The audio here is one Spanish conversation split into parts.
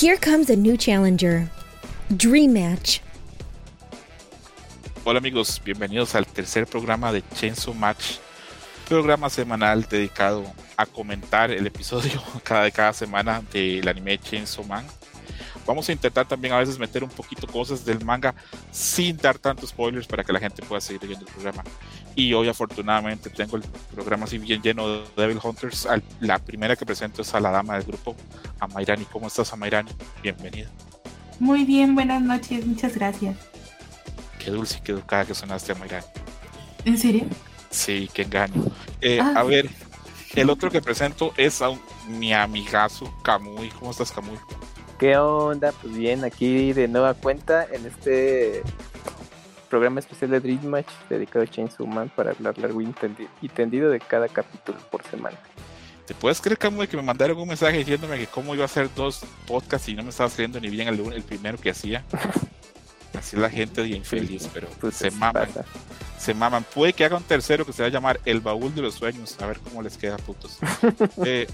Here comes a new challenger. Dream Match. Hola amigos, bienvenidos al tercer programa de Chainsaw Match, programa semanal dedicado a comentar el episodio cada, cada semana del anime Chainsaw Man. Vamos a intentar también a veces meter un poquito cosas del manga sin dar tantos spoilers para que la gente pueda seguir viendo el programa. Y hoy afortunadamente tengo el programa así bien lleno de Devil Hunters. La primera que presento es a la dama del grupo, a Mayrani. ¿Cómo estás, Mayrani? Bienvenida. Muy bien, buenas noches, muchas gracias. Qué dulce y qué educada que sonaste, Mayrani. ¿En serio? Sí, qué engaño. Eh, Ah. A ver, el otro que presento es a un- mi amigazo Camuy. ¿Cómo estás, Camuy? ¿Qué onda? Pues bien, aquí de nueva cuenta en este programa especial de Dream Match dedicado a Chainsaw Man para hablar largo y tendido de cada capítulo por semana. ¿Te puedes creer, Camuy, que me mandaron un mensaje diciéndome que cómo iba a hacer dos podcasts y no me estaba saliendo ni bien el, el primero que hacía? Así la gente de infeliz, pero Pues se maman, pasa. se maman. Puede que haga un tercero que se va a llamar El Baúl de los Sueños, a ver cómo les queda, putos. Eh,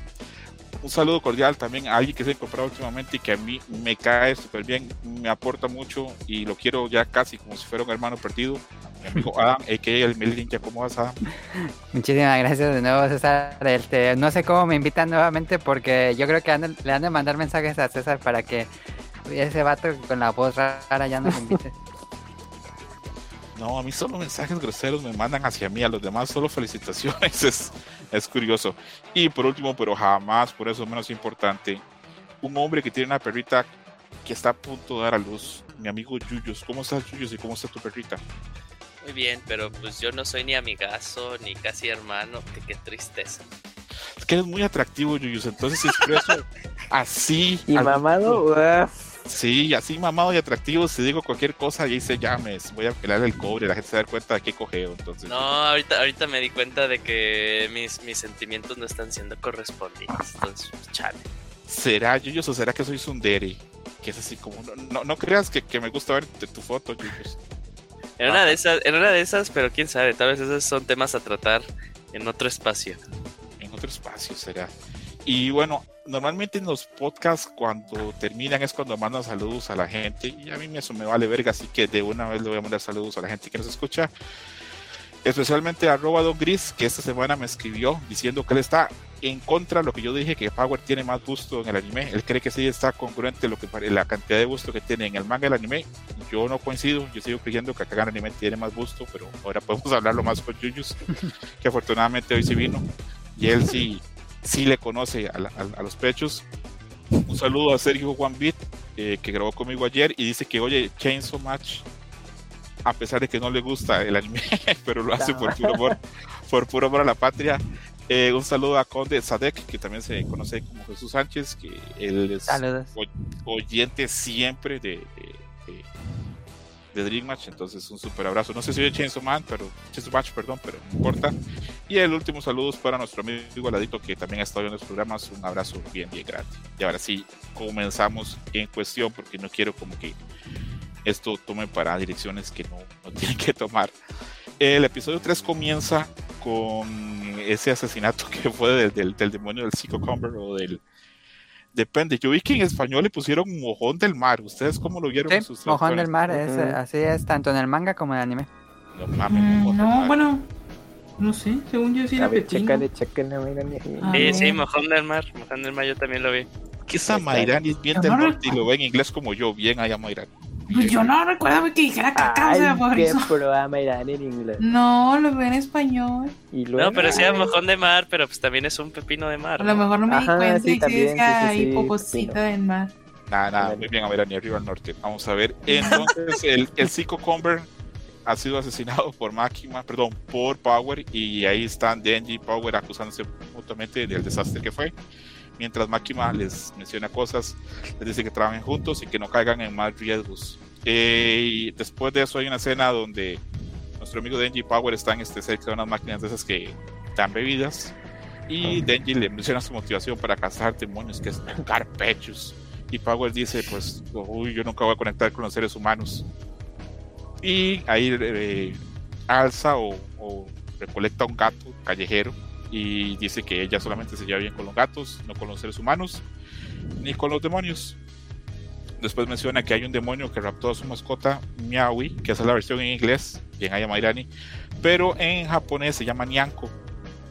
un saludo cordial también a alguien que se ha incorporado últimamente y que a mí me cae súper bien, me aporta mucho y lo quiero ya casi como si fuera un hermano perdido. Mi amigo Adam, a.k.a. el Mel Ninja, ¿cómo vas, Adam? Muchísimas gracias de nuevo, César. Este, no sé cómo me invitan nuevamente porque yo creo que han- le han de mandar mensajes a César para que ese vato con la voz rara ya no me invite. No, a mí solo mensajes groseros me mandan hacia mí, a los demás solo felicitaciones, es, es curioso. Y por último, pero jamás por eso menos importante, un hombre que tiene una perrita que está a punto de dar a luz, mi amigo Yuyos. ¿Cómo estás, Yuyos? ¿Y cómo está tu perrita? Muy bien, pero pues yo no soy ni amigazo ni casi hermano, que qué tristeza. Es que eres muy atractivo, Yuyos, entonces si expreso así. Y al- mamado, uaf, Sí, así mamado y atractivo, si digo cualquier cosa y dice llames, voy a pelar el cobre, la gente se da cuenta de qué cogeo, entonces. No, ahorita, ahorita me di cuenta de que mis, mis sentimientos no están siendo correspondidos. Entonces, pues, chale. ¿Será Yuyos o será que soy Sundere? Que es así como, no, no, no creas que, que me gusta ver tu foto, Yuyos. En una de esas, en una de esas, pero quién sabe, tal vez esos son temas a tratar en otro espacio. En otro espacio será. Y bueno, normalmente en los podcasts cuando terminan es cuando mandan saludos a la gente y a mí eso me vale verga, así que de una vez le voy a mandar saludos a la gente que nos escucha. Especialmente a arroba Don Gris, que esta semana me escribió diciendo que él está en contra de lo que yo dije, que Power tiene más gusto en el anime. Él cree que sí está congruente lo que la cantidad de gusto que tiene en el manga y el anime. Yo no coincido, yo sigo creyendo que acá el anime tiene más gusto, pero ahora podemos hablarlo más con Yuyus, que afortunadamente hoy sí vino. Y él sí, sí le conoce a, la- a- a los pechos. Un saludo a Sergio Juan Beat, eh, que grabó conmigo ayer y dice que, oye, Chainsaw Match, a pesar de que no le gusta el anime, pero lo hace por puro amor, por puro amor a la patria. Eh, un saludo a Conde Sadek, que también se conoce como Jesús Sánchez, que él es Saludos. oyente siempre de, de, de- de Dream Match, entonces un super abrazo. No sé si oye Chainsaw Man, pero Chainsaw Match, perdón, pero no importa. Y el último saludo es para nuestro amigo Aladito, que también ha estado en los programas. Un abrazo bien, bien grande. Y ahora sí, comenzamos en cuestión, porque no quiero como que esto tome para direcciones que no, no tienen que tomar. El episodio 3 comienza con ese asesinato que fue del, del, del demonio del Psycho Comber o del. Depende, yo vi que en español le pusieron mojón del mar. ¿Ustedes cómo lo vieron? en Sí, sus Mojón del? Mar, es, así es, tanto en el manga como en el anime. No mames, Mm, mojón del no, mar. bueno, no sé, según yo sí a era ver, pepino. chécale, chécale, mira. Ah, Sí, sí, Mojón del Mar, Mojón del Mar yo también lo vi. Que esa Mayrani es bien del no norte y lo ve en inglés como yo. Bien allá, Mayrani. Pues yo no recuerdo que dijera caca, o sea, Ay, por qué eso. programa irán en inglés. No, lo veo en español. Y luego, No, pero sí Ay, Mojón de Mar, pero pues también es un pepino de mar. A lo mejor no me di Ajá, cuenta sí, y sí también, decía sí, sí, del mar. Nada, nada, muy bien, a ver, ni arriba al norte. Vamos a ver. Entonces, el, el Psycho Comber ha sido asesinado por Máquina, perdón, por Power, y ahí están Denji y Power acusándose mutuamente del desastre que fue. Mientras Máquina les menciona cosas, les dice que trabajen juntos y que no caigan en más riesgos. Eh, y después de eso hay una escena donde nuestro amigo Denji y Power están este, cerca de unas máquinas de esas que dan bebidas. Y Denji le menciona su motivación para cazar demonios, que es tocar pechos. Y Power dice, pues, uy, yo nunca voy a conectar con los seres humanos. Y ahí eh, alza o, o recolecta un gato callejero y dice que ella solamente se lleva bien con los gatos, no con los seres humanos, ni con los demonios. Después menciona que hay un demonio que raptó a su mascota, Miawi, que esa es la versión en inglés, bien haya Mairani, pero en japonés se llama Nyanko.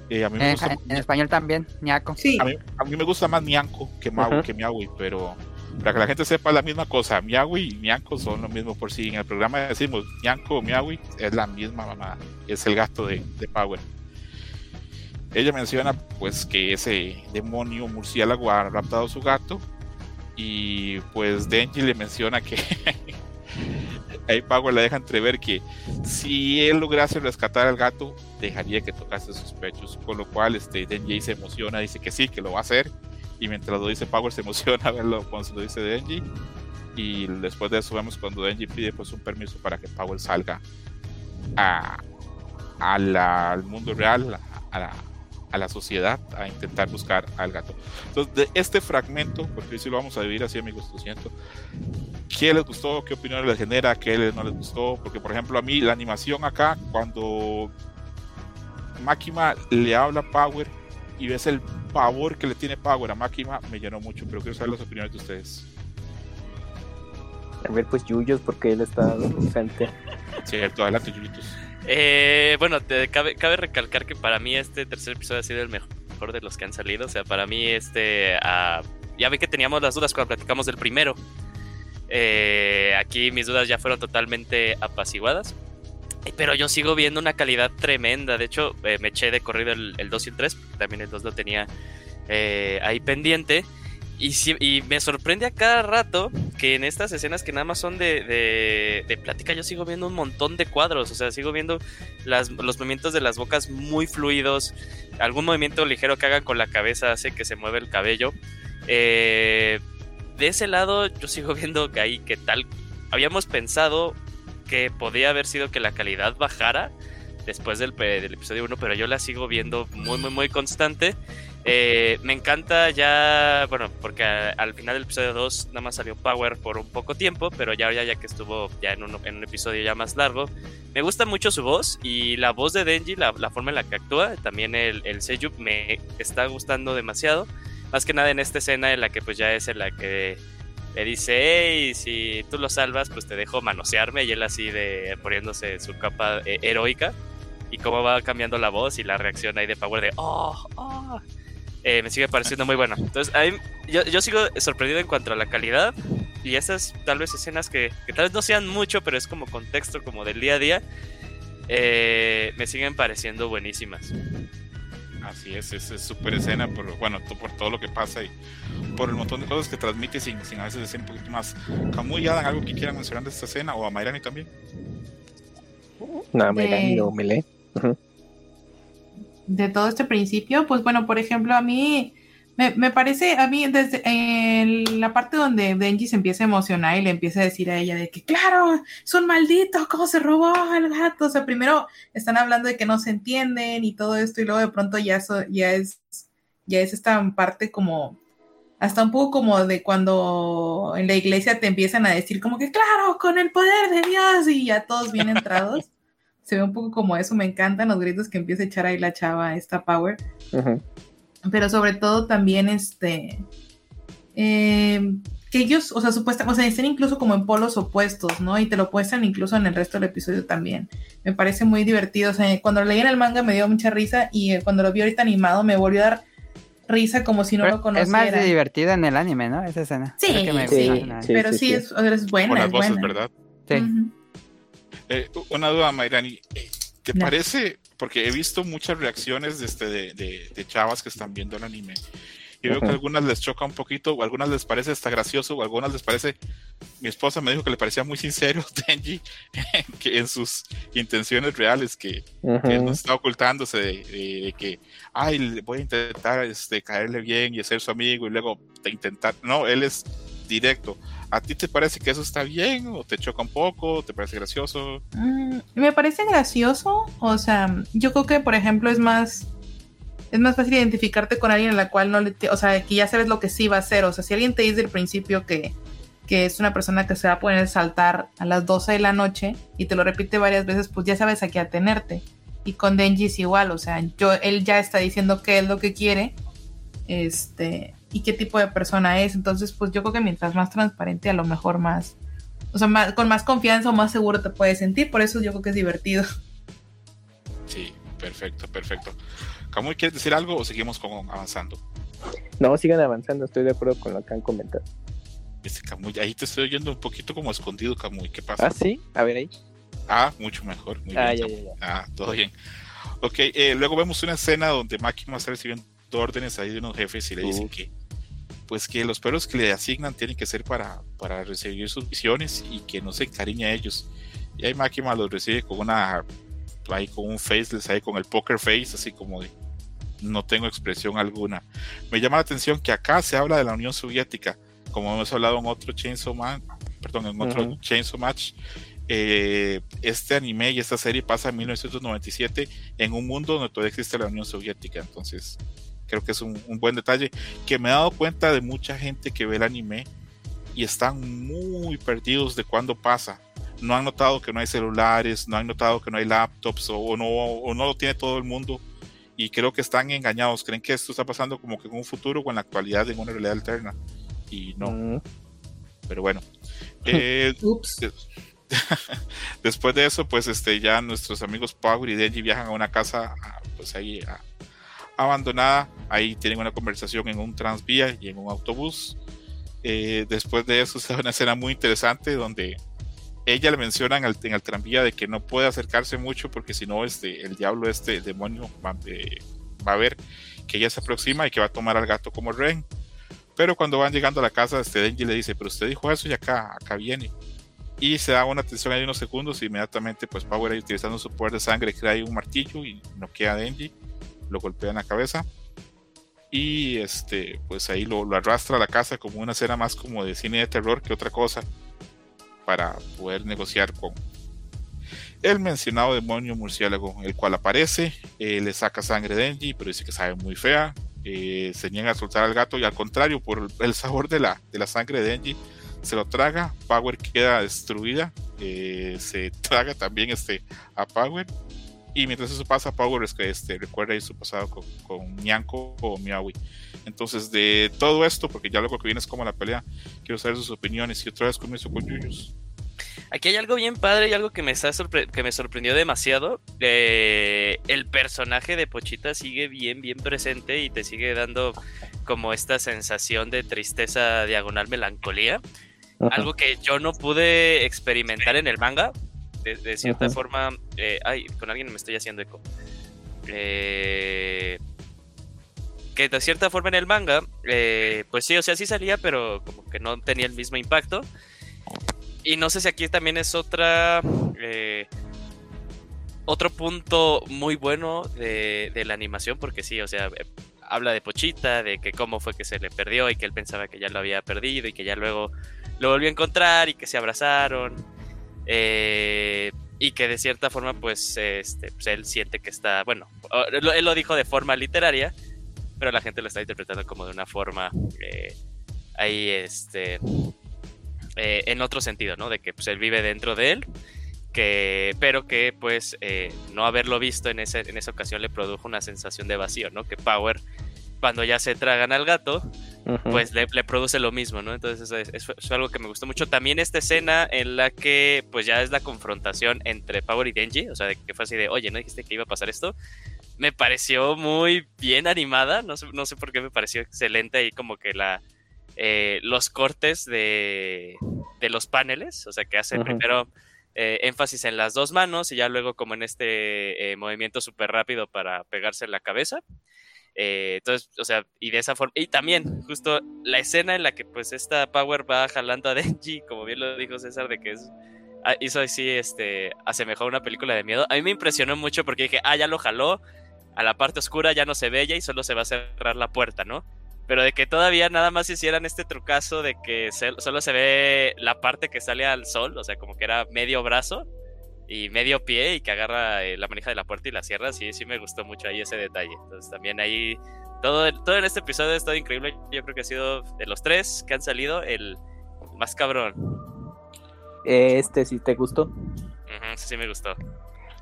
Eh, a, mí me En, gusta, en español también. Sí. a, mí, a mí me gusta más Nyanko que, Mau, Ajá. que Miawi, pero para que la gente sepa la misma cosa, Miawi y Nyanko son lo mismo por si en el programa decimos Nyanko o Miawi, es la misma mamá, es el gato de, de Power. Ella menciona pues que ese demonio murciélago ha raptado a su gato y pues Denji le menciona que ahí Power le deja entrever que si él lograse rescatar al gato dejaría que tocase sus pechos, con lo cual este Denji se emociona, dice que sí, que lo va a hacer y mientras lo dice Power se emociona verlo cuando se lo dice Denji y después de eso vemos cuando Denji pide pues un permiso para que Power salga a, a la- al mundo real, a la, a la sociedad, a intentar buscar al gato. Entonces, de este fragmento, porque hoy sí lo vamos a dividir así, amigos, lo siento. ¿Qué les gustó? ¿Qué opiniones les genera? ¿Qué les no les gustó? Porque, por ejemplo, a mí la animación acá, cuando Máquina le habla a Power y ves el pavor que le tiene Power a Máquina, me llenó mucho, pero quiero saber las opiniones de ustedes. A ver, pues Yuyos, porque él está ausente. Cierto, adelante, Yulitos. Eh, bueno, cabe, recalcar que para mí este tercer episodio ha sido el mejor de los que han salido. O sea, para mí este... ah, ya vi que teníamos las dudas cuando platicamos del primero. Eh, aquí mis dudas ya fueron totalmente apaciguadas. Pero yo sigo viendo una calidad tremenda. De hecho, eh, me eché de corrido el, el 2 y el 3. También el 2 lo tenía eh, ahí pendiente. Y, me sorprende a cada rato que en estas escenas que nada más son de, de, plática, yo sigo viendo un montón de cuadros. O sea, sigo viendo los movimientos de las bocas muy fluidos. Algún movimiento ligero que hagan con la cabeza hace que se mueva el cabello. Eh, de ese lado, yo sigo viendo que ahí que tal. Habíamos pensado que podía haber sido que la calidad bajara después del, del episodio 1, pero yo la sigo viendo muy, muy, muy constante. Eh, me encanta ya, bueno, porque al final del episodio 2 nada más salió Power por un poco tiempo, pero ya, ya, ya que estuvo ya en un, episodio ya más largo, me gusta mucho su voz y la voz de Denji, la, forma en la que actúa, también el, el me está gustando demasiado. Más que nada en esta escena en la que pues ya es en la que le dice, hey, si tú lo salvas, pues te dejo manosearme y él así de poniéndose su capa eh, heroica y cómo va cambiando la voz y la reacción ahí de Power de, oh, oh. Eh, me sigue pareciendo muy bueno. Entonces, a mí- yo, yo sigo sorprendido en cuanto a la calidad y esas tal vez escenas que, que tal vez no sean mucho, pero es como contexto como del día a día, eh, me siguen pareciendo buenísimas. Así es, es es súper escena, por, bueno, por todo lo que pasa y por el montón de cosas que transmite sin, sin a veces ser un poquito más. Camuy, Adam, algo que quieran mencionar de esta escena o a Mayrani también. No, gané, no me lee. De todo este principio, pues bueno, por ejemplo, a mí me, me parece, a mí desde en la parte donde Denji se empieza a emocionar y le empieza a decir a ella de que, claro, es un maldito, ¿cómo se robó el gato? O sea, primero están hablando de que no se entienden y todo esto y luego de pronto ya, eso, ya es, ya es esta parte como, hasta un poco como de cuando en la iglesia te empiezan a decir como que, claro, con el poder de Dios y ya todos bien entrados. Se ve un poco como eso, me encantan los gritos que empieza a echar ahí la chava, esta Power Ujú. pero sobre todo también este eh, que ellos, o sea, supuestamente, o sea, estén incluso como en polos opuestos, ¿no? Y te lo muestran incluso en el resto del episodio también. Me parece muy divertido, o sea, cuando lo leí en el manga me dio mucha risa y eh, cuando lo vi ahorita animado me volvió a dar risa como si no Pero lo conociera. es más divertida en el anime, ¿no? Esa escena. Sí, que me sí, sí. pero sí, Es, o sea, es buena, Con las es voces, buena. ¿verdad? Sí. Ujú. Eh, una duda, Mayrani. ¿Te No. parece? Porque he visto muchas reacciones de, este, de, de- de chavas que están viendo el anime. Y veo que a algunas les choca un poquito, o a algunas les parece hasta gracioso, o a algunas les parece. Mi esposa me dijo que le parecía muy sincero Denji que en sus intenciones reales, que, que él no Ujú. está ocultándose de, de- de que, ay, voy a intentar este, caerle bien y ser su amigo y luego intentar. No, él es directo. ¿A ti te parece que eso está bien o te choca un poco? ¿Te parece gracioso? Mm, me parece gracioso, o sea, yo creo que por ejemplo es más es más fácil identificarte con alguien a la cual no le, te- o sea, que ya sabes lo que sí va a hacer, o sea, si alguien te dice al principio que que es una persona que se va a poner a saltar a las 12 de la noche y te lo repite varias veces, pues ya sabes a qué atenerte. Y con Denji es igual, o sea, yo él ya está diciendo qué es lo que quiere. Este, y qué tipo de persona es. Entonces, pues yo creo que mientras más transparente, a lo mejor más, o sea, más, con más confianza o más seguro te puedes sentir. Por eso yo creo que es divertido. Sí, perfecto, perfecto. ¿Camuy, quieres decir algo o seguimos con, avanzando? No, sigan avanzando, estoy de acuerdo con lo que han comentado. Este Camuy, ahí te estoy oyendo un poquito como escondido, Camuy, ¿qué pasa? Ah, sí, a ver ahí. Ah, mucho mejor. Muy ah, bien, ya, ya, ya. Ah, todo bien. Ok, eh, luego vemos una escena donde Máquina está recibiendo órdenes ahí de unos jefes y le dicen Uh. que pues que los perros que le asignan tienen que ser para, para recibir sus misiones y que no se encariñe a ellos. Y ahí Máquina los recibe con una ahí con un faceless, ahí con el poker face, así como de no tengo expresión alguna. Me llama la atención que acá se habla de la Unión Soviética, como hemos hablado en otro Chainsaw Man, perdón, en otro Ujú. Chainsaw Match. eh, este anime y esta serie pasa en 1997 en un mundo donde todavía existe la Unión Soviética. Entonces, creo que es un, un buen detalle que me he dado cuenta de mucha gente que ve el anime y están muy perdidos de cuándo pasa. No han notado que no hay celulares, no han notado que no hay laptops o, o no, o no lo tiene todo el mundo y creo que están engañados. Creen que esto está pasando como que en un futuro o en la actualidad en una realidad alterna y no, Mm, pero bueno. Eh, Ups. Después de eso, pues este, ya nuestros amigos Power y Denji viajan a una casa, pues ahí ah, abandonada. Ahí tienen una conversación en un transvía y en un autobús. Eh, después de eso da una escena muy interesante donde ella le menciona en el, en el tranvía de que no puede acercarse mucho porque si no este, el diablo, este demonio, va, eh, va a ver que ella se aproxima y que va a tomar al gato como rehén. Pero cuando van llegando a la casa, este Denji le dice, pero usted dijo eso y acá, acá viene y se da una tensión ahí unos segundos y inmediatamente pues Power ahí utilizando su poder de sangre crea ahí un martillo y no queda a Denji lo golpea en la cabeza y este pues ahí lo, arrastra a la casa como una escena más como de cine de terror que otra cosa para poder negociar con el mencionado demonio murciélago el cual aparece eh, le saca sangre a Denji pero dice que sabe muy fea eh, se niega a soltar al gato y al contrario por el sabor de la, de la sangre de Denji se lo traga, Power queda destruida, eh, se traga también este, a Power. Y mientras eso pasa, Power es que este, recuerda ahí su pasado con, con Nyanko o Miawi. Entonces, de todo esto, porque ya luego que viene es como la pelea, quiero saber sus opiniones. Y otra vez comienzo con Yuyos. Aquí hay algo bien padre y algo que me, está sorpre- que me sorprendió demasiado. Eh, el personaje de Pochita sigue bien, bien presente y te sigue dando como esta sensación de tristeza diagonal melancolía. ajá. Algo que yo no pude experimentar en el manga. De, de cierta forma. eh, ay, con alguien me estoy haciendo eco. Eh, que de cierta forma en el manga, eh, pues sí, o sea, sí salía, pero como que no tenía el mismo impacto. Y no sé si aquí también es otra. eh, otro punto muy bueno de, de la animación, porque sí, o sea, habla de Pochita, de que cómo fue que se le perdió y que él pensaba que ya lo había perdido y que ya luego lo volvió a encontrar y que se abrazaron. Eh, y que de cierta forma, pues, este, pues, él siente que está, bueno, él lo dijo de forma literaria, pero la gente lo está interpretando como de una forma eh, ahí, este, eh, en otro sentido, ¿no? De que pues, él vive dentro de él, que, pero que pues eh, no haberlo visto en, ese, en esa ocasión le produjo una sensación de vacío, ¿no? Que Power, cuando ya se tragan al gato, Ujú. pues le, le produce lo mismo, ¿no? Entonces eso es, eso es algo que me gustó mucho. También esta escena en la que pues ya es la confrontación entre Power y Denji, o sea, de que fue así de, oye, ¿no dijiste que iba a pasar esto? Me pareció muy bien animada, no sé, no sé por qué me pareció excelente ahí como que la... eh, los cortes de, de los paneles, o sea, que hace Ujú. primero eh, énfasis en las dos manos y ya luego como en este eh, movimiento súper rápido para pegarse en la cabeza. Eh, entonces, o sea, y de esa forma, y también justo la escena en la que pues esta Power va jalando a Denji, como bien lo dijo César, de que es, ah, hizo así, este, asemejó a una película de miedo. A mí me impresionó mucho porque dije, ah, ya lo jaló, a la parte oscura ya no se ve ella y solo se va a cerrar la puerta, ¿no? Pero de que todavía nada más hicieran este trucazo de que solo se ve la parte que sale al sol, o sea, como que era medio brazo y medio pie y que agarra eh, la manija de la puerta y la cierra, sí, sí me gustó mucho ahí ese detalle. Entonces también ahí, todo, todo en este episodio ha estado increíble. Yo creo que ha sido de los tres que han salido el más cabrón. Este sí te gustó. Ujú, sí, sí me gustó.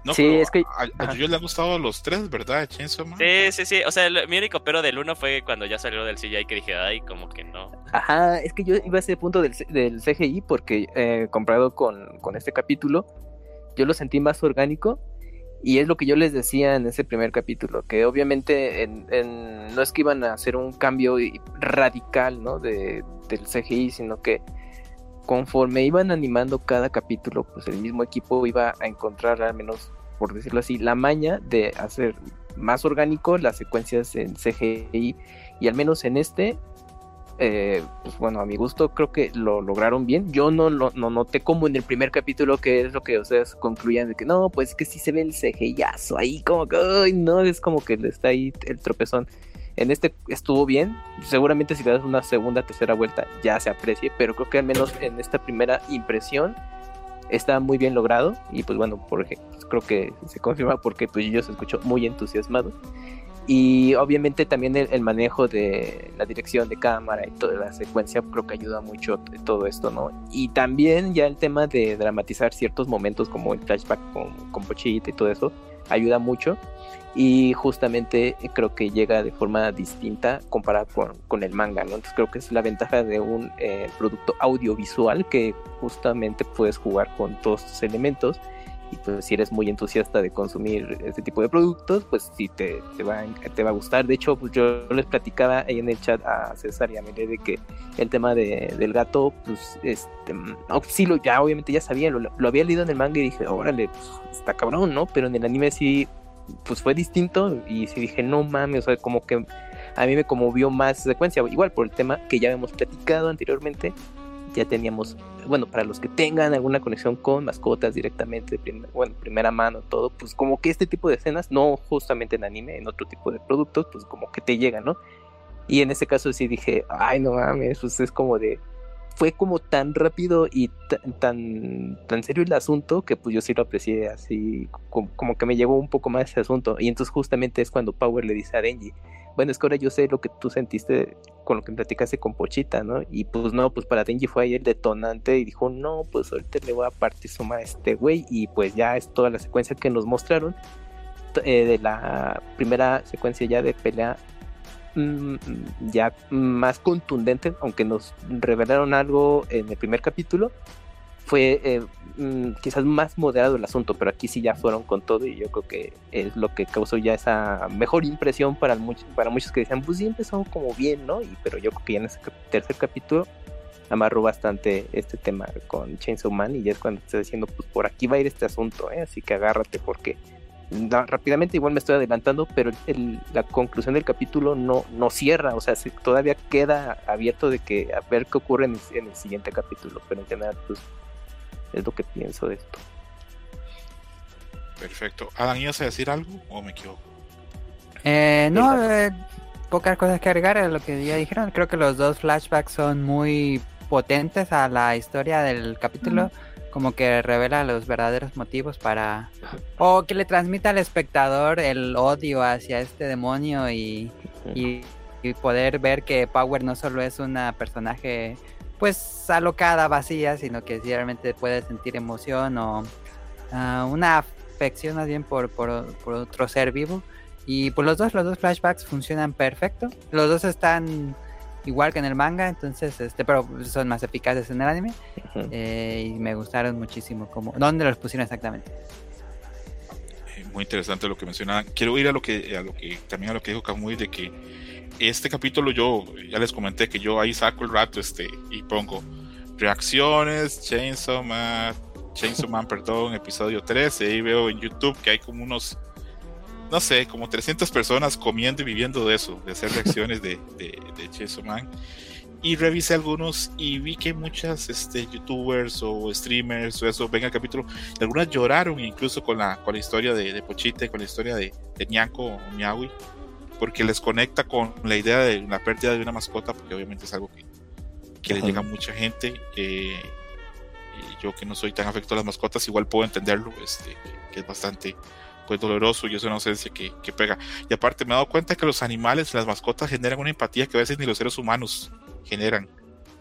No, Sí, es que- a, a. Yuyo le han gustado los tres, ¿verdad? Chainsaw Man. Sí, sí, sí. O sea, el- mi único pero del 1 fue cuando ya salió del CGI que dije, ay, como que no. Ajá, es que yo iba a ese punto del, C- del CGI porque eh, comparado con, con este capítulo, yo lo sentí más orgánico y es lo que yo les decía en ese primer capítulo, que obviamente en- en- no es que iban a hacer un cambio radical ¿no? de, del CGI, sino que conforme iban animando cada capítulo, pues el mismo equipo iba a encontrar al menos, por decirlo así, la maña de hacer más orgánico las secuencias en CGI y al menos en este eh, pues bueno, a mi gusto creo que lo lograron bien. Yo no lo no noté como en el primer capítulo que es lo que ustedes concluían de que no, pues que sí se ve el CGIazo ahí, como que, ay, no, es como que está ahí el tropezón. En este estuvo bien, seguramente si le das una segunda, tercera vuelta ya se aprecie, pero creo que al menos en esta primera impresión está muy bien logrado y pues bueno, por ejemplo, creo que se confirma porque pues yo se escuchó muy entusiasmado. Y obviamente también el, el manejo de la dirección de cámara y toda la secuencia creo que ayuda mucho todo esto, ¿no? Y también ya el tema de dramatizar ciertos momentos como el flashback con, con Pochita y todo eso ayuda mucho. Y justamente creo que llega de forma distinta comparada con, con el manga, ¿no? Entonces creo que es la ventaja de un eh, producto audiovisual que justamente puedes jugar con todos estos elementos y pues si eres muy entusiasta de consumir este tipo de productos, pues sí te, te, va, te va a gustar. De hecho, pues yo les platicaba ahí en el chat a César y a Mele de que el tema de, del gato, pues este, no, sí, lo, ya obviamente ya sabía, lo, lo había leído en el manga y dije, órale, pues, está cabrón, ¿no? Pero en el anime sí, pues fue distinto y sí dije, no mames, o sea, como que a mí me conmovió más secuencia, igual por el tema que ya habíamos platicado anteriormente, ya teníamos, bueno, para los que tengan alguna conexión con mascotas directamente, bueno, primera mano, todo, pues como que este tipo de escenas, no justamente en anime, en otro tipo de productos, pues como que te llegan, ¿no? Y en ese caso sí dije, ay, no mames, pues es como de, fue como tan rápido y ta- tan, tan serio el asunto que pues yo sí lo aprecié así, como, como que me llegó un poco más ese asunto. Y entonces justamente es cuando Power le dice a Denji, bueno, es que ahora yo sé lo que tú sentiste con lo que platicaste con Pochita, ¿no? Y pues no, pues para Denji fue ahí el detonante y dijo, no, pues ahorita le voy a partir su madre a este güey y pues ya es toda la secuencia que nos mostraron eh, de la primera secuencia ya de pelea mm, ya más contundente, aunque nos revelaron algo en el primer capítulo, fue eh, mm, quizás más moderado el asunto, pero aquí sí ya fueron con todo y yo creo que es lo que causó ya esa mejor impresión para, muchos para muchos que decían, pues sí empezó como bien, ¿no? Y, pero yo creo que ya en ese tercer capítulo amarró bastante este tema con Chainsaw Man y ya es cuando está diciendo, pues por aquí va a ir este asunto, ¿eh? Así que agárrate porque no, rápidamente igual me estoy adelantando, pero el- la conclusión del capítulo no, no cierra, o sea, sí, todavía queda abierto de que a ver qué ocurre en el siguiente capítulo, pero en general pues es lo que pienso de esto. Perfecto. Adam, ¿ibas a decir algo o me equivoco? Eh, no, eh, pocas cosas que agregar a lo que ya dijeron. Creo que los dos flashbacks son muy potentes a la historia del capítulo. Como que revela los verdaderos motivos para... O que le transmita al espectador el odio hacia este demonio y, y, y poder ver que Power no solo es una personaje pues alocada, vacía, sino que sí realmente puede sentir emoción o ah, una afección más bien por, por, por otro ser vivo. Y pues los dos, los dos flashbacks funcionan perfecto. Los dos están igual que en el manga, entonces, este, pero son más eficaces en el anime. Ujú. eh, y me gustaron muchísimo. Como, ¿Dónde los pusieron exactamente? Eh, muy interesante lo que mencionaban. Quiero ir a lo que, a lo que también a lo que dijo Kamui de que este capítulo yo ya les comenté que yo ahí saco el rato este y pongo reacciones, Chainsaw Man, Chainsaw Man, perdón, episodio 13. Ahí veo en YouTube que hay como unos, no sé, como 300 personas comiendo y viviendo de eso, de hacer reacciones de, de, de Chainsaw Man. Y revisé algunos y vi que muchas este, youtubers o streamers o eso ven el capítulo y algunas lloraron incluso con la, con la historia de, de Pochita y con la historia de, de Nyako o Miawi porque les conecta con la idea de la pérdida de una mascota porque obviamente es algo que, que le llega a mucha gente eh, y yo que no soy tan afecto a las mascotas igual puedo entenderlo este, que, es bastante pues doloroso y es una ausencia que, que pega y aparte me he dado cuenta que los animales las mascotas generan una empatía que a veces ni los seres humanos generan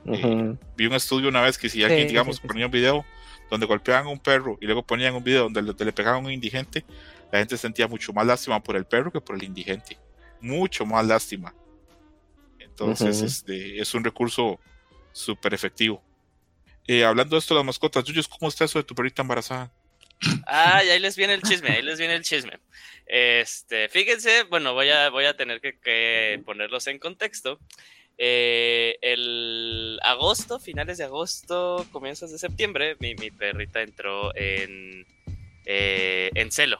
Eh, Ujú. vi un estudio una vez que si alguien, Sí, digamos, sí, sí, ponía un video donde golpeaban a un perro y luego ponían un video donde, le- le pegaban a un indigente, la gente sentía mucho más lástima por el perro que por el indigente. Mucho más lástima. Entonces, este, es un recurso súper efectivo. Eh, hablando de esto de las mascotas, Yuyos, ¿cómo está eso de tu perrita embarazada? Ah, y ahí les viene el chisme, ahí les viene el chisme. Este, fíjense, bueno, voy a, voy a tener que, que ponerlos en contexto. Eh, el agosto, finales de agosto, comienzos de septiembre, mi, mi perrita entró en, eh, en celo.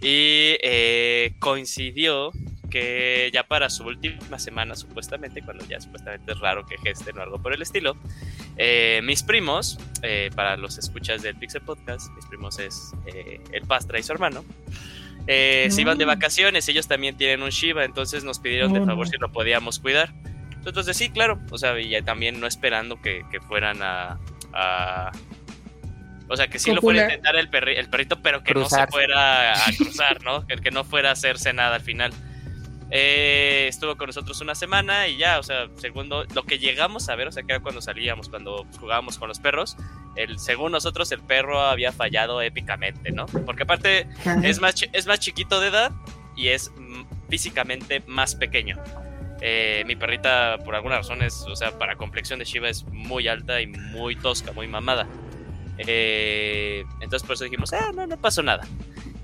Y eh, coincidió que ya para su última semana, supuestamente, cuando ya supuestamente es raro que gesten o algo por el estilo, eh, mis primos, eh, para los escuchas del Pixel Podcast, mis primos es eh, el Pastra y su hermano, eh, se iban de Mm. vacaciones, ellos también tienen un Shiba, entonces nos pidieron de Oh, favor no. si lo podíamos cuidar. Entonces, sí, claro, o sea, y ya también no esperando que, que fueran a, a- O sea, que sí lo fuera a intentar el, perri- el perrito, pero que no se fuera a cruzar, ¿no? El que no fuera a hacerse nada al final. Eh, estuvo con nosotros una semana y ya, o sea, segundo, lo que llegamos a ver, o sea, que era cuando salíamos, cuando jugábamos con los perros, el, según nosotros el perro había fallado épicamente, ¿no? Porque aparte es más, es más chiquito de edad y es mm, físicamente más pequeño. Eh, mi perrita, por alguna razón, es, o sea, para complexión de Shiva es muy alta y muy tosca, muy mamada. Eh, entonces por eso dijimos, ah, no, no pasó nada.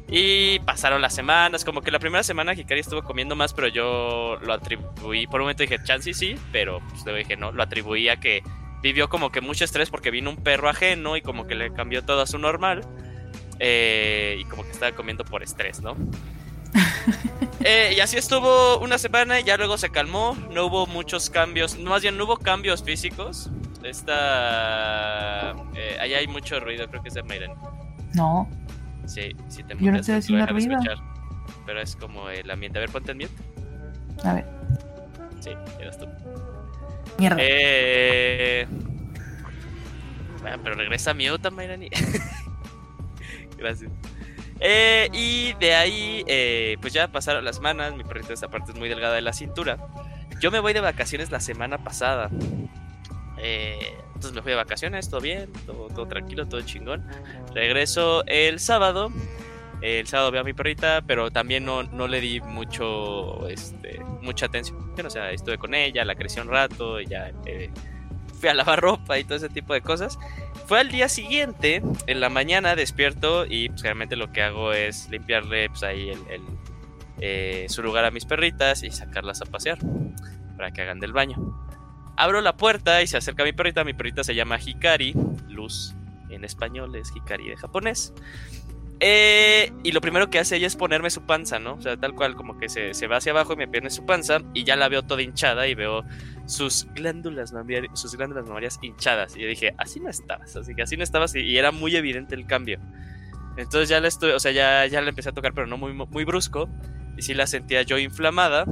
Y pasaron las semanas, como que la primera semana Hikari estuvo comiendo más, pero yo lo atribuí, por un momento dije, chance sí, pero pues, luego dije, no, lo atribuí a que vivió como que mucho estrés porque vino un perro ajeno y como que le cambió todo a su normal. eh, y como que estaba comiendo por estrés, ¿no? Eh, y así estuvo una semana y ya luego se calmó. No hubo muchos cambios, más bien no hubo cambios físicos. Esta. Eh, ahí hay mucho ruido, creo que es de Mayren. No. Sí, sí te Yo no muteas, estoy haciendo ruido. escuchar. Pero es como el ambiente. A ver, ponte en mute. A ver. Sí, eras tú. Mierda. Eh. Bueno, pero regresa a mute, Mayrani. Gracias. Eh, y de ahí, eh, pues ya pasaron las semanas. Mi perrita esta parte es muy delgada de la cintura. Yo me voy de vacaciones la semana pasada. Eh, entonces me fui de vacaciones, todo bien, todo, todo tranquilo, todo chingón. Regreso el sábado. El sábado veo a mi perrita, pero también no, no le di mucho, este, mucha atención. O sea, estuve con ella, la crecí un rato, ya eh, fui a lavar ropa y todo ese tipo de cosas. Fue al día siguiente, en la mañana despierto y pues realmente lo que hago es limpiarle pues ahí el, el, eh, su lugar a mis perritas y sacarlas a pasear para que hagan del baño. Abro la puerta y se acerca mi perrita. Mi perrita se llama Hikari, luz en español es Hikari de japonés. Eh, y lo primero que hace ella es ponerme su panza, ¿no? O sea, tal cual, como que se, se va hacia abajo y me pone su panza y ya la veo toda hinchada y veo sus glándulas mamarias, sus glándulas mamarias hinchadas. Y yo dije, así no estabas, así que así no estabas y, era muy evidente el cambio. Entonces ya la estoy, o sea, ya, ya la empecé a tocar, pero no muy, muy brusco. Y sí la sentía yo inflamada.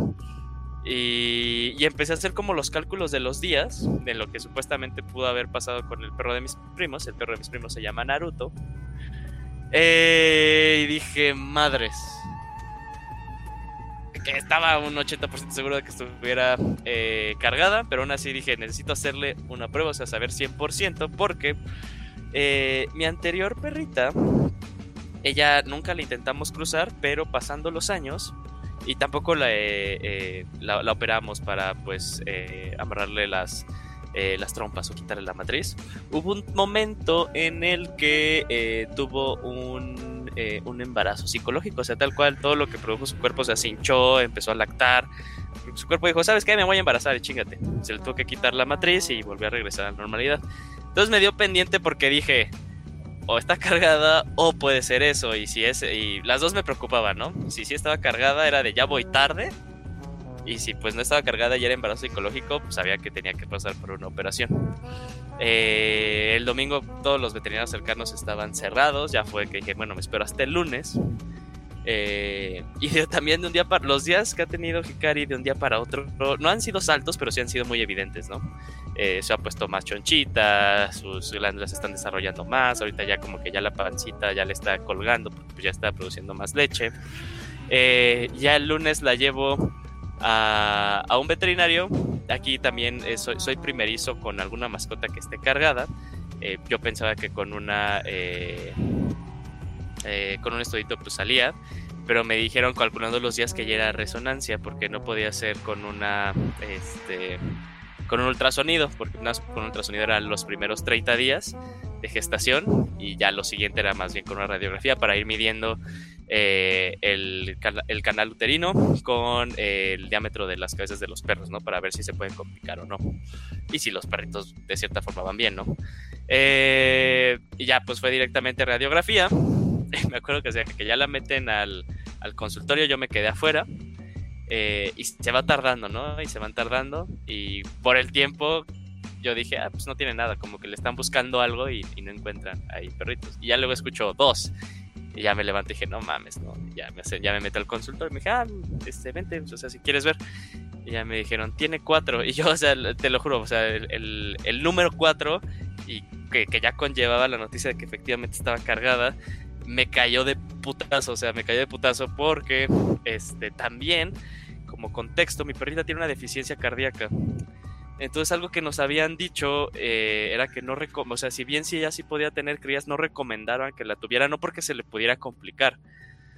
Y, y empecé a hacer como los cálculos de los días, de lo que supuestamente pudo haber pasado con el perro de mis primos. El perro de mis primos se llama Naruto. Eh, y dije, madres. Que estaba un 80% seguro de que estuviera eh, cargada, pero aún así dije, necesito hacerle una prueba, o sea, saber 100%, porque eh, mi anterior perrita, ella nunca la intentamos cruzar, pero pasando los años, y tampoco la, eh, eh, la, la operamos para, pues, eh, amarrarle las, las trompas o quitarle la matriz. Hubo un momento en el que tuvo un, un embarazo psicológico, o sea, tal cual todo lo que produjo su cuerpo se hinchó, empezó a lactar. Su cuerpo dijo, ¿sabes qué? Me voy a embarazar y chingate. Se le tuvo que quitar la matriz y volvió a regresar a la normalidad. Entonces me dio pendiente porque dije, o está cargada o puede ser eso. Y si es, y las dos me preocupaban, ¿no? Si sí estaba cargada era de ya voy tarde. Y si pues no estaba cargada y era embarazo psicológico, pues sabía que tenía que pasar por una operación. Eh, el domingo todos los veterinarios cercanos estaban cerrados. Ya fue que dije, bueno, me espero hasta el lunes. Eh, y también de un día para los días que ha tenido Hikari de un día para otro no han sido saltos, pero sí han sido muy evidentes, ¿no? Eh, se ha puesto más chonchita, sus glándulas se están desarrollando más, ahorita ya como que ya la pancita ya le está colgando pues ya está produciendo más leche. Eh, ya el lunes la llevo a, un veterinario aquí también soy, soy, primerizo con alguna mascota que esté cargada. Yo pensaba que con una eh, con un estudito pues salía, pero me dijeron calculando los días que ya era resonancia porque no podía ser con una este con un ultrasonido, porque con un ultrasonido eran los primeros 30 días de gestación y ya lo siguiente era más bien con una radiografía para ir midiendo eh, el, el, canal uterino con el diámetro de las cabezas de los perros, ¿no? Para ver si se pueden complicar o no. Y si los perritos de cierta forma van bien, ¿no? Eh, y ya pues fue directamente radiografía. me acuerdo que, que ya la meten al, al consultorio, yo me quedé afuera eh, y se va tardando, ¿no? Y se van tardando. Y por el tiempo, yo dije, ah, pues no tiene nada, como que le están buscando algo y, no encuentran ahí perritos. Y ya luego escucho dos. Y ya me levanto y dije, no mames, ¿no? ya me, ya me meto al consultorio y me dije, ah, este, vente, o sea, si quieres ver. Y ya me dijeron, tiene cuatro. Y yo, o sea, te lo juro, o sea, el, el, número cuatro, y que, que, ya conllevaba la noticia de que efectivamente estaba cargada, me cayó de putazo, o sea, me cayó de putazo porque, este, también como contexto, mi perrita tiene una deficiencia cardíaca. Entonces algo que nos habían dicho eh, era que no, o sea, si bien si ella sí podía tener crías, no recomendaban que la tuviera, no porque se le pudiera complicar,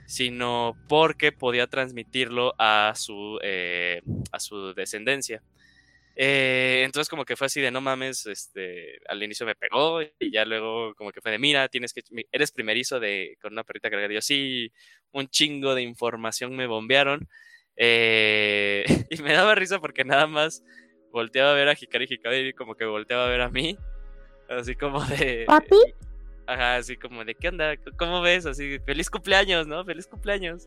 sino porque podía transmitirlo a su, eh, a su descendencia. Eh, entonces como que fue así de no mames, este, al inicio me pegó y ya luego como que fue de mira, tienes que, eres primerizo de, con una perrita cargada. Y yo sí, un chingo de información me bombearon. Eh, y me daba risa porque nada más volteaba a ver a Hikari Hikari y como que volteaba a ver a mí. Así como de. ¿Papi? Ajá, así como de, ¿qué onda? ¿Cómo ves? Así, feliz cumpleaños, ¿no? Feliz cumpleaños.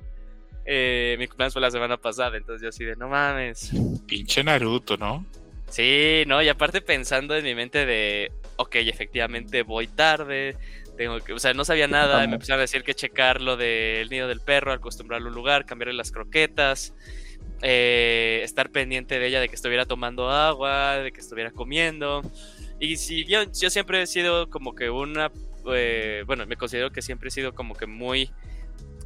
Eh, mi cumpleaños fue la semana pasada, entonces yo así de, no mames. Pinche Naruto, ¿no? Sí, no, y aparte pensando en mi mente de, ok, efectivamente voy tarde, tengo que, o sea, no sabía nada, me empezaron a decir que checar lo del nido del perro, acostumbrarlo a un lugar, cambiarle las croquetas, eh, estar pendiente de ella de que estuviera tomando agua, de que estuviera comiendo. Y si yo, yo siempre he sido como que una, eh, bueno, me considero que siempre he sido como que muy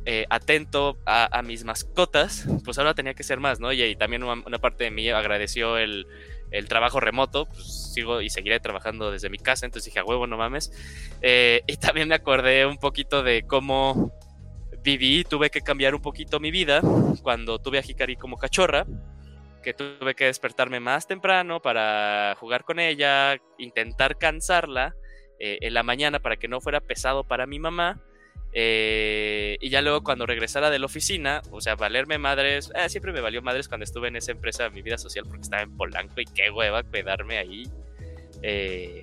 eh, atento a, mis mascotas, pues ahora tenía que ser más, ¿no? Y, también una, parte de mí agradeció el, el trabajo remoto, pues sigo y seguiré trabajando desde mi casa, entonces dije, a huevo, no mames. Eh, y también me acordé un poquito de cómo viví, tuve que cambiar un poquito mi vida cuando tuve a Hikari como cachorra, que tuve que despertarme más temprano para jugar con ella, intentar cansarla eh, en la mañana para que no fuera pesado para mi mamá eh, y ya luego cuando regresara de la oficina, o sea, valerme madres, eh, siempre me valió madres cuando estuve en esa empresa de mi vida social porque estaba en Polanco y qué hueva quedarme ahí. Eh,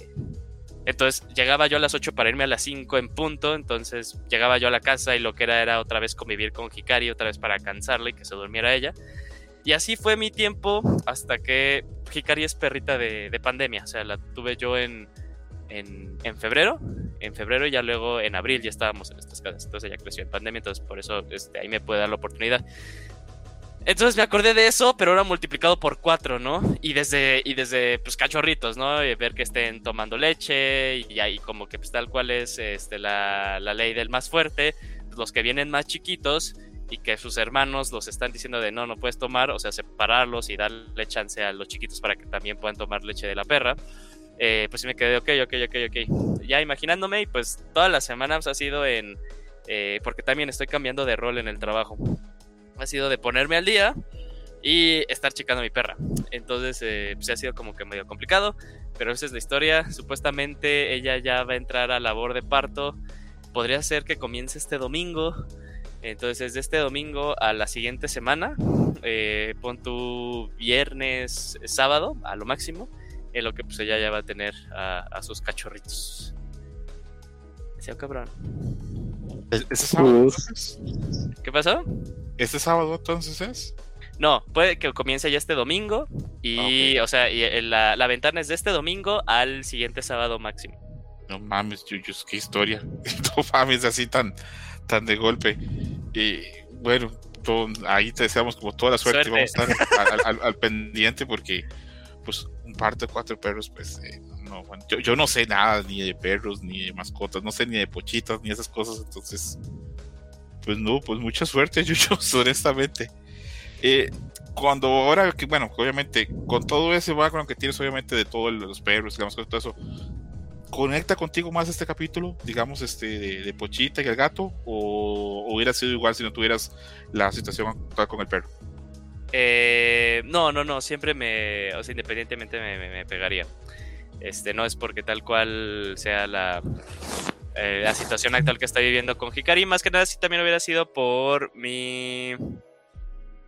entonces llegaba yo a las 8 para irme a las 5 en punto, entonces llegaba yo a la casa y lo que era era otra vez convivir con Hikari, otra vez para cansarla y que se durmiera ella. Y así fue mi tiempo hasta que Hikari es perrita de, de pandemia, o sea, la tuve yo en en, en, febrero, en febrero y ya luego en abril ya estábamos en estas casas, entonces ella creció en pandemia, entonces por eso este, ahí me puede dar la oportunidad. Entonces me acordé de eso, pero ahora multiplicado por cuatro, ¿no? Y desde, y desde pues cachorritos, ¿no? Y ver que estén tomando leche y ahí como que pues tal cual es este, la, la ley del más fuerte, los que vienen más chiquitos y que sus hermanos los están diciendo de no, no puedes tomar, o sea, separarlos y darle chance a los chiquitos para que también puedan tomar leche de la perra. Eh, pues sí me quedé, ok, ok, ok, ok. Ya imaginándome, y pues todas las semanas ha sido en. Eh, porque también estoy cambiando de rol en el trabajo. Ha sido de ponerme al día y estar checando a mi perra. Entonces, eh, pues ha sido como que medio complicado, pero esa es la historia. Supuestamente ella ya va a entrar a labor de parto. Podría ser que comience este domingo. Entonces, de este domingo a la siguiente semana, pon tu viernes, sábado, a lo máximo en lo que pues ella ya va a tener a, sus cachorritos. Decía cabrón. ¿Este sábado ¿Qué pasó? ¿Este sábado entonces es? No, puede que comience ya este domingo y, o sea, y la, la, ventana es de este domingo al siguiente sábado máximo. No mames, Yuyus, qué historia. no mames, así tan, tan de golpe. Y bueno, ahí te deseamos como toda la suerte. Vamos a estar al, al pendiente porque pues un par de cuatro perros, pues eh, no, bueno, yo, yo, no sé nada ni de perros, ni de mascotas, no sé ni de pochitas, ni esas cosas, entonces, pues no, pues mucha suerte, yo, honestamente. Eh, cuando ahora que, bueno, obviamente, con todo ese background que tienes, obviamente, de todos los perros y las mascotas, todo eso, ¿conecta contigo más este capítulo, digamos, este, de, de Pochita y el gato? ¿O hubiera sido igual si no tuvieras la situación actual con el perro? Eh, no, no, no, siempre me, o sea, independientemente me, me- me pegaría. Este, no es porque tal cual sea la, eh, la situación actual que está viviendo con Hikari, más que nada sí también hubiera sido por mi,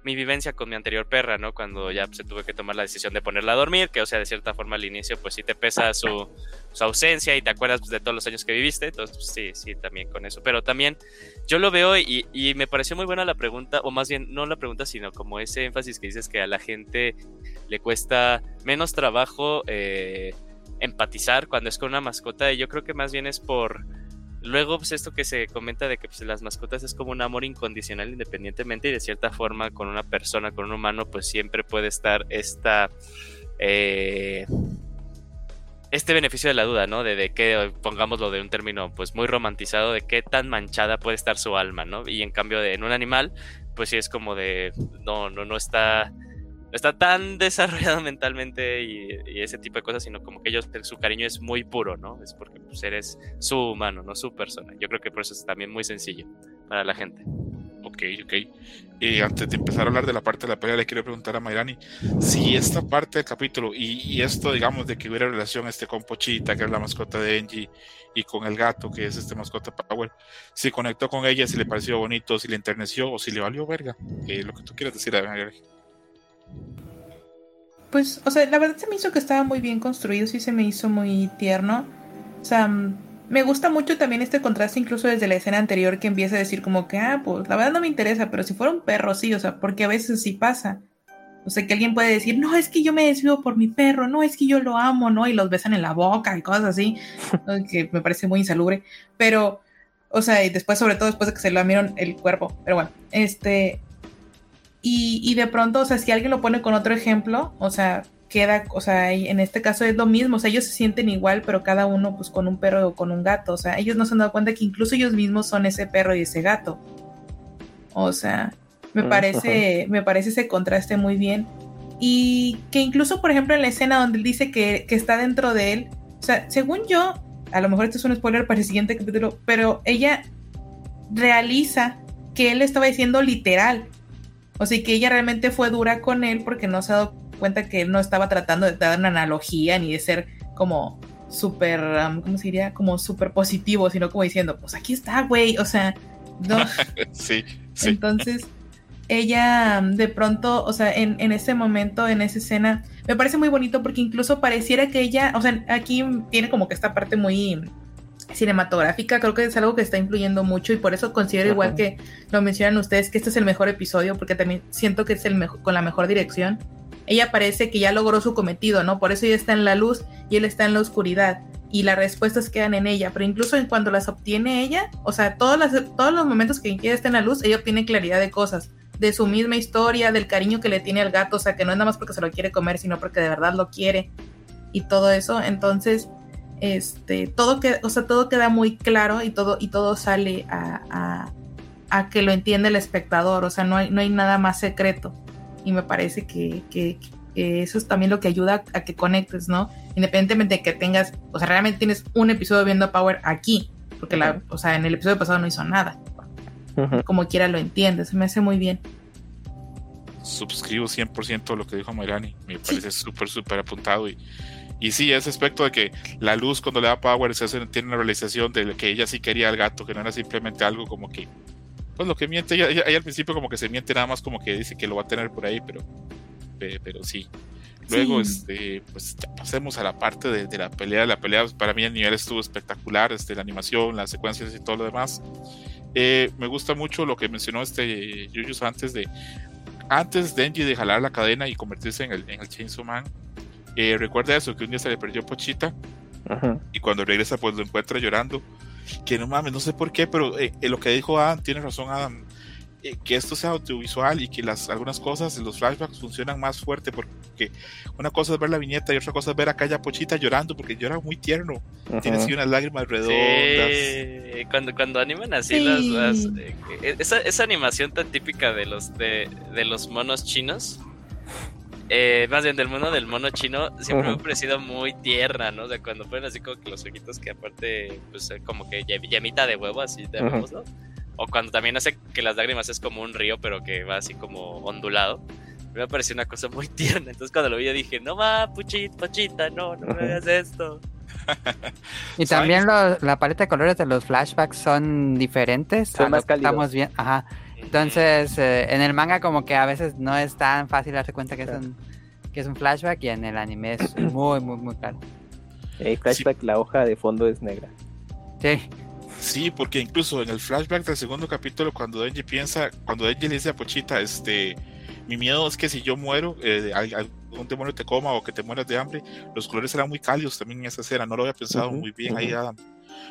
mi vivencia con mi anterior perra, ¿no? Cuando ya se tuve que tomar la decisión de ponerla a dormir, que o sea, de cierta forma al inicio pues sí te pesa su, su ausencia y te acuerdas pues, de todos los años que viviste, entonces pues, sí, sí, también con eso, pero también yo lo veo y, y me pareció muy buena la pregunta, o más bien no la pregunta, sino como ese énfasis que dices que a la gente le cuesta menos trabajo eh, empatizar cuando es con una mascota, y yo creo que más bien es por... Luego, pues esto que se comenta de que pues, las mascotas es como un amor incondicional independientemente y de cierta forma con una persona, con un humano, pues siempre puede estar esta... eh, este beneficio de la duda, ¿no? De, de que, pongámoslo de un término pues muy romantizado, de qué tan manchada puede estar su alma, ¿no? Y en cambio de en un animal, pues sí es como de, no, no, no está, no está tan desarrollado mentalmente y, ese tipo de cosas, sino como que ellos, su cariño es muy puro, ¿no? Es porque pues, eres su humano, no su persona. Yo creo que por eso es también muy sencillo para la gente. Ok, ok. Y antes de empezar a hablar de la parte de la pelea, le quiero preguntar a Mayrani si esta parte del capítulo y, esto, digamos, de que hubiera relación este con Pochita, que es la mascota de Engie, y con el gato, que es este mascota Power, si conectó con ella, si le pareció bonito, si le enterneció o si le valió verga. Eh, lo que tú quieras decir, Mayrani. Pues, o sea, la verdad se me hizo que estaba muy bien construido, sí se me hizo muy tierno. O sea, mm, me gusta mucho también este contraste, incluso desde la escena anterior, que empieza a decir como que, ah, pues la verdad no me interesa, pero si fuera un perro, sí, o sea, porque a veces sí pasa. O sea, que alguien puede decir, no, es que yo me desvivo por mi perro, no, es que yo lo amo, ¿no? Y los besan en la boca y cosas así, que me parece muy insalubre. Pero, o sea, y después, sobre todo después de que se lo amieron el cuerpo, pero bueno, este, y, y de pronto, o sea, si alguien lo pone con otro ejemplo, o sea, queda, o sea, en este caso es lo mismo, o sea, ellos se sienten igual, pero cada uno pues con un perro o con un gato, o sea, ellos no se han dado cuenta que incluso ellos mismos son ese perro y ese gato. O sea, me parece, me parece ese contraste muy bien. Y que incluso, por ejemplo, en la escena donde él dice que, que está dentro de él, o sea, según yo, a lo mejor esto es un spoiler para el siguiente capítulo, pero ella realiza que él estaba diciendo literal. O sea, que ella realmente fue dura con él porque no se ha dado cuenta que él no estaba tratando de dar una analogía ni de ser como súper, um, ¿cómo se diría? Como súper positivo, sino como diciendo, pues aquí está, güey. O sea, no. sí, sí. Entonces, ella de pronto, o sea, en, en ese momento, en esa escena, me parece muy bonito porque incluso pareciera que ella, o sea, aquí tiene como que esta parte muy cinematográfica, creo que es algo que está influyendo mucho y por eso considero Ajá. igual que lo mencionan ustedes que este es el mejor episodio porque también siento que es el mejor con la mejor dirección. Ella parece que ya logró su cometido, ¿no? Por eso ella está en la luz y él está en la oscuridad y las respuestas quedan en ella, pero incluso en cuando las obtiene ella, o sea, todos, las, todos los momentos que ella está en la luz, ella obtiene claridad de cosas, de su misma historia, del cariño que le tiene al gato, o sea, que no es nada más porque se lo quiere comer, sino porque de verdad lo quiere y todo eso, entonces este todo que o sea todo queda muy claro y todo y todo sale a, a, a que lo entiende el espectador o sea no hay no hay nada más secreto. Y me parece que, que, que eso es también lo que ayuda a que conectes no independientemente de que tengas o sea realmente tienes un episodio viendo Power aquí porque la o sea en el episodio pasado no hizo nada. Como quiera lo entiendes se me hace muy bien. Suscribo 100% lo que dijo Mayrani. Me parece súper, súper apuntado. Y, y sí, ese aspecto de que la luz cuando le da power se hace- tiene una realización de que ella sí quería al gato, que no era simplemente algo como que. Pues lo que miente, ella, ella- ella al principio como que se miente nada más como que dice que lo va a tener por ahí, pero, pe- pero sí. Luego, Sí. este, pues ya pasemos a la parte de, de la pelea. La pelea pues, para mí el nivel estuvo espectacular, este, la animación, las secuencias y todo lo demás. Eh, me gusta mucho lo que mencionó este Yuyus antes de antes Denji de jalar la cadena y convertirse en el, en el Chainsaw Man. Eh, recuerda eso, que un día se le perdió Pochita Ujú. y cuando regresa pues lo encuentra llorando. Que no mames, no sé por qué, pero eh, eh, lo que dijo Adam, tiene razón Adam, eh, que esto sea audiovisual y que las algunas cosas en los flashbacks funcionan más fuerte porque una cosa es ver la viñeta y otra cosa es ver acá ya Pochita llorando porque llora muy tierno, tiene Ujú. así unas lágrimas redondas. Sí, cuando, cuando animan así Sí. las, las- eh, esa, esa animación tan típica de los de, de los monos chinos eh, más bien del mundo del mono chino, siempre me ha parecido muy tierna, ¿no? O sea, cuando ponen así como que los ojitos que aparte, pues eh, como que yemita de huevo, así de huevos, ¿no? O cuando también hace que las lágrimas es como un río, pero que va así como ondulado. Me pareció una cosa muy tierna. Entonces cuando lo vi yo dije, no va, puchita, pochita, no, no me hagas esto. Y también lo- la paleta de colores de los flashbacks son diferentes. Son a lo más que. Estamos bien, ajá. Entonces, eh, en el manga como que a veces no es tan fácil darse cuenta que es un, que es un flashback y en el anime es muy, muy, muy claro. Eh, flashback, la hoja de fondo es negra. Sí, Sí, porque incluso en el flashback del segundo capítulo, cuando Denji piensa, cuando Denji le dice a Pochita, este, mi miedo es que si yo muero, eh, al- algún demonio te coma o que te mueras de hambre, los colores serán muy cálidos también en esa escena. No lo había pensado muy bien ahí, ujú. Adam.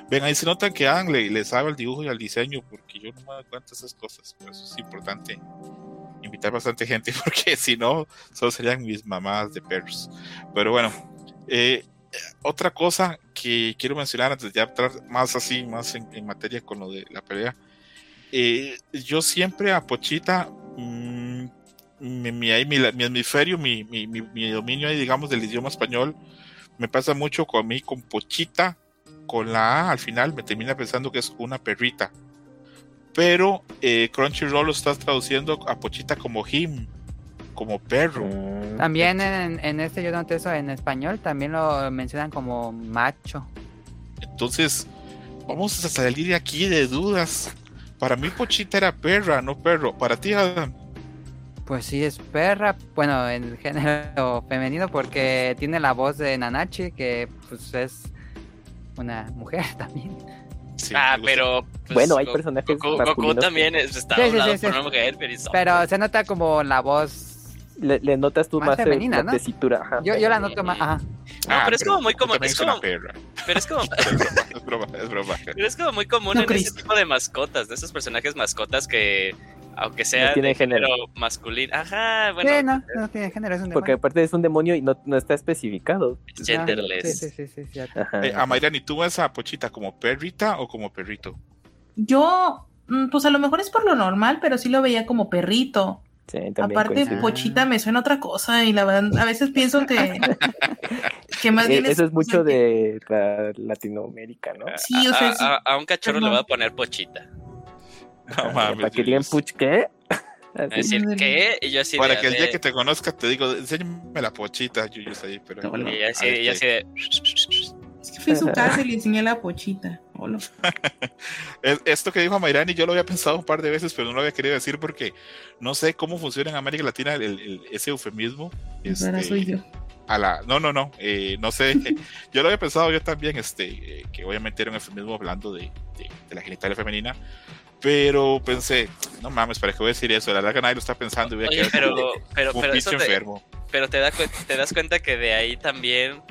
Ven, ahí se notan que Adam le, sabe al dibujo y al diseño, porque yo no me doy cuenta de esas cosas. Por eso es importante invitar bastante gente, porque si no, solo serían mis mamás de perros. Pero bueno, eh, otra cosa que quiero mencionar antes de entrar más así, más en, en materia con lo de la pelea. eh, yo siempre a Pochita, mm, mi, mi, mi- mi hemisferio, mi, mi, mi- mi dominio ahí, digamos, del idioma español, me pasa mucho con mí, con Pochita, con la A al final, me termina pensando que es una perrita. Pero eh, Crunchyroll lo está traduciendo a Pochita como him, como perro. Mm, también en, en este yo noté eso en español, también lo mencionan como macho. Entonces, vamos a salir de aquí de dudas. Para mí Pochita era perra, no perro. Para ti, Adam. Pues sí, es perra, bueno, en género femenino porque tiene la voz de Nanachi, que pues es una mujer también. Sí, ah, pero. pues, Bueno, hay personajes Goku, Goku también es- está Sí, sí, hablado sí, sí. por una mujer, pero Pero se nota como la voz... Le, le notas tú Más más, eh, femenina, ¿no? tesitura. ajá. Yo, yo la noto más... Ajá. No, pero es como muy común. Es como, pero es como, Es broma, es broma. pero es como muy común No, en Chris. ese tipo de mascotas, de esos personajes mascotas que, aunque sea tiene de género. masculino. Ajá, bueno, sí, no, no tiene género, es un Porque demonio. aparte es un demonio y no, no está especificado. es genderless. Sí, sí, sí, sí, sí. Ajá, Eh. Amairani, ¿tú ves a Pochita como perrita o como perrito? Yo, mm, pues a lo mejor es por lo normal, pero sí lo veía como perrito. Sí, Aparte, coincido. Pochita me suena otra cosa y la verdad, a veces pienso que, que más Eh, bien eso es mucho de la- Latinoamérica, ¿no? Sí, o sea, a, sí. a- a un cachorro le voy a poner pochita. No mames. Para que digan, puch, ¿qué? Es decir. ¿qué? Y yo así Para de, que el día de- que te conozca te digo, enséñame la Pochita, Yuyos ahí. Pero, Hola. y yo así, y así de... Es que fui a su casa y le enseñé la pochita. Hola. Esto que dijo Amairani yo lo había pensado un par de veces, pero no lo había querido decir porque no sé cómo funciona en América Latina el- el- ese eufemismo. Ahora este, soy yo. a la no no no eh, no sé yo lo había pensado yo también este eh, que obviamente era un eufemismo hablando de, de, de la genitalia femenina pero pensé no mames para qué voy a decir eso la verdad que nadie lo está pensando y voy a Oye, quedar pero, como, pero, como pero, eso te, enfermo pero te, da te das cuenta que de ahí también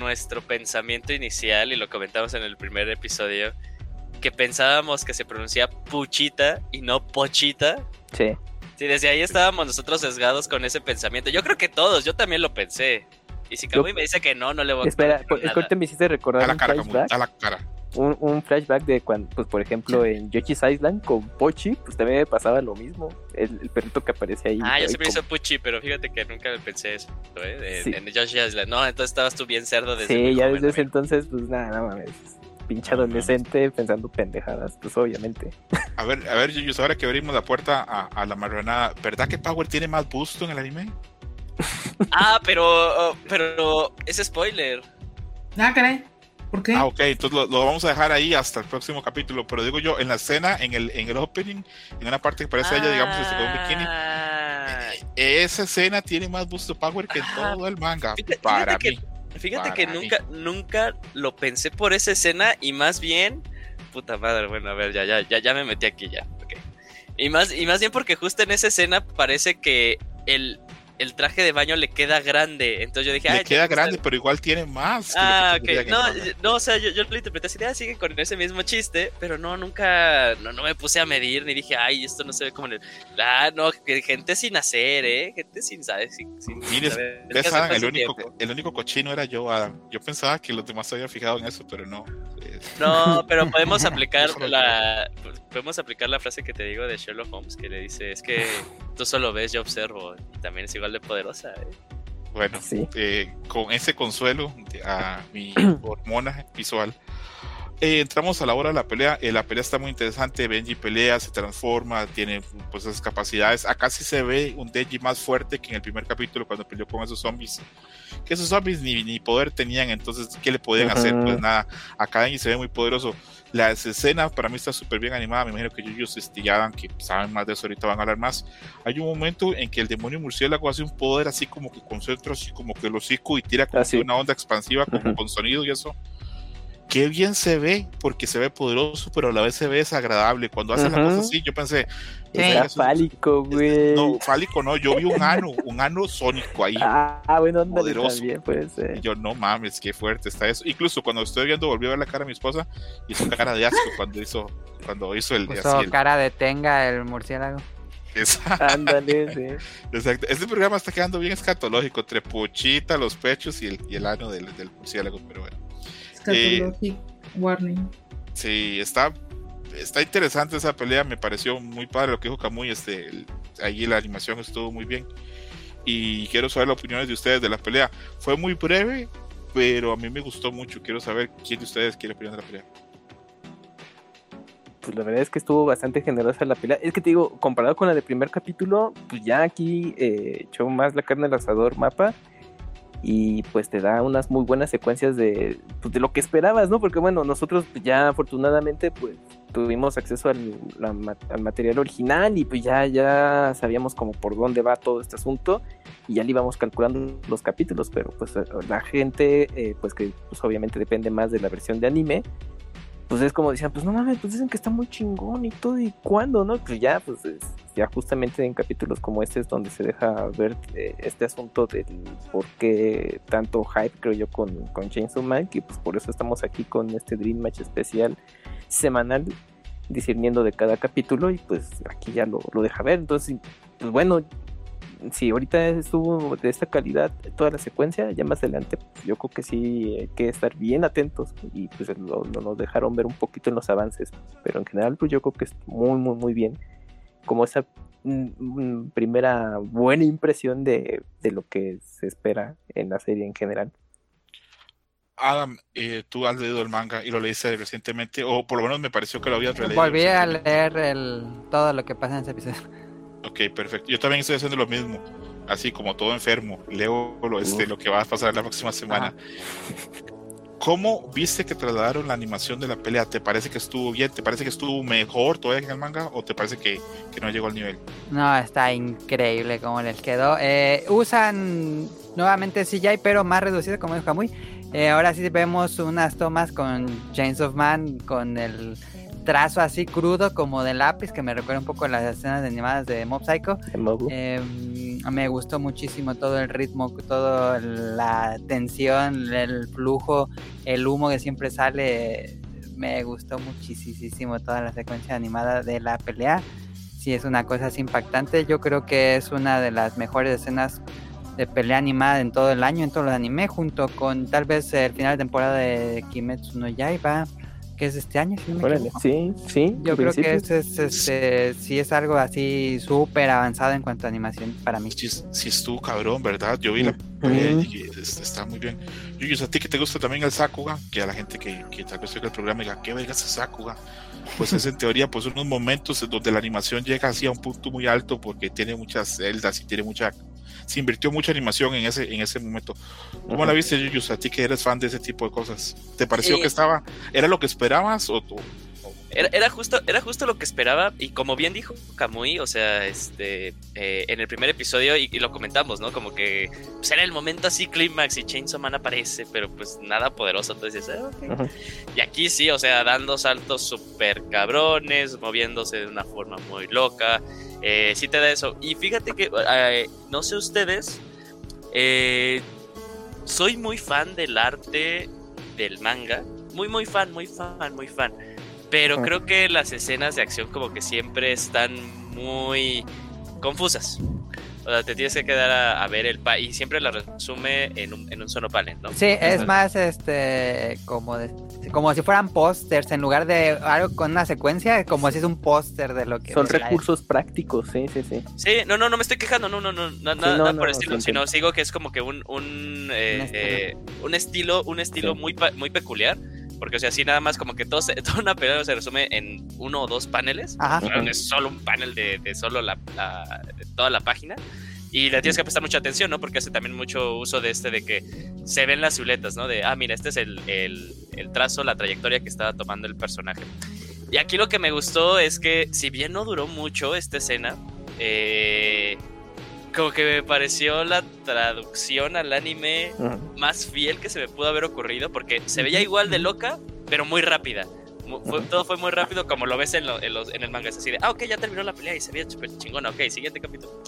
nuestro pensamiento inicial, y lo comentamos en el primer episodio, que pensábamos que se pronuncia puchita y no pochita. Sí. Sí, desde ahí estábamos nosotros sesgados con ese pensamiento. Yo creo que todos, yo también lo pensé. Y si Kamui me dice que no, no le voy a Espera, nada. me hiciste a recordar la un cara como a la cara Un, un flashback de cuando, pues por ejemplo, en Yoshi's Island con Pochi, pues también me pasaba lo mismo. El, el perrito que aparece ahí. Ah, yo siempre como- hice Puchi, pero fíjate que nunca pensé eso, ¿eh? En, Sí. en Yoshi Island. No, entonces estabas tú bien cerdo desde Sí, ya joven, desde ese entonces, pues nada, no mames. Pinche No adolescente pensando pendejadas, pues obviamente. a ver a ver Yuyos, ahora que abrimos la puerta a, a la marranada ¿verdad que Power tiene más busto en el anime? Ah, pero, pero es spoiler. Ah, caray. ¿Por qué? Ah, ok, entonces lo, lo vamos a dejar ahí hasta el próximo capítulo. Pero digo yo, en la escena, en el, en el opening, en una parte que parece ella, digamos, este, con un bikini, Ah, esa escena tiene más busto power que en todo el manga. Fíjate- para fíjate mí. Fíjate Para que mí. nunca, nunca lo pensé por esa escena y más bien, puta madre, bueno, a ver, ya, ya, ya, ya me metí aquí ya, ok. Y más, y más bien porque justo en esa escena parece que el, el traje de baño le queda grande, entonces yo dije, Le "Ay, queda grande, gusta". pero igual tiene más. Ah, ok. No, o sea, yo, yo lo interpreté así, ah, sigue con ese mismo chiste, pero no, nunca, no, no me puse a medir, ni dije, ay, esto no se ve como en el... Ah, no, gente sin hacer, ¿eh? Gente sin saber, sin, sin el, único, tiempo. el único cochino era yo, Adam. Yo pensaba que los demás se habían fijado en eso, pero no. No, pero podemos aplicar la podemos aplicar la frase que te digo de Sherlock Holmes que le dice es que tú solo ves, yo observo. Y también es igual de poderosa. ¿eh? Bueno, eh, con ese consuelo a mi hormona visual, eh, entramos a la hora de la pelea. Eh, la pelea está muy interesante. Benji pelea, se transforma, tiene pues esas capacidades. Acá sí se ve un Denji más fuerte que en el primer capítulo cuando peleó con esos zombies. Que esos zombies ni, ni poder tenían, entonces, ¿qué le podían hacer? Pues nada. Acá Denji se ve muy poderoso. Las escenas para mí está súper bien animada. Me imagino que ellos estillaban, que saben más de eso, ahorita van a hablar más. Hay un momento en que el demonio murciélago hace un poder así como que concentra así como que el hocico y tira como una onda expansiva como con sonido y eso qué bien se ve, porque se ve poderoso, pero a la vez se ve desagradable. Cuando hacen la cosa así, yo pensé. Está fálico, güey. No, fálico no, yo vi un ano, un ano sónico ahí. Ah, bueno, poderoso. También puede ser. Y yo, no mames, qué fuerte está eso. Incluso cuando estoy viendo, volví a ver la cara de mi esposa, hizo cara de asco cuando hizo, cuando hizo el. Puso cara de tenga el murciélago. Ándale, sí. Exacto. Este programa está quedando bien escatológico, entre pochita, los pechos y el, y el ano del, del murciélago, pero bueno. Eh, warning. Sí, está, está interesante esa pelea, me pareció muy padre lo que dijo Camuy, este, ahí la animación estuvo muy bien. Y quiero saber las opiniones de ustedes de la pelea. Fue muy breve, pero a mí me gustó mucho. Quiero saber quién de ustedes quiere opinar de la pelea. Pues la verdad es que estuvo bastante generosa la pelea. Es que te digo, comparado con la del primer capítulo, pues ya aquí eh, echó más la carne al asador mapa y pues te da unas muy buenas secuencias de, pues, de lo que esperabas, ¿no? Porque bueno, nosotros ya afortunadamente pues tuvimos acceso al, al, material original y pues ya, ya sabíamos como por dónde va todo este asunto y ya le íbamos calculando los capítulos, pero pues la gente eh, pues que pues obviamente depende más de la versión de anime, pues es como decían, pues no mames, pues dicen que está muy chingón y todo, ¿y cuándo, no? Pues ya, pues ya justamente en capítulos como este es donde se deja ver eh, este asunto del por qué tanto hype, creo yo, con, con Chainsaw Man, y pues por eso estamos aquí con este Dream Match especial semanal, discerniendo de cada capítulo, y pues aquí ya lo, lo deja ver, entonces, pues bueno, si ahorita estuvo de esta calidad toda la secuencia, ya más adelante pues, yo creo que sí hay que estar bien atentos y pues lo, nos dejaron ver un poquito en los avances, pero en general pues yo creo que es muy muy muy bien como esa mm, mm, primera buena impresión de, lo que se espera en la serie en general. Adam, eh, tú has leído el manga y lo leíste recientemente, o por lo menos me pareció que lo habías releído. Volví a leer el, todo lo que pasa en ese episodio. Ok, perfecto. Yo también estoy haciendo lo mismo, así como todo enfermo. Leo lo, este, lo que va a pasar la próxima semana. ¿Cómo viste que trasladaron la animación de la pelea? ¿Te parece que estuvo bien? ¿Te parece que estuvo mejor todavía en el manga? ¿O te parece que, que no llegó al nivel? No, está increíble como les quedó. Eh, usan nuevamente CGI, pero más reducido, como dijo muy. Eh, ahora sí vemos unas tomas con Chains of Man, con el trazo así crudo como de lápiz que me recuerda un poco a las escenas animadas de Mob Psycho. Em, me gustó muchísimo todo el ritmo, toda la tensión, el flujo, el humo que siempre sale. Me gustó muchísimo toda la secuencia animada de la pelea. Sí, es una cosa así impactante. Yo creo que es una de las mejores escenas de pelea animada en todo el año, en todo el anime, junto con tal vez el final de temporada de Kimetsu no Yaiba que es este año. sí, sí. Yo creo que es, este, sí es algo así súper avanzado en cuanto a animación para mí. Sí, sí estuvo cabrón, ¿verdad? Yo vi la y está muy bien. Yuyos, a ti que te gusta también el Sakuga, que a la gente que, que tal vez oiga el programa diga, ¿qué verga es Sakuga? Pues es en teoría pues unos momentos donde la animación llega así a un punto muy alto porque tiene muchas celdas y tiene mucha se invirtió mucha animación en ese, en ese momento. ¿Cómo la viste, Yuyus? A ti que eres fan de ese tipo de cosas. ¿Te pareció que estaba, era lo que esperabas o, era, justo, era justo lo que esperaba y como bien dijo Kamui, o sea, este, eh, en el primer episodio y, lo comentamos, ¿no? Como que pues, era el momento así clímax y Chainsaw Man aparece, pero pues nada poderoso, entonces ah, Y aquí sí, o sea, dando saltos súper cabrones, moviéndose de una forma muy loca, eh, sí te da eso. Y fíjate que, eh, no sé ustedes, soy muy fan del arte del manga, muy, muy fan, muy fan, muy fan. Pero creo que las escenas de acción como que siempre están muy confusas. O sea, te tienes que quedar a, ver el país y siempre la resume en un, en un solo panel, ¿no? Sí, es más este como como si fueran pósters en lugar de algo con una secuencia, como si es un póster de lo que Son de recursos prácticos, sí, sí, sí. Sí, no, no, no me estoy quejando, no, no, no, na- nada, no, nada no, por el no, estilo, sí sino sigo que es como que un, un, eh, estilo. eh, un estilo, un estilo Sí. muy, muy peculiar, porque o sea, así nada más como que todo se- toda una pelea se resume en uno o dos paneles, Ajá. Claro, es solo un panel de, de solo la, la- de toda la página. Y le tienes que prestar mucha atención, ¿no? Porque hace también mucho uso de este de que se ven las siluetas, ¿no? De, ah, mira, este es el, el- el trazo, la trayectoria que estaba tomando el personaje. Y aquí lo que me gustó es que, si bien no duró mucho esta escena, eh, como que me pareció la traducción al anime Ujú. más fiel que se me pudo haber ocurrido, porque se veía igual de loca, pero muy rápida. Fue- todo fue muy rápido, como lo ves en, lo- en los- en el manga. Es así de, ah, ok, ya terminó la pelea y se veía súper chingona. Ok, siguiente capítulo.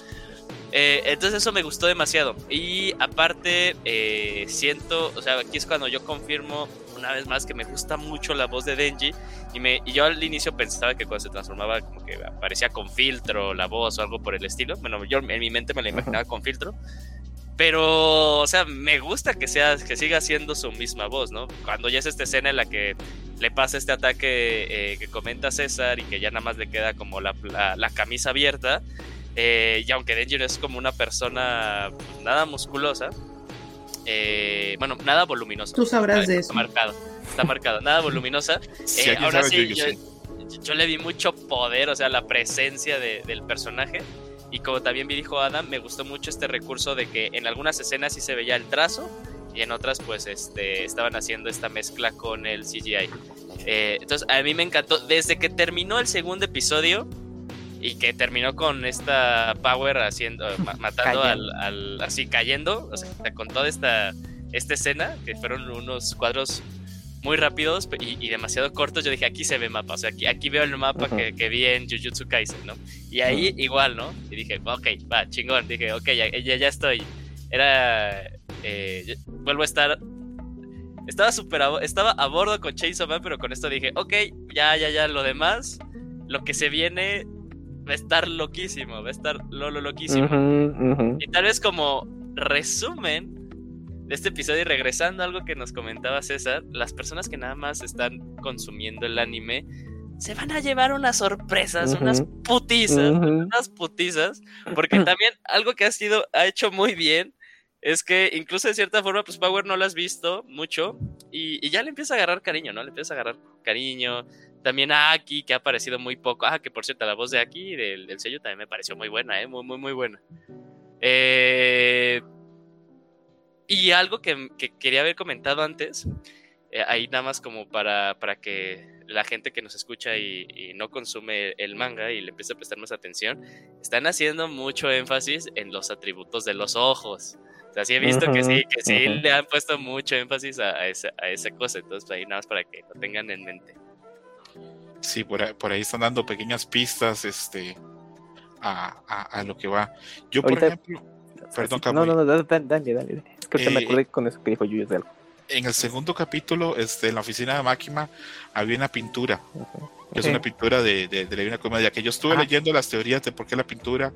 Eh, entonces eso me gustó demasiado. Y aparte, eh, siento, o sea, aquí es cuando yo confirmo una vez más que me gusta mucho la voz de Denji. Y, me, y yo al inicio pensaba que cuando se transformaba como que aparecía con filtro la voz o algo por el estilo. Bueno, yo en mi mente me la imaginaba con filtro. Pero, o sea, me gusta que sea que siga siendo su misma voz, ¿no? Cuando ya es esta escena en la que le pasa este ataque eh, que comenta César y que ya nada más le queda como la, la- la camisa abierta. Eh, y aunque no es como una persona pues, nada musculosa, eh, bueno, nada voluminosa. Tú sabrás Está- de está eso. marcado, está marcado, nada voluminosa. Eh, ahora sí, yo- yo, yo sí. yo- yo le vi mucho poder, o sea, la presencia de- del personaje. Y como también vi dijo Adam, me gustó mucho este recurso de que en algunas escenas sí se veía el trazo y en otras pues este, estaban haciendo esta mezcla con el CGI. Eh, entonces a mí me encantó, desde que terminó el segundo episodio y que terminó con esta Power haciendo, ma- matando al, al- así cayendo, o sea, con toda esta, esta escena, que fueron unos cuadros muy rápidos y, y demasiado cortos, yo dije, aquí se ve mapa, o sea, aquí, aquí veo el mapa Ujú. que, que vi en Jujutsu Kaisen, ¿no? Y ahí igual, ¿no? Y dije, ok, va, chingón, dije, ok, ya, ya, ya estoy. Era, eh, yo- vuelvo a estar, estaba súper, a, estaba a bordo con Chainsaw Man, pero con esto dije, ok, ya, ya, ya, lo demás, lo que se viene va a estar loquísimo, va a estar lolo loquísimo. Ujú, ujú. Y tal vez como resumen de este episodio y regresando a algo que nos comentaba César, las personas que nada más están consumiendo el anime se van a llevar unas sorpresas, Ujú. unas putizas, unas putizas, porque también algo que ha sido ha hecho muy bien es que incluso de cierta forma pues Power no lo has visto mucho y, y ya le empieza a agarrar cariño, ¿no? Le empieza a agarrar cariño. También a Aki, que ha aparecido muy poco. Ah, que por cierto, la voz de Aki del, del sello también me pareció muy buena, ¿eh? Muy, muy, muy buena. Eh, y algo que, que quería haber comentado antes, eh, ahí nada más como para, para que la gente que nos escucha y, y no consume el manga y le empiece a prestar más atención, están haciendo mucho énfasis en los atributos de los ojos. O sea, sí he visto que sí, que sí le han puesto mucho énfasis a, a esa, a esa cosa. Entonces, ahí nada más para que lo tengan en mente. Sí, por ahí, por ahí están dando pequeñas pistas este, a, a, a lo que va. Yo, por Ahorita- ejemplo, perdón, no, no, Camuy, no, dale, dale, dale, dale. Es que ahorita me Eh, acordé con eso que dijo Yuyo de algo. en el segundo capítulo, este, en la oficina de Máquina, había una pintura, que es una pintura de, de, de la Divina Comedia, que yo estuve Ajá. leyendo las teorías de por qué la pintura,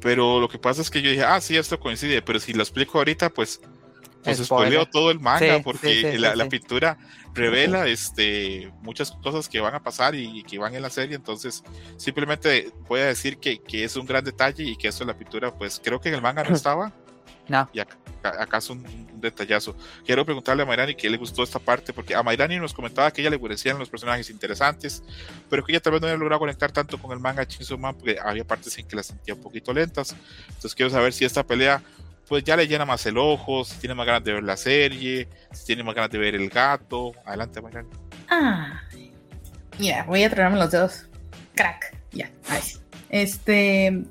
pero lo que pasa es que yo dije, ah, sí, esto coincide, pero si lo explico ahorita, pues, pues Spoiler. spoileo todo el manga, Sí, porque sí, sí, la, la pintura revela este, muchas cosas que van a pasar y, y que van en la serie, entonces simplemente voy a decir que, que es un gran detalle y que esto en la pintura, pues creo que en el manga no estaba, No. y acá, acá es un, un detallazo. Quiero preguntarle a Mayrani que le gustó esta parte, porque a Mayrani nos comentaba que ella le parecían los personajes interesantes, pero que ella tal vez no había logrado conectar tanto con el manga Chainsaw Man, porque había partes en que las sentía un poquito lentas. Entonces quiero saber si esta pelea, pues ya le llena más el ojo, si tiene más ganas de ver la serie, si tiene más ganas de ver el gato. Adelante, Mayrani. Ah, mira, voy a traerme los dedos. Crack, ya. ahí. Este,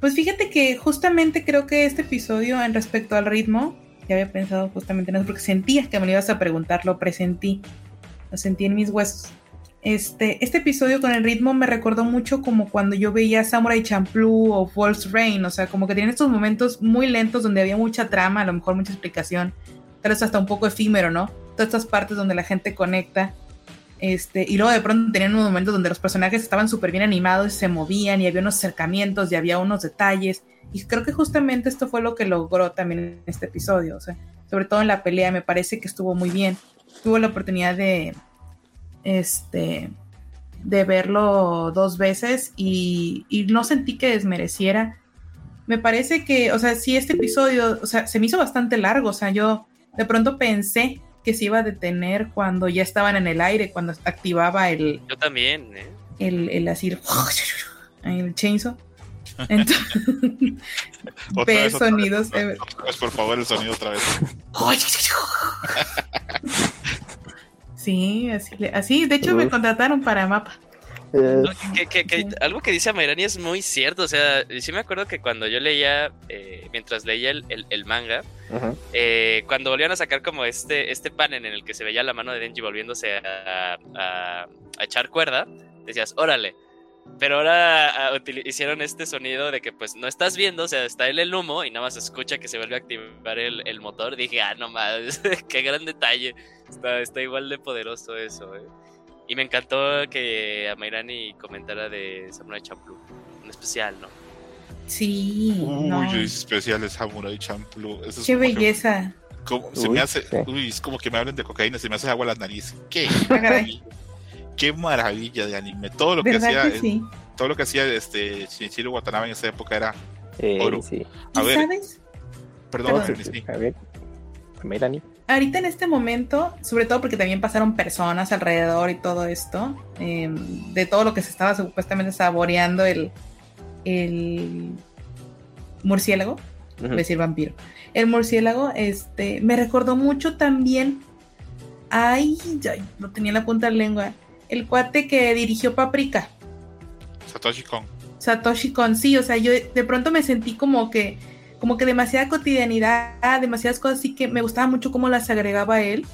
pues fíjate que justamente creo que este episodio en respecto al ritmo, ya había pensado justamente en eso porque sentía que me lo ibas a preguntar, lo presentí, lo sentí en mis huesos. Este, este episodio con el ritmo me recordó mucho como cuando yo veía Samurai Champloo o False Rain, o sea, como que tenían estos momentos muy lentos donde había mucha trama, a lo mejor mucha explicación, tal vez hasta un poco efímero, ¿no? Todas estas partes donde la gente conecta. Este, y luego de pronto tenían unos momentos donde los personajes estaban súper bien animados y se movían y había unos acercamientos y había unos detalles. Y creo que justamente esto fue lo que logró también en este episodio. O sea, sobre todo en la pelea me parece que estuvo muy bien. tuve la oportunidad de, este, de verlo dos veces y, y no sentí que desmereciera. Me parece que, o sea, sí, este episodio, o sea, se me hizo bastante largo, o sea, yo de pronto pensé que se iba a detener cuando ya estaban en el aire, cuando activaba el, Yo también, ¿eh? el, el así, el chainsaw. Entonces, Otra ver vez, sonidos. otra eh, vez, otra vez, por favor, el sonido otra vez. Sí, así, le- así, de hecho me contrataron para mapa. No, que- que- que Sí. algo que dice Amairani es muy cierto. O sea, sí me acuerdo que cuando yo leía, eh, mientras leía el, el- el manga, ajá. eh, cuando volvían a sacar como este, este panel en el que se veía la mano de Denji volviéndose a, a- a echar cuerda, decías, órale. Pero ahora ah, hicieron este sonido de que pues no estás viendo, o sea, está él el humo y nada más escucha que se vuelve a activar el, el motor. Dije, ah, no más, qué gran detalle. Está, está igual de poderoso eso, eh. Y me encantó que Amairani comentara de Samurai Champloo, un especial, ¿no? Sí, Uy, no. es especial es Samurai Champloo. Eso qué belleza. como- se Uy, me hace, sí. uy, es como que me hablen de cocaína, se me hace agua las narices. Qué qué maravilla de anime. Todo lo que ¿Verdad hacía, que sí? todo lo que hacía este Shinichiro Watanabe en esa época era, Eh, Oro. sí. a ¿Y ver. sabes? perdón, sí. A ver, Melanie. Ahorita en este momento, sobre todo porque también pasaron personas alrededor y todo esto, eh, de todo lo que se estaba supuestamente saboreando el, el murciélago, voy a decir vampiro. El murciélago, este, me recordó mucho también. Ay, ya, lo tenía en la punta de la lengua. El cuate que dirigió Paprika, Satoshi Kon. Satoshi Kon. Sí, o sea, yo de pronto me sentí como que, como que demasiada cotidianidad, demasiadas cosas así que me gustaba mucho cómo las agregaba él.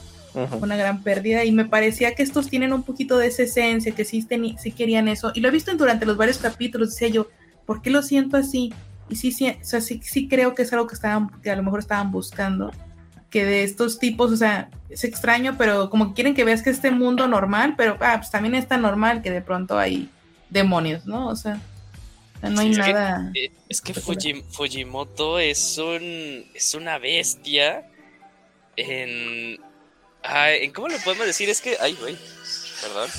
Una gran pérdida. Y me parecía que estos tienen un poquito de esa esencia, que sí, sí querían eso. Y lo he visto durante los varios capítulos. Decía yo, ¿por qué lo siento así? Y sí, sí, o sea, sí, sí creo que es algo que estaban, que a lo mejor estaban buscando. Que de estos tipos, o sea, es extraño, pero como que quieren que veas que este mundo normal, pero ah, pues también es tan normal que de pronto hay demonios, ¿no? O sea, no hay Sí, es que- nada. Eh, Es que Espectacular. Fuji- Fujimoto es un es una bestia en ah, en cómo lo podemos decir es que ay güey perdón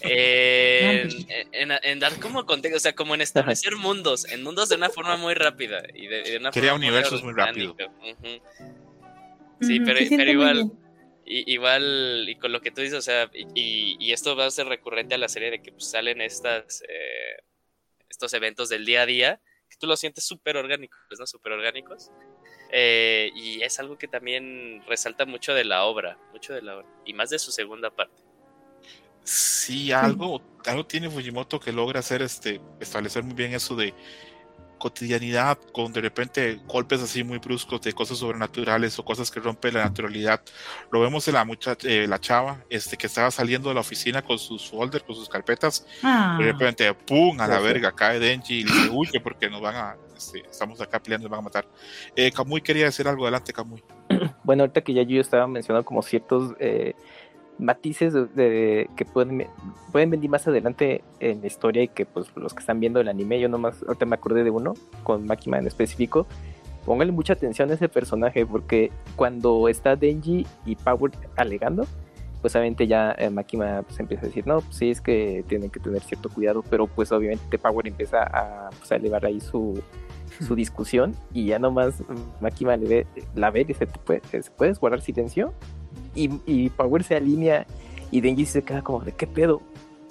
en, en- en dar como contexto, o sea, como en establecer mundos, en mundos de una forma muy rápida y de, de una Crea forma universos muy orgánica. Ujú. Sí, Ujú, pero- se siente pero muy igual- bien. Y, igual, y con lo que tú dices, o sea, y, y- y esto va a ser recurrente a la serie de que pues, salen estas, eh, estos eventos del día a día, que tú los sientes súper orgánicos, ¿no? Súper orgánicos. Eh, y es algo que también resalta mucho de la obra, mucho de la obra, y más de su segunda parte. Sí, algo, algo tiene Fujimoto que logra hacer este, establecer muy bien eso de cotidianidad, con de repente golpes así muy bruscos de cosas sobrenaturales o cosas que rompen la naturalidad. Lo vemos en la muchacha, eh, la chava, este, que estaba saliendo de la oficina con sus folders, con sus carpetas, Ah, de repente, ¡pum! a la verga, cae Denji y le dice, huye porque nos van a, este, estamos acá peleando, nos van a matar. Eh, Kamui quería decir algo, adelante Kamui. Bueno, ahorita que ya yo estaba mencionando como ciertos eh, matices de, de- que pueden, pueden venir más adelante en la historia y que pues los que están viendo el anime, yo nomás ahorita me acordé de uno, con Makima en específico. Pónganle mucha atención a ese personaje porque cuando está Denji y Power alegando, pues obviamente ya eh, Makima pues, empieza a decir, no, pues sí es que tienen que tener cierto cuidado, pero pues obviamente Power empieza a, pues, a elevar ahí su, su discusión y ya nomás Makima le ve, la ve y dice, ¿te puedes, ¿puedes guardar silencio? Y, y Power se alinea y Denji se queda como de qué pedo.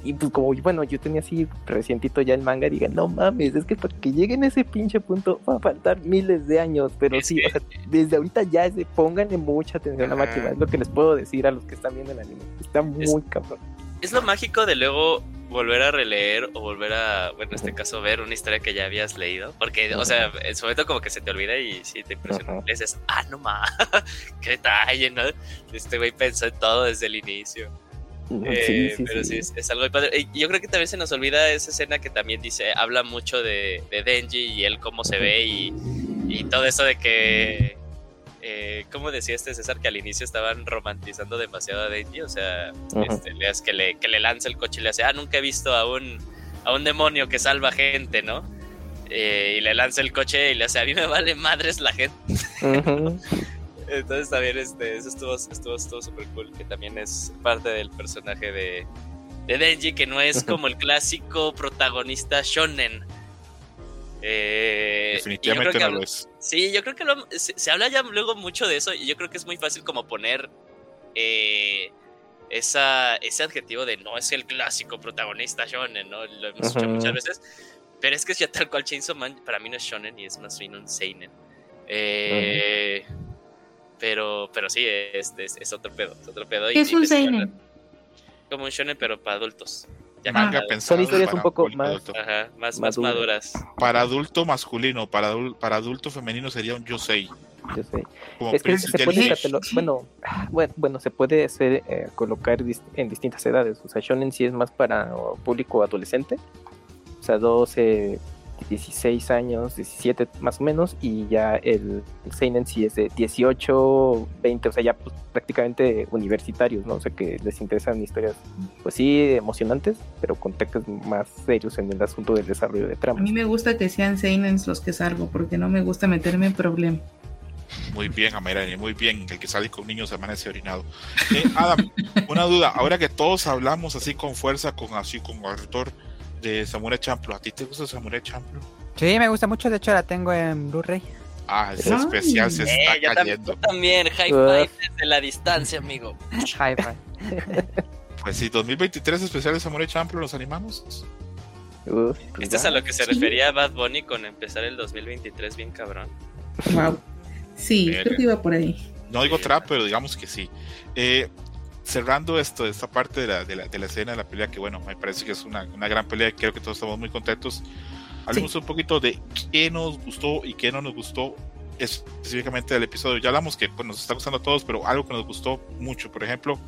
Y pues como bueno, yo tenía así recientito ya el manga, diga, no mames, es que para que lleguen a ese pinche punto va a faltar miles de años, pero Es sí, o sea, desde ahorita ya es de, pónganle mucha atención a Ajá. Makima, es lo que les puedo decir a los que están viendo el anime. Está muy cabrón. Es lo mágico de luego volver a releer o volver a, bueno, en este caso, ver una historia que ya habías leído. Porque, o sea, en su momento como que se te olvida y sí te impresiona. Le dices, ah, no más, qué detalle, ¿no? Este güey pensó en todo desde el inicio. Eh, pero sí, es, es algo muy padre. Y yo creo que también se nos olvida esa escena que también dice, habla mucho de, de Denji y él cómo se ve y, y todo eso de que, eh, ¿cómo decía este César? Que al inicio estaban romantizando demasiado a Denji, o sea, este, le hace que, le, que le lanza el coche y le hace, ah, nunca he visto a un, a un demonio que salva gente, ¿no? Eh, y le lanza el coche y le hace, a mí me vale madres la gente. Ujú. Entonces también este, eso estuvo estuvo estuvo súper cool, que también es parte del personaje de, de Denji, que no es como el clásico protagonista shonen. Eh, Definitivamente no lo es. Sí, yo creo que lo- se, se habla ya luego mucho de eso y yo creo que es muy fácil como poner eh, esa, ese adjetivo de no es el clásico protagonista shonen, ¿no? Lo hemos escuchado muchas veces. Pero es que ya tal cual Chainsaw Man para mí no es shonen y es más bien un seinen. Eh, pero, pero sí, es, es, es otro pedo, es otro pedo. y- ¿Qué es un seinen? Como un shonen pero para adultos. Ya Manga cambiado. pensado Son historias para un poco más- adulto. Ajá, más, más Maduras. Para adulto masculino, para, para adulto femenino sería un yosei. Yo sé. Como Es que se puede bueno, bueno, bueno, se puede hacer, eh, colocar en distintas edades. O sea, Shonen sí es más para público adolescente. O sea, 12, 16 años, 17 más o menos. Y ya el, el Seinen sí es de 18, 20, o sea, ya pues, prácticamente universitarios, ¿no? O sea, que les interesan historias, pues sí, emocionantes, pero con toques más serios en el asunto del desarrollo de A tramas. mí me gusta que sean seinens los que salgo, porque no me gusta meterme en problemas. Muy bien, Amerani, muy bien. El que sale con niños amanece orinado. Eh, Adam, una duda. Ahora que todos hablamos así con fuerza, con así con ardor de Samurai Champloo, ¿a ti te gusta Samurai Champloo? Sí, me gusta mucho, de hecho la tengo en Blu-ray. Ah, ese Ay. especial se Eh, está cayendo. yo también, high Uf. five desde la distancia, amigo. Hi-Fi. Pues sí, 2023 especial de Samurai Champloo, ¿nos animamos? Uf, pues Esto es a lo que se refería Bad Bunny con empezar el 2023 bien cabrón. Wow. Sí, Verga. creo que iba por ahí. No digo trap, pero digamos que sí. Eh, cerrando esto, esta parte de la, de, la, de la escena de la pelea, que bueno, me parece que es una, una gran pelea, creo que todos estamos muy contentos. Hablemos un poquito de qué nos gustó y qué no nos gustó específicamente del episodio. Ya hablamos que pues, nos está gustando a todos, pero algo que nos gustó mucho, por ejemplo,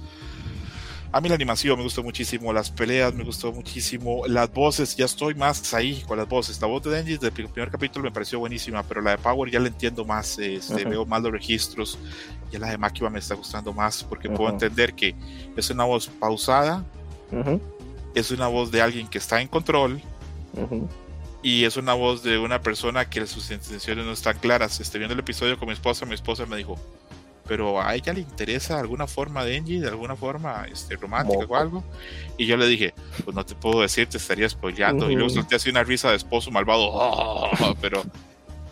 a mí la animación me gustó muchísimo, las peleas me gustó muchísimo, las voces, ya estoy más ahí con las voces. La voz de Denji del primer capítulo me pareció buenísima, pero la de Power ya la entiendo más, este, Ujú. veo más los registros, ya la de Makiba me está gustando más porque puedo entender que es una voz pausada, Ujú, es una voz de alguien que está en control y es una voz de una persona que sus intenciones no están claras. Este, viendo el episodio con mi esposa, mi esposa me dijo, pero a ella le interesa alguna forma de Angie, de alguna forma este, romántica Moco. o algo. Y yo le dije, pues no te puedo decir, te estaría spoileando. Y luego solté así una risa de esposo malvado, pero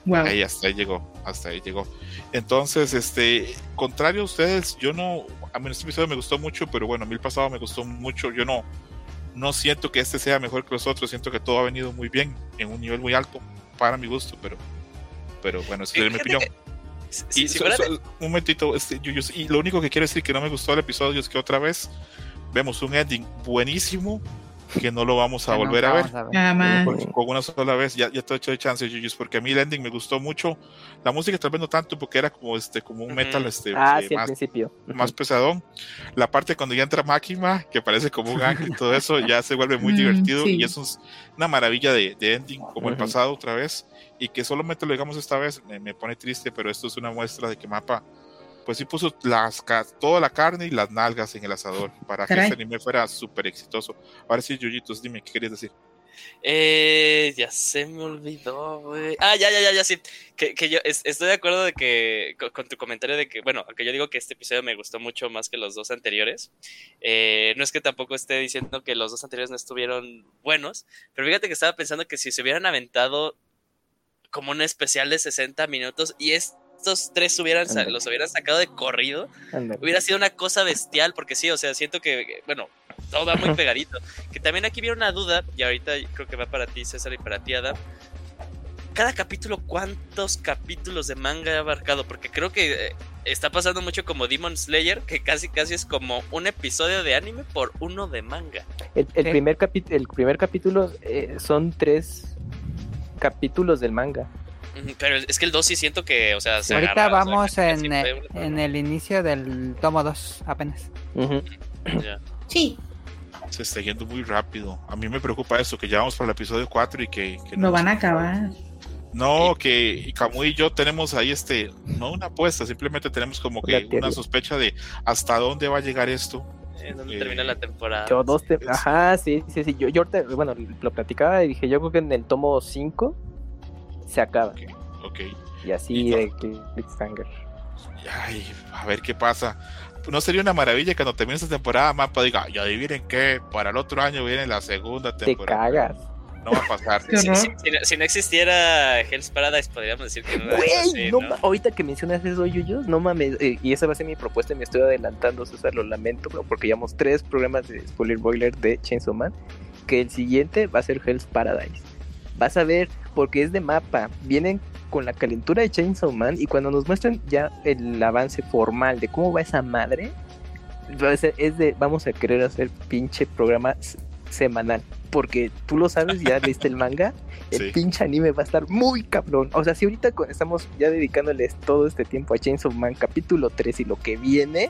Wow. ahí hasta ahí llegó, hasta ahí llegó. Entonces, este, contrario a ustedes, yo no, a mí este episodio me gustó mucho, pero bueno, a mí el pasado me gustó mucho, yo no, no siento que este sea mejor que los otros, siento que todo ha venido muy bien, en un nivel muy alto, para mi gusto, pero, pero bueno, esa es mi opinión. que Y si so- fuera de- so- un momentito, este, yo- yo- y lo único que quiero decir que no me gustó el episodio es que otra vez vemos un ending buenísimo que no lo vamos a Que volver a ver vamos Nada más. con, con una sola vez, ya, ya te he hecho de chance, Yuyus, porque a mí el ending me gustó mucho. La música tal vez no tanto, porque era como este, como un Ujú. metal este, Ah, eh, sí, al más, principio. más pesadón. La parte cuando ya entra Máquina, que parece como un ángel y todo eso, ya se vuelve muy Mm, divertido sí. y eso es una maravilla de, de ending, como el pasado otra vez. Y que solamente lo digamos esta vez, me, me pone triste, pero esto es una muestra de que Mapa, pues sí puso las, toda la carne y las nalgas en el asador para Caray. que este anime fuera súper exitoso. Ahora sí, Yuyitos, dime, ¿qué querías decir? Eh, ya se me olvidó, güey. Ah, ya, ya, ya, ya, sí. Que, que yo es- estoy de acuerdo de que con, con tu comentario de que, bueno, aunque yo digo que este episodio me gustó mucho más que los dos anteriores, eh, no es que tampoco esté diciendo que los dos anteriores no estuvieron buenos, pero fíjate que estaba pensando que si se hubieran aventado como un especial de 60 minutos y estos tres hubieran, sa- Ándale. los hubieran sacado de corrido, hubiera sido una cosa bestial, porque sí, o sea, siento que, bueno, todo va muy pegadito. Que también aquí viene una duda, y ahorita creo que va para ti, César, y para ti, Adam. Cada capítulo, ¿cuántos capítulos de manga ha abarcado? Porque creo que eh, está pasando mucho como Demon Slayer, que casi casi es como un episodio de anime por uno de manga. El, el Sí. primer, capi- el primer capítulo eh, son tres capítulos del manga. Pero es que el 2 sí siento que, o sea, se Ahorita agarra, o sea, vamos en, una- en el inicio del tomo 2 apenas. Sí, Se está yendo muy rápido. A mí me preocupa eso, que ya vamos para el episodio 4 y que, que lo van a acabar. No, que Camuy y yo tenemos ahí este, no una apuesta, simplemente tenemos como que una sospecha de hasta dónde va a llegar esto. Eh, ¿Dónde Eh, termina la temporada? Yo dos te- es- Ajá, sí, sí, sí. Yo, yo ahorita, bueno, lo platicaba y dije, yo creo que en el tomo 5 se acaba. Ok, ok. Y así de Cliffhanger. Ay, a ver qué pasa. No sería una maravilla que cuando termine esta temporada, Mapa diga, y adivinen qué, para el otro año viene la segunda Te temporada. cagas. No va a pasar. Si, si- si no- si no existiera Hell's Paradise, podríamos decir que no Güey, así, no ¿no? ahorita que mencionas eso, Yuyos, no mames, eh, y esa va a ser mi propuesta y me estoy adelantando, César, lo lamento, pero porque llevamos tres programas de Spoiler Boiler de Chainsaw Man, que el siguiente va a ser Hell's Paradise. Vas a ver, porque es de mapa, vienen con la calentura de Chainsaw Man y cuando nos muestran ya el avance formal de cómo va esa madre, es de, vamos a querer hacer pinche programa semanal. Porque tú lo sabes, ya leíste el manga, el Sí. pinche anime va a estar muy cabrón. O sea, si ahorita estamos ya dedicándoles todo este tiempo a Chainsaw Man capítulo 3 y lo que viene,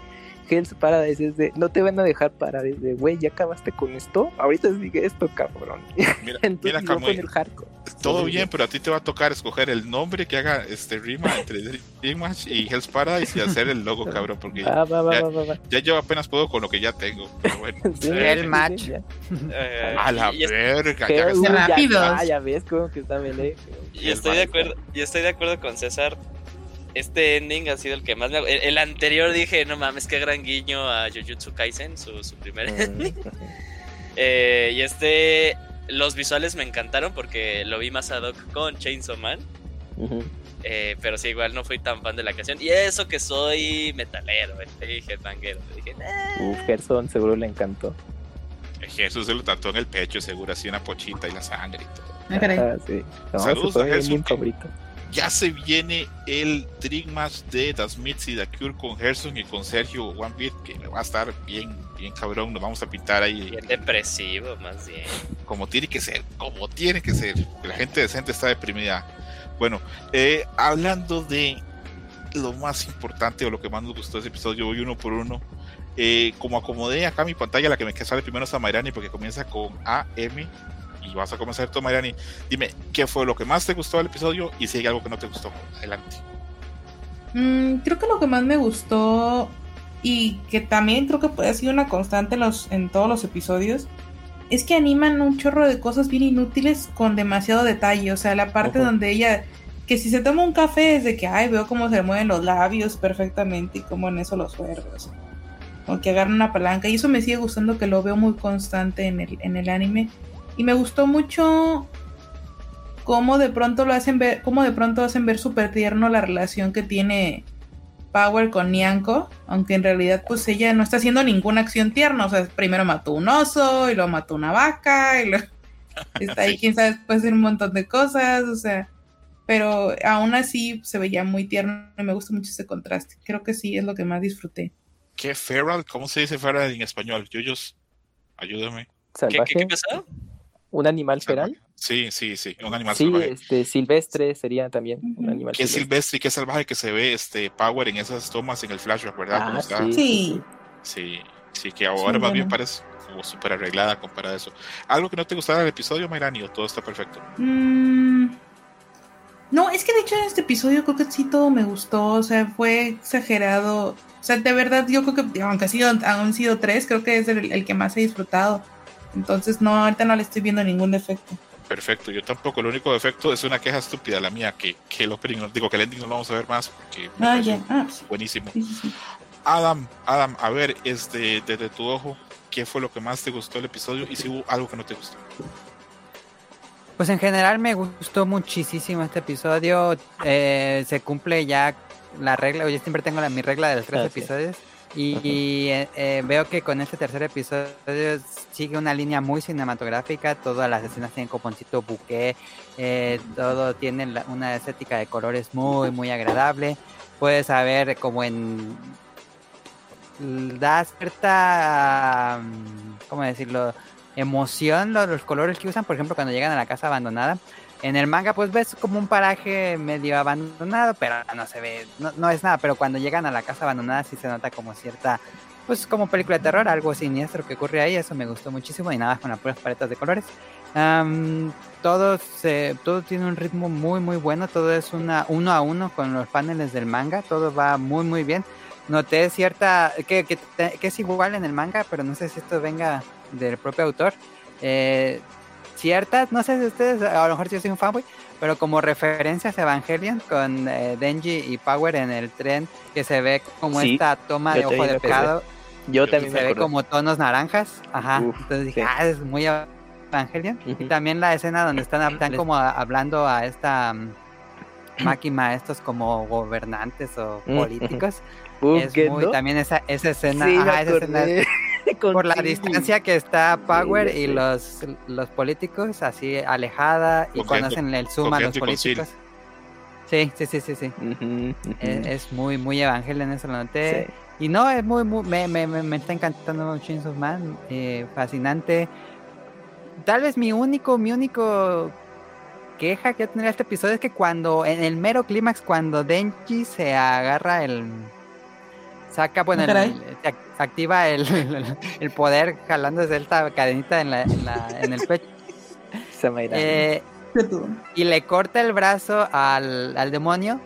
Hell's Paradise es de, no te van a dejar parar, es de, güey, ya acabaste con esto, ahorita sigue esto, cabrón. Mira, Entonces mira yo Kamui, con el hardcore. todo Sí, bien, sí. pero a ti te va a tocar escoger el nombre que haga este rima entre Dream Match y Hell's Paradise y hacer el logo, cabrón, porque Va, va, va, ya- va, va, va. ya yo apenas puedo con lo que ya tengo. Pero bueno. Sí, El sí, match. Eh, A la y, verga, Qué ya ves- ya- rápidos. ah, ya ves cómo que está melee. y estoy de acuerdo, y estoy de acuerdo con César. Este ending ha sido el que más me... El, el anterior dije, no mames, qué gran guiño a Jujutsu Kaisen, su, su primer ending. Eh, y este... Los visuales me encantaron porque lo vi más ad hoc con Chainsaw Man. Eh, pero sí, igual no fui tan fan de la canción. Y eso que soy metalero, eh, headbanguero. Dije, "Nah". Uf, Gerson seguro le encantó. Jesús se lo tatuó en el pecho, seguro, así una pochita y la sangre y todo. Ah. Ah, sí. No, Saludos a que- favorito. Ya se viene el Dream Match de Smiths y The Cure con Gerson y con Sergio One Beat, que va a estar bien, bien cabrón. Nos vamos a pintar ahí Bien depresivo, más bien. como tiene que ser, como tiene que ser. La gente decente está deprimida. Bueno, eh, hablando de lo más importante o lo que más nos gustó de ese episodio, voy uno por uno. Eh, como acomodé acá mi pantalla, la que me sale primero es a Mayrani porque comienza con AM vas a comenzar tú, Mayrani. Dime, ¿qué fue lo que más te gustó del episodio? Y si hay algo que no te gustó, adelante. Mm, creo que lo que más me gustó y que también creo que puede ser una constante en, los, en todos los episodios es que animan un chorro de cosas bien inútiles con demasiado detalle. O sea, la parte Ujú. donde ella, que si se toma un café es de que, ay, veo cómo se mueven los labios perfectamente y cómo en eso los sea, o que agarran una palanca. Y eso me sigue gustando que lo veo muy constante en el, en el anime. Y me gustó mucho cómo de pronto lo hacen ver, cómo de pronto hacen ver súper tierno la relación que tiene Power con Nyanko, aunque en realidad pues ella no está haciendo ninguna acción tierna, o sea, primero mató un oso y luego mató una vaca y luego está ahí, Sí. quién sabe, puede hacer un montón de cosas, o sea, pero aún así se veía muy tierno y me gusta mucho ese contraste, creo que sí es lo que más disfruté. ¿Qué feral? ¿Cómo se dice feral en español? Yuyos, ayúdame. ¿Qué, Salvaje. qué, qué pasó? ¿Un animal feral? Sí, sí, sí, un animal Sí, salvaje. este, silvestre sería también un animal Qué silvestre. silvestre y qué salvaje que se ve este Power en esas tomas en el flashback, ¿verdad? Ah, sí. Sí, Sí, sí, que ahora Sí, más bien parece como súper arreglada comparada a eso. ¿Algo que no te gustara del episodio, Mayrani, o todo está perfecto? Mm, No, es que de hecho en este episodio creo que sí todo me gustó, o sea, fue exagerado. O sea, de verdad yo creo que, aunque ha sido, han sido tres, creo que es el, el que más he disfrutado. Entonces, no, ahorita no le estoy viendo ningún defecto. Perfecto, yo tampoco. El único defecto es una queja estúpida, la mía, que, que el opening, digo que el ending no lo vamos a ver más porque Ah. Ah, sí, buenísimo. sí, sí, sí. Adam, Adam, a ver, este, desde tu ojo, ¿qué fue lo que más te gustó del episodio y si hubo algo que no te gustó? Pues en general me gustó muchísimo este episodio. eh, se cumple ya la regla. Yo siempre tengo la, mi regla de los tres Ah, sí. episodios. Y, eh, eh, veo que con este tercer episodio sigue una línea muy cinematográfica. Todas las escenas tienen coponcito buque. eh, todo tiene una estética de colores muy, muy agradable. Puedes saber como en. Da cierta. mm, ¿Cómo decirlo? emoción lo- los colores que usan, por ejemplo, cuando llegan a la casa abandonada. En el manga, pues ves como un paraje medio abandonado, pero no se ve, no, no es nada. Pero cuando llegan a la casa abandonada, sí se nota como cierta, pues como película de terror, algo siniestro que ocurre ahí. Eso me gustó muchísimo y nada, con las puras paletas de colores. Am, todo, se, todo tiene un ritmo muy, muy bueno. Todo es una uno a uno con los paneles del manga. Todo va muy, muy bien. Noté cierta, que, que, que es igual en el manga, pero no sé si esto venga del propio autor. Eh, ciertas, no sé si ustedes, a lo mejor si yo soy un fanboy, pero como referencias a Evangelion con eh, Denji y Power en el tren, que se ve como Sí, esta toma de ojo de pecado, Yo también se me ve como tonos naranjas, ajá, Uf, entonces dije, sí. ah, es muy Evangelion. Y también la escena donde están, están como a- hablando a esta mm, máquina, estos como gobernantes o políticos, es ¿qué, muy, no? también esa, esa escena, Sí, me ajá, esa escena por la distancia que está Power y los, los políticos así alejada y cuando hacen el zoom a los políticos. Sí, sí, sí, sí, sí. Ujú. Es, es muy, muy Evangelion, eso lo noté. Sí. Y no, es muy, muy me, me, me, me está encantando Chainsaw Man, eh, fascinante. Tal vez mi único, mi único queja que yo tendría este episodio es que cuando, en el mero clímax, cuando Denji se agarra el... Saca, bueno, el- se activa el, el, el poder jalándose esta cadenita en, la, en, la- en el pecho. Samairani. eh, y le corta el brazo al, al demonio.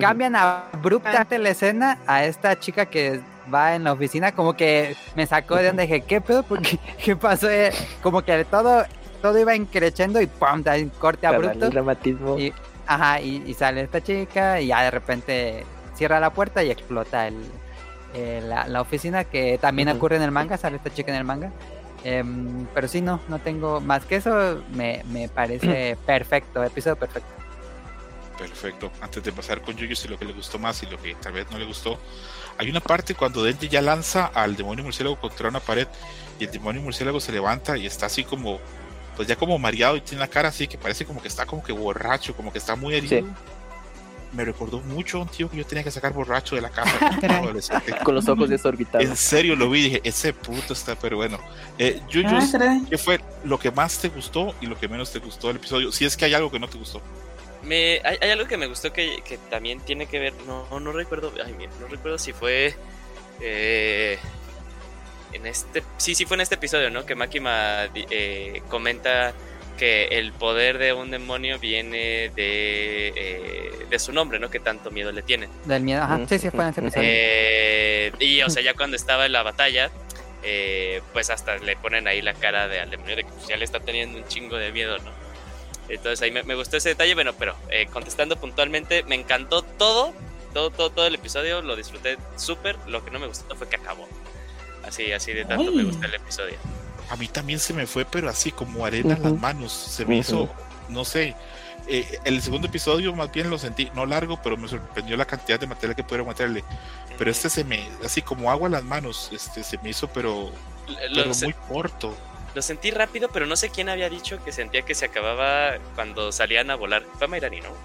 Cambian abruptamente la escena a esta chica que va en la oficina, como que me sacó de donde dije, ¿qué pedo? ¿Por qué, ¿Qué pasó? Eh, Como que todo, todo iba increciendo y ¡pum! da un corte abrupto. dramatismo. Y, ajá, y, y sale esta chica y ya de repente cierra la puerta y explota el, eh, la, la oficina, que también Ujú. ocurre en el manga, sale esta chica en el manga. Em, pero sí, no, no tengo más que eso, me, me parece perfecto, episodio perfecto. Perfecto. Antes de pasar con Yuyu, si lo que le gustó más y lo que tal vez no le gustó, hay una parte cuando Denji ya lanza al demonio murciélago contra una pared y el demonio murciélago se levanta y está así como, pues ya como mareado y tiene la cara así que parece como que está como que borracho, como que está muy herido. Sí. Me recordó mucho a un tío que yo tenía que sacar borracho de la casa. Con los ojos desorbitados. En serio lo vi y dije, ese puto está, pero bueno. Eh, Yuyu, Ah. ¿qué fue lo que más te gustó y lo que menos te gustó del episodio? Si es que hay algo que no te gustó. Me, hay, hay algo que me gustó que, que también tiene que ver, no, no recuerdo, ay, mira, no recuerdo si fue eh, en este, sí, sí fue en este episodio, ¿no? Que Makima di- eh, comenta que el poder de un demonio viene de, eh, de su nombre, ¿no? Que tanto miedo le tiene. Del miedo, ajá, sí, sí, fue en ese episodio. Eh, y o sea, ya cuando estaba en la batalla, eh, pues hasta le ponen ahí la cara de al demonio de que pues, ya le está teniendo un chingo de miedo, ¿no? Entonces ahí me, me gustó ese detalle, bueno, pero contestando puntualmente, me encantó todo, todo, todo, todo el episodio, lo disfruté súper, lo que no me gustó fue que acabó. Así, así de tanto me gustó el episodio. A mí también se me fue, pero así como arena en las manos. Se me hizo, no sé. eh, el segundo episodio más bien lo sentí, no largo, pero me sorprendió la cantidad de material que pudieron meterle. Pero este se me, así como agua en las manos, este se me hizo, pero, Lo, pero muy corto. lo sentí rápido, pero no sé quién había dicho que sentía que se acababa cuando salían a volar. Fue Mayrani, ¿no?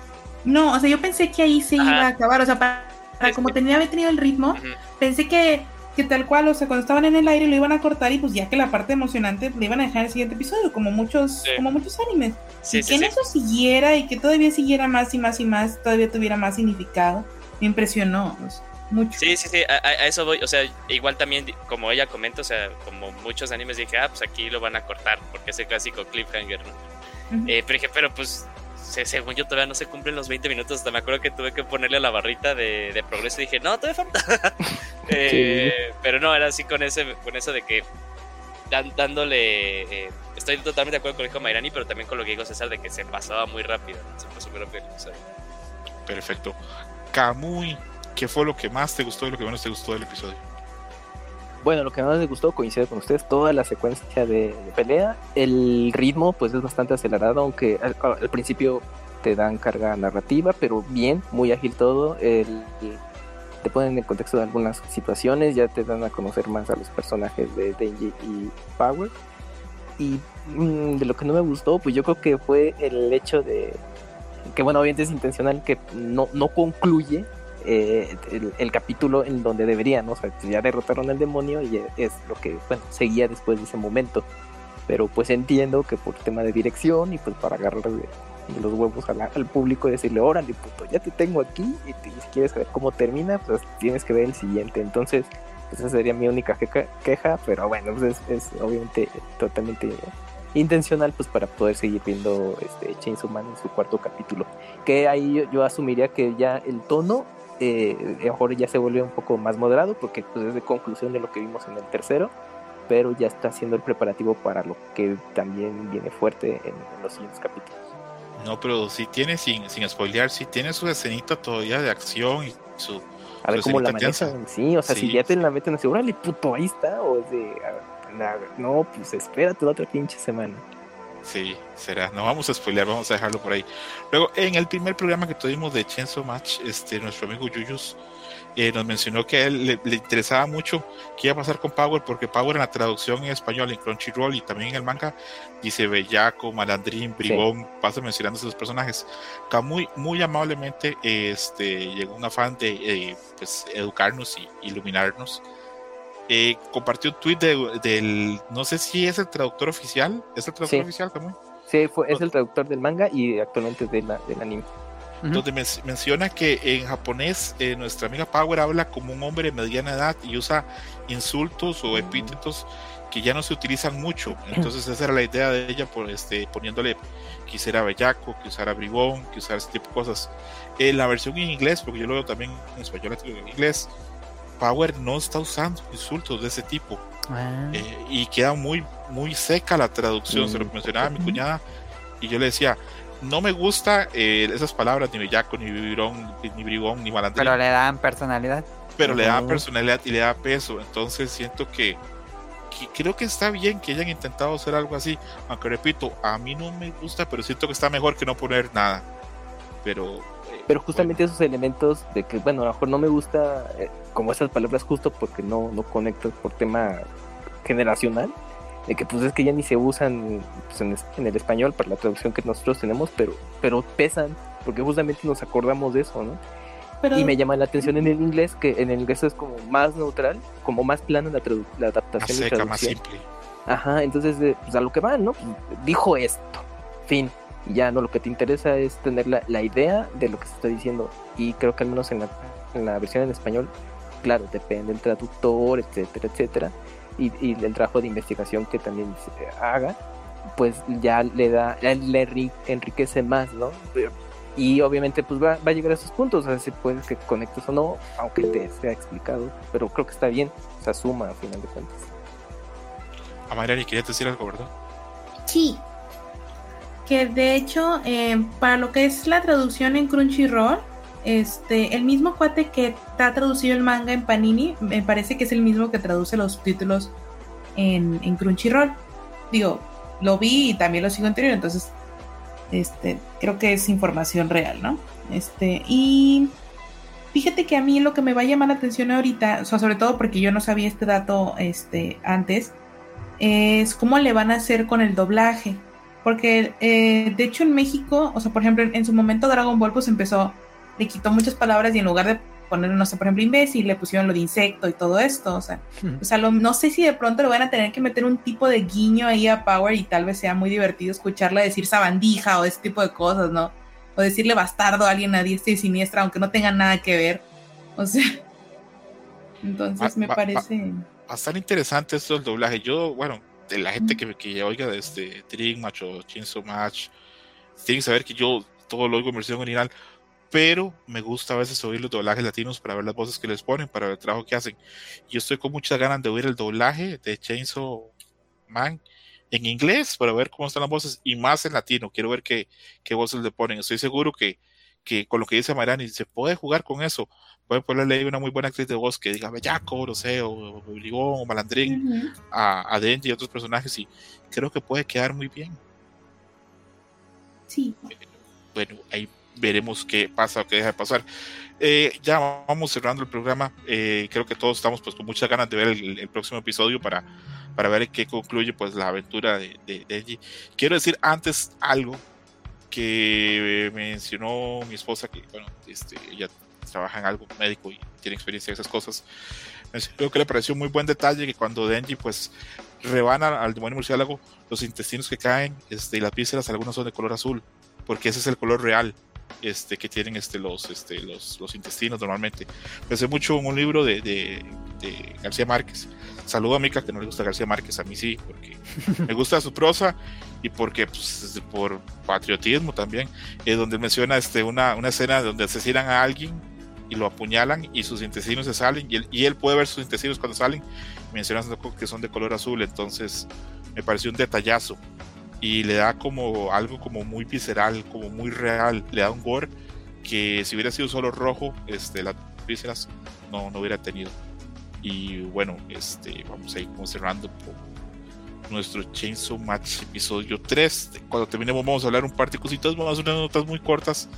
No, o sea, yo pensé que ahí se Ajá. iba a acabar, o sea, para, para Sí, como tenía, había tenido el ritmo, pensé que, que tal cual, o sea, cuando estaban en el aire lo iban a cortar y pues ya que la parte emocionante le iban a dejar el siguiente episodio, como muchos, Sí. como muchos animes. Sí, y sí, que en eso siguiera y que todavía siguiera más y más y más, todavía tuviera más significado, me impresionó o sea, mucho. Sí, sí, sí, a, a- eso voy. O sea, igual también, como ella comenta, o sea, como muchos animes dije, ah, pues aquí lo van a cortar, porque es el clásico cliffhanger, ¿no? Ujú. Eh, pero dije, pero pues, según yo todavía no se cumplen los 20 minutos. Hasta me acuerdo que tuve que ponerle a la barrita de, de progreso y dije, no, todavía falta. Eh, Pero no, era así con, ese, con eso de que dan- dándole. eh, estoy totalmente de acuerdo con lo que dijo Mayrani, pero también con lo que dijo César de que se pasaba muy rápido. ¿no? Se pasó muy rápido el episodio. Perfecto. Kamui, ¿qué fue lo que más te gustó y lo que menos te gustó del episodio? Bueno, lo que más me gustó, coincide con ustedes, toda la secuencia de, pelea. El ritmo, pues es bastante acelerado, aunque al, principio te dan carga narrativa, pero bien, muy ágil todo. Te ponen en contexto de algunas situaciones, ya te dan a conocer más a los personajes de Denji y Power. Y mm, de lo que no me gustó, pues yo creo que fue el hecho de que, bueno, obviamente es intencional que no, no concluye eh, el, el capítulo en donde deberían, ¿no? o sea, pues ya derrotaron al demonio y es lo que, bueno, seguía después de ese momento. Pero pues entiendo que por tema de dirección y pues para agarrar de, de los huevos la- al público y decirle, órale, puto, ya te tengo aquí y, te- y si quieres saber cómo termina, pues tienes que ver el siguiente. Entonces, pues esa sería mi única queja, queja pero bueno, pues es, es obviamente totalmente intencional pues para poder seguir viendo este Chainsaw Man en su cuarto capítulo que ahí yo, yo asumiría que ya el tono eh, ya se vuelve un poco más moderado porque pues es de conclusión de lo que vimos en el tercero pero ya está haciendo el preparativo para lo que también viene fuerte en, en los siguientes capítulos. No, pero sí tiene, sin, sin spoilear, sí tiene su escenita todavía de acción y su. A ver su cómo la manejan. Sí, o sea, si ya te la meten así, órale, puto, ahí está. O es de, a- no, pues espérate la otra pinche semana. Sí, será. No vamos a spoilear, vamos a dejarlo por ahí. Luego, en el primer programa que tuvimos de Chainsaw Match, este, nuestro amigo Yuyus eh, nos mencionó que a él le, le interesaba mucho qué iba a pasar con Power, porque Power en la traducción en español, en Crunchyroll y también en el manga, dice Bellaco, Malandrín, Bribón, pasa mencionando esos personajes. Muy, muy amablemente este, llegó un afán de eh, pues, educarnos y iluminarnos. Eh, compartió un tweet de- del, no sé si es el traductor oficial, es el traductor Sí. oficial también. Sí, fue, es el traductor del manga y actualmente de la, del anime. Ujú. donde men- menciona que en japonés eh, nuestra amiga Power habla como un hombre de mediana edad y usa insultos o epítetos que ya no se utilizan mucho. Entonces esa era la idea de ella por este poniéndole que usara bellaco, que usara bribón, que usara ese tipo de cosas. En la versión en inglés, porque yo lo veo también en español y en inglés, Power no está usando insultos de ese tipo. Ah. Eh, y queda muy, muy seca la traducción. Se lo Mm. mencionaba a mi cuñada y yo le decía, no me gusta eh, esas palabras, ni bellaco, ni bribón, ni bribón, ni malandrín, Pero pero, le dan personalidad. le da Ujú. personalidad y le da peso. Entonces siento que, que creo que está bien que hayan intentado hacer algo así. Aunque repito, a mí no me gusta, pero siento que está mejor que no poner nada. Pero, Pero justamente esos elementos de que, bueno, a lo mejor no me gusta eh, como esas palabras justo porque no, no conecto por tema generacional, de que pues es que ya ni se usan pues, en, el español para la traducción que nosotros tenemos, pero, pero pesan, porque justamente nos acordamos de eso, ¿no? Pero, Y me llama la atención en el inglés, que en el inglés es como más neutral, como más plano la, tradu- la más adaptación y seca, más traducción. simple. Ajá, entonces eh, pues a lo que van, ¿no? Dijo esto, fin. Y ya no, lo que te interesa es tener la, la idea de lo que se está diciendo. Y creo que al menos en la, en la versión en español, claro, depende del traductor, etcétera, etcétera. Y, y el trabajo de investigación que también se haga, pues ya le da, le enri- enriquece más, ¿no? Y obviamente pues va, va a llegar a esos puntos, o sea, si puedes que conectes o no, aunque te sea explicado, pero creo que está bien, se asuma a final de cuentas. A Mariani, querías decir algo, ¿verdad? Sí. Que de hecho, eh, para lo que es la traducción en Crunchyroll, este, el mismo cuate que ha traducido el manga en Panini, me parece que es el mismo que traduce los subtítulos en, en Crunchyroll. Digo, lo vi y también lo sigo anterior, entonces este, creo que es información real, ¿no? Este, y fíjate que a mí lo que me va a llamar la atención ahorita, o sea, sobre todo porque yo no sabía este dato este, antes, es cómo le van a hacer con el doblaje. Porque eh, de hecho en México, o sea, por ejemplo, en, en su momento Dragon Ball pues empezó, le quitó muchas palabras y en lugar de poner, no sé, por ejemplo, imbécil, le pusieron lo de insecto y todo esto, o sea, o sea, lo- no sé si de pronto le van a tener que meter un tipo de guiño ahí a Power y tal vez sea muy divertido escucharla decir sabandija o ese tipo de cosas, ¿no? O decirle bastardo a alguien a diestra y siniestra, aunque no tenga nada que ver. O sea, entonces Va- me va- parece... bastante interesante esto del doblaje. Yo, bueno, la gente que, que oiga de este Dream Match o Chainsaw Match, tienen que saber que yo todo lo oigo en versión original, pero me gusta a veces oír los doblajes latinos para ver las voces que les ponen, para ver el trabajo que hacen. Yo estoy con muchas ganas de oír el doblaje de Chainsaw Man en inglés para ver cómo están las voces y más en latino. Quiero ver qué, qué voces le ponen. Estoy seguro que, que con lo que dice Marani se puede jugar con eso. Pueden ponerle ahí una muy buena actriz de voz que diga Bellaco, sé, o, Bribón, o Malandrín Ujú. a, a Denji y otros personajes y creo que puede quedar muy bien. Sí. Bueno, ahí veremos qué pasa o qué deja de pasar. Eh, ya vamos cerrando el programa. Eh, creo que todos estamos pues con muchas ganas de ver el, el próximo episodio para, para ver qué concluye pues la aventura de, de Denji. Quiero decir antes algo que mencionó mi esposa que bueno, este, ella trabaja en algo médico y tiene experiencia en esas cosas. Mencionó que le pareció muy buen detalle que cuando Denji pues rebana al demonio murciélago los intestinos que caen este, y las vísceras algunas son de color azul porque ese es el color real este, que tienen este, los, este, los, los intestinos normalmente. Pensé mucho en un libro de, de, de García Márquez. Saludo a Mica, que no le gusta García Márquez, a mí sí, porque me gusta su prosa y porque pues, por patriotismo también, eh, donde menciona este, una, una escena donde asesinan a alguien y lo apuñalan y sus intestinos se salen y él, y él puede ver sus intestinos cuando salen, mencionando que son de color azul, entonces me pareció un detallazo y le da como algo como muy visceral, como muy real, le da un gore que si hubiera sido solo rojo, este, las vísceras no, no hubiera tenido. Y bueno, este, vamos a ir como cerrando nuestro Chainsaw Match episodio 3. Cuando terminemos vamos a hablar un par de cositas, vamos a hacer unas notas muy cortas,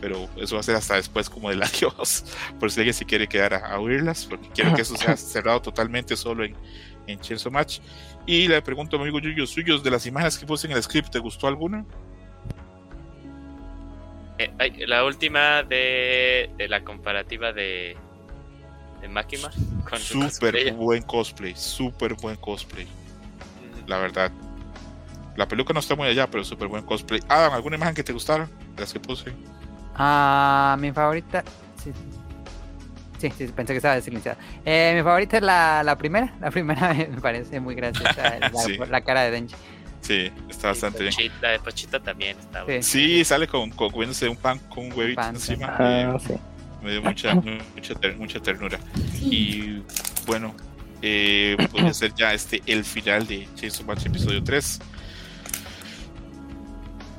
pero eso va a ser hasta después como del adiós, por si alguien se quiere quedar a, oírlas, porque quiero que eso sea cerrado totalmente solo en, en Chainsaw Match. Y le pregunto a mi amigo Yuyo Suyos, de las imágenes que puse en el script, ¿te gustó alguna? Eh, la última de, de, la comparativa de, de con Súper buen cosplay, súper buen cosplay. La verdad. La peluca no está muy allá, pero súper buen cosplay. Adam, ¿alguna imagen que te gustara? De las que puse. Ah, mi favorita. Sí, sí, sí pensé que estaba desilenciada. Eh, mi favorita es la, la primera. La primera me parece muy graciosa. la, la cara de Denji. Sí, está bastante bien. La de Pochita también está sí. sí, sale con, con, comiéndose un pan con un huevito encima. Ah, sí. Me dio mucha, mucha, mucha ternura. Y bueno, eh, podría ser ya este el final de Chainsaw Match episodio 3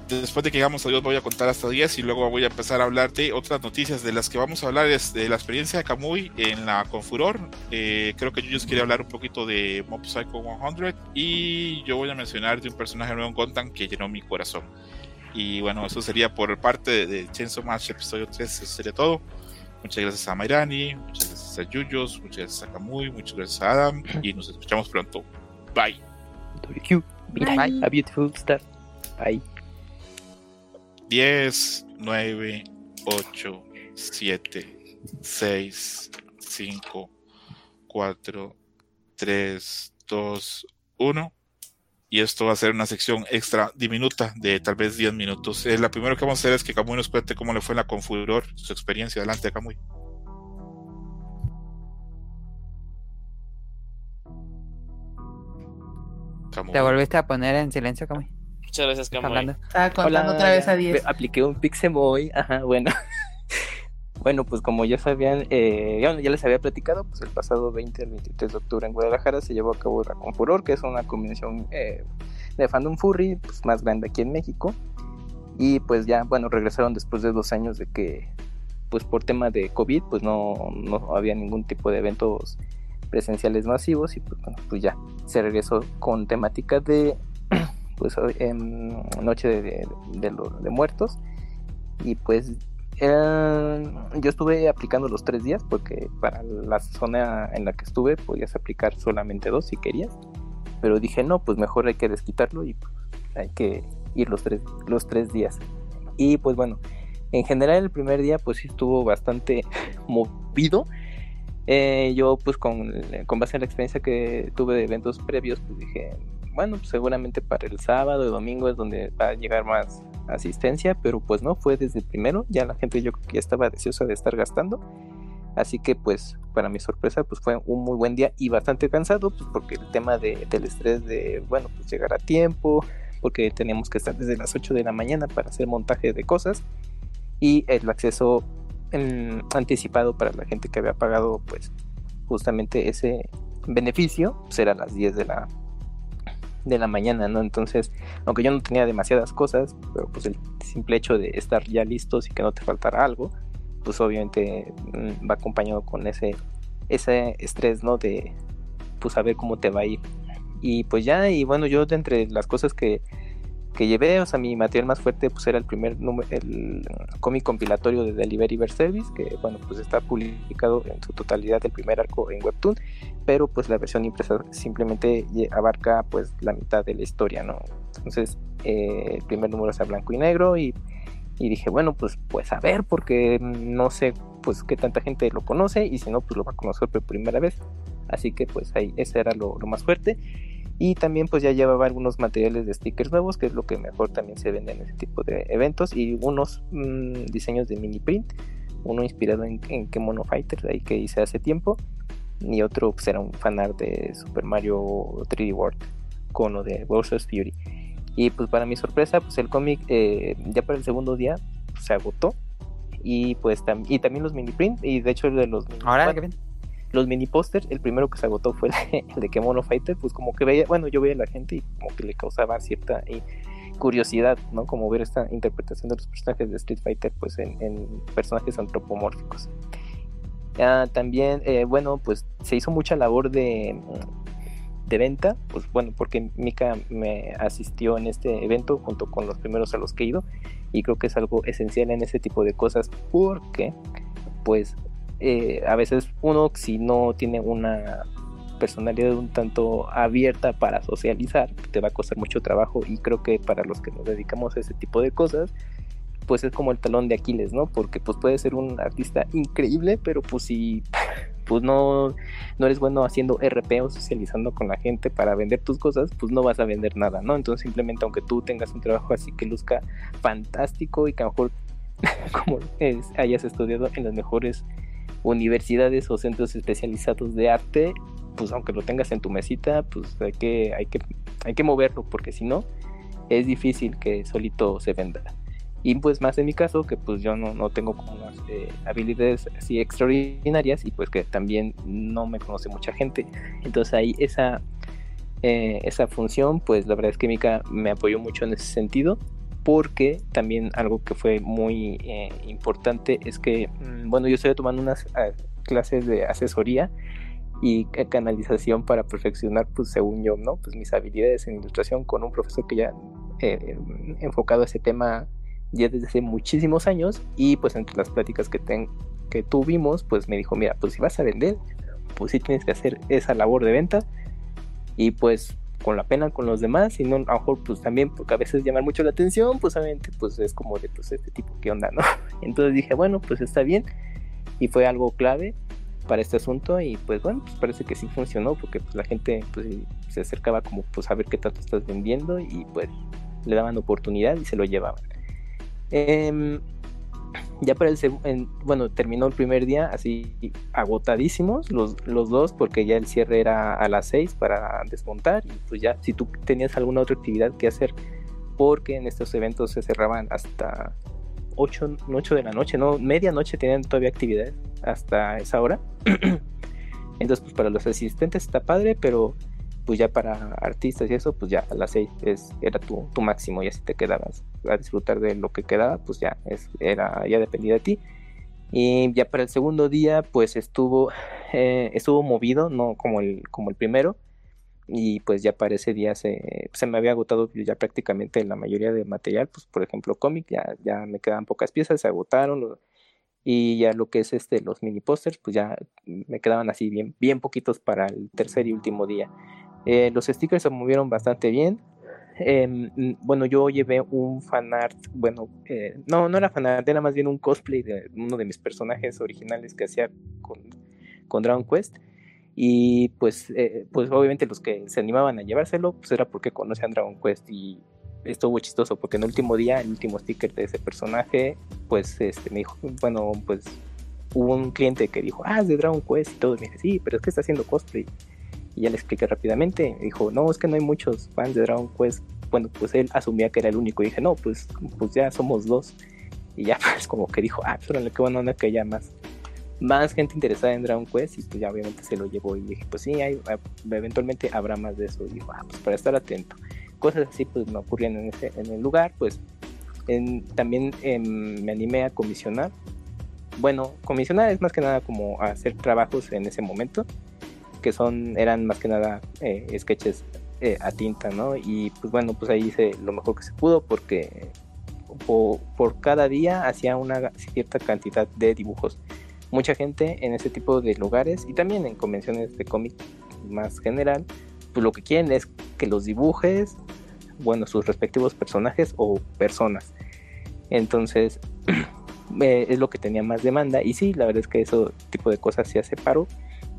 después de que llegamos a Dios voy a contar hasta 10 y luego voy a empezar a hablar de otras noticias de las que vamos a hablar es de la experiencia de Kamui en la Confuror eh, creo que Yuyos quiere hablar un poquito de Mob Psycho 100 y yo voy a mencionar de un personaje nuevo en Gundam que llenó mi corazón. Y bueno eso sería por parte de, Chainsaw Match episodio 3 eso sería todo. Muchas gracias a Mairani muchas gracias a Yuyos muchas gracias a Kamui muchas gracias a Adam y nos escuchamos pronto bye Bye. A beautiful star. Bye. 10, 9, 8, 7, 6, 5, 4, 3, 2, 1. Y esto va a ser una sección extra diminuta de tal vez 10 minutos. Eh, la primera que vamos a hacer es que Camuy nos cuente cómo le fue en la Confuror, su experiencia. Adelante, Camuy. ¿Te volviste a poner en silencio, Camuy? Muchas gracias, Camuy. Estaba contando otra vez a 10. Apliqué un Pixemoy. Ajá, bueno. bueno, pues como ya sabían, eh, ya, les había platicado, pues el pasado 20 al 23 de octubre en Guadalajara se llevó a cabo la Confuror, que es una convención eh, de fandom furry pues, más grande aquí en México. Y pues ya, bueno, regresaron después de dos años de que, pues por tema de COVID, pues no, no había ningún tipo de eventos presenciales masivos y pues, bueno, pues ya se regresó con temática de pues en Noche de, de, Muertos. Y pues yo estuve aplicando los tres días porque para la zona en la que estuve podías aplicar solamente dos si querías. Pero dije no pues mejor hay que desquitarlo y pues, hay que ir los tres los tres días y pues bueno en general el primer día pues sí estuvo bastante movido eh, yo pues con, con base en la experiencia que tuve de eventos previos pues dije bueno, pues seguramente para el sábado y domingo es donde va a llegar más asistencia, pero pues no, fue desde el primero, ya la gente yo ya estaba deseosa de estar gastando, así que pues para mi sorpresa pues fue un muy buen día y bastante cansado, pues porque el tema de, del estrés de, bueno, pues llegar a tiempo, porque teníamos que estar desde las 8 de la mañana para hacer montaje de cosas y el acceso anticipado para la gente que había pagado pues justamente ese beneficio pues, a las 10 de la de la mañana, ¿no? Entonces, aunque yo no tenía demasiadas cosas, pero pues el simple hecho de estar ya listos y que no te faltara algo, pues obviamente mm, va acompañado con ese, ese estrés, ¿no? De pues saber cómo te va a ir. Y pues ya, y bueno, yo de entre las cosas que que llevé, o sea, mi material más fuerte pues era el primer número, el cómic compilatorio de Delivery Service, que bueno, pues está publicado en su totalidad el primer arco en Webtoon, pero pues la versión impresa simplemente abarca pues la mitad de la historia, ¿no? Entonces, eh, el primer número es a blanco y negro y, y, dije, bueno, pues, pues a ver, porque no sé pues qué tanta gente lo conoce y si no, pues lo va a conocer por primera vez. Así que pues ahí, ese era lo, lo más fuerte. Y también pues ya llevaba algunos materiales de stickers nuevos, que es lo que mejor también se vende en ese tipo de eventos. Y unos mm, diseños de mini print, uno inspirado en, en Kemono Fighter, ahí que hice hace tiempo. Y otro pues era un fanart de Super Mario 3D World con lo de Bowser's Fury. Y pues para mi sorpresa, pues el cómic eh, ya para el segundo día pues, se agotó. y pues tam- y también los mini print y de hecho de los mini, Ahora, bueno. Los mini pósters, el primero que se agotó fue el de, Kemono Fighter, pues como que veía, bueno, yo veía a la gente y como que le causaba cierta eh, curiosidad, ¿no? Como ver esta interpretación de los personajes de Street Fighter, pues en, en personajes antropomórficos. Ah, también, eh, bueno, pues se hizo mucha labor de, de venta, pues bueno, porque Mika me asistió en este evento junto con los primeros a los que he ido, y creo que es algo esencial en ese tipo de cosas, porque, pues, eh, a veces uno si no tiene una personalidad un tanto abierta para socializar, te va a costar mucho trabajo y creo que para los que nos dedicamos a ese tipo de cosas, pues es como el talón de Aquiles, ¿no? Porque pues puedes ser un artista increíble, pero pues si pues no, no eres bueno haciendo RP o socializando con la gente para vender tus cosas, pues no vas a vender nada, ¿no? Entonces simplemente aunque tú tengas un trabajo así que luzca fantástico y que a lo mejor como hayas estudiado en las mejores universidades o centros especializados de arte, pues aunque lo tengas en tu mesita, pues hay que, hay que, hay que moverlo, porque si no, es difícil que solito se venda. Y pues más en mi caso, que pues yo no, no tengo como eh, habilidades así extraordinarias y pues que también no me conoce mucha gente. Entonces ahí esa, eh, esa función, pues la verdad es que Mika me apoyó mucho en ese sentido porque también algo que fue muy eh, importante es que, mm, bueno, yo estoy tomando unas uh, clases de asesoría y canalización para perfeccionar, pues según yo, ¿no? Pues mis habilidades en ilustración con un profesor que ya eh, enfocado a ese tema ya desde hace muchísimos años y pues entre las pláticas que, ten, que tuvimos, pues me dijo, mira, pues si vas a vender, pues sí tienes que hacer esa labor de venta y pues con la pena con los demás y no a lo mejor pues también porque a veces llamar mucho la atención pues obviamente pues es como de pues este tipo qué onda no entonces dije bueno pues está bien y fue algo clave para este asunto y pues bueno pues parece que sí funcionó porque pues la gente pues se acercaba como pues a ver qué tanto estás vendiendo y pues le daban oportunidad y se lo llevaban. Eh, ya para el en, bueno terminó el primer día así agotadísimos los, los dos porque ya el cierre era a las 6 para desmontar y pues ya si tú tenías alguna otra actividad que hacer porque en estos eventos se cerraban hasta 8, 8 de la noche no medianoche tenían todavía actividades hasta esa hora. Entonces pues para los asistentes está padre pero pues ya para artistas y eso, pues ya a las 6 es, era tu, tu máximo, y así te quedabas a disfrutar de lo que quedaba, pues ya es, era, ya dependía de ti. Y ya para el segundo día, pues estuvo, eh, estuvo movido, no como el, como el primero, y pues ya para ese día se, se me había agotado ya prácticamente la mayoría de material, pues por ejemplo cómic, ya, ya me quedaban pocas piezas, se agotaron, y ya lo que es este los mini pósters pues ya me quedaban así bien bien poquitos para el tercer y último día. Eh, los stickers se movieron bastante bien eh, bueno yo llevé un fanart bueno eh, no no era fanart era más bien un cosplay de uno de mis personajes originales que hacía con, con Dragon Quest y pues eh, pues obviamente los que se animaban a llevárselo pues era porque conocían Dragon Quest y estuvo chistoso porque en el último día, el último sticker de ese personaje, pues este me dijo, bueno, pues hubo un cliente que dijo, ah, es de Dragon Quest y todo, y me dice, sí, pero es que está haciendo cosplay. Y ya le expliqué rápidamente, me dijo, no, es que no hay muchos fans de Dragon Quest. Bueno, pues él asumía que era el único y dije, no, pues, pues ya somos dos. Y ya pues como que dijo, ah, pero qué buena onda que haya más, más gente interesada en Dragon Quest y pues ya obviamente se lo llevó y dije, pues sí, hay, eventualmente habrá más de eso. Dijo, ah, pues para estar atento cosas así pues me ocurrían en, ese, en el lugar pues en, también eh, me animé a comisionar bueno comisionar es más que nada como hacer trabajos en ese momento que son eran más que nada eh, sketches eh, a tinta no y pues bueno pues ahí hice lo mejor que se pudo porque por, por cada día hacía una cierta cantidad de dibujos mucha gente en ese tipo de lugares y también en convenciones de cómic más general pues lo que quieren es que los dibujes, bueno, sus respectivos personajes o personas. Entonces, eh, es lo que tenía más demanda. Y sí, la verdad es que eso tipo de cosas se hace paro,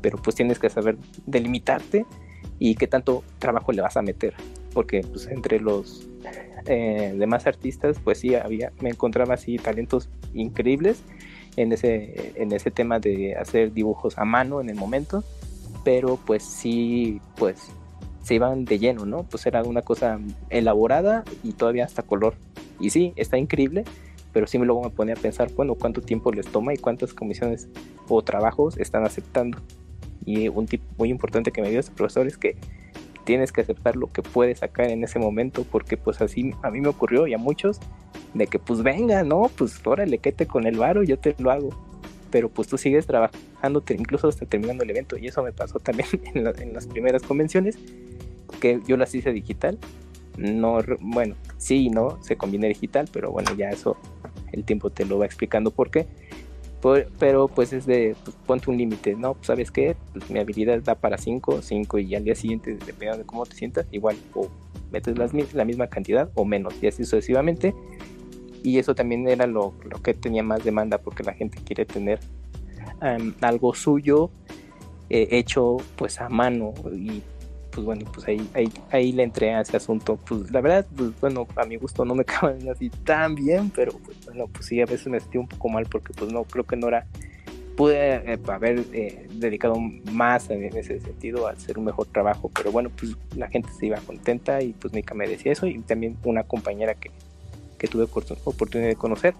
pero pues tienes que saber delimitarte y qué tanto trabajo le vas a meter. Porque pues entre los eh, demás artistas, pues sí, había, me encontraba así talentos increíbles en ese, en ese tema de hacer dibujos a mano en el momento. Pero pues sí, pues se iban de lleno, ¿no? Pues era una cosa elaborada y todavía hasta color. Y sí, está increíble, pero sí me ponía a pensar, bueno, cuánto tiempo les toma y cuántas comisiones o trabajos están aceptando. Y un tip muy importante que me dio este profesor es que tienes que aceptar lo que puedes sacar en ese momento, porque pues así a mí me ocurrió y a muchos, de que pues venga, no, pues órale, quédate con el varo, yo te lo hago. Pero pues tú sigues trabajando, incluso hasta terminando el evento, y eso me pasó también en, en las primeras convenciones, que yo las hice digital. No, bueno, sí y no, se combina digital, pero bueno, ya eso el tiempo te lo va explicando por qué pero pues es de, pues, ponte un límite, ¿no? Pues, ¿Sabes qué? Pues, mi habilidad da para 5, 5 y al día siguiente, dependiendo de cómo te sientas, igual o metes las, la misma cantidad o menos y así sucesivamente. Y eso también era lo, lo que tenía más demanda porque la gente quiere tener algo suyo eh, hecho pues a mano y pues bueno, pues ahí, ahí, ahí le entré a ese asunto. Pues la verdad, pues bueno, a mi gusto no me acaban así tan bien, pero pues bueno, pues sí, a veces me sentí un poco mal porque pues no, creo que no era, pude eh, haber eh, dedicado más en, ese sentido a hacer un mejor trabajo, pero bueno, pues la gente se iba contenta y pues Mika me decía eso y también una compañera que, que tuve oportunidad de conocer.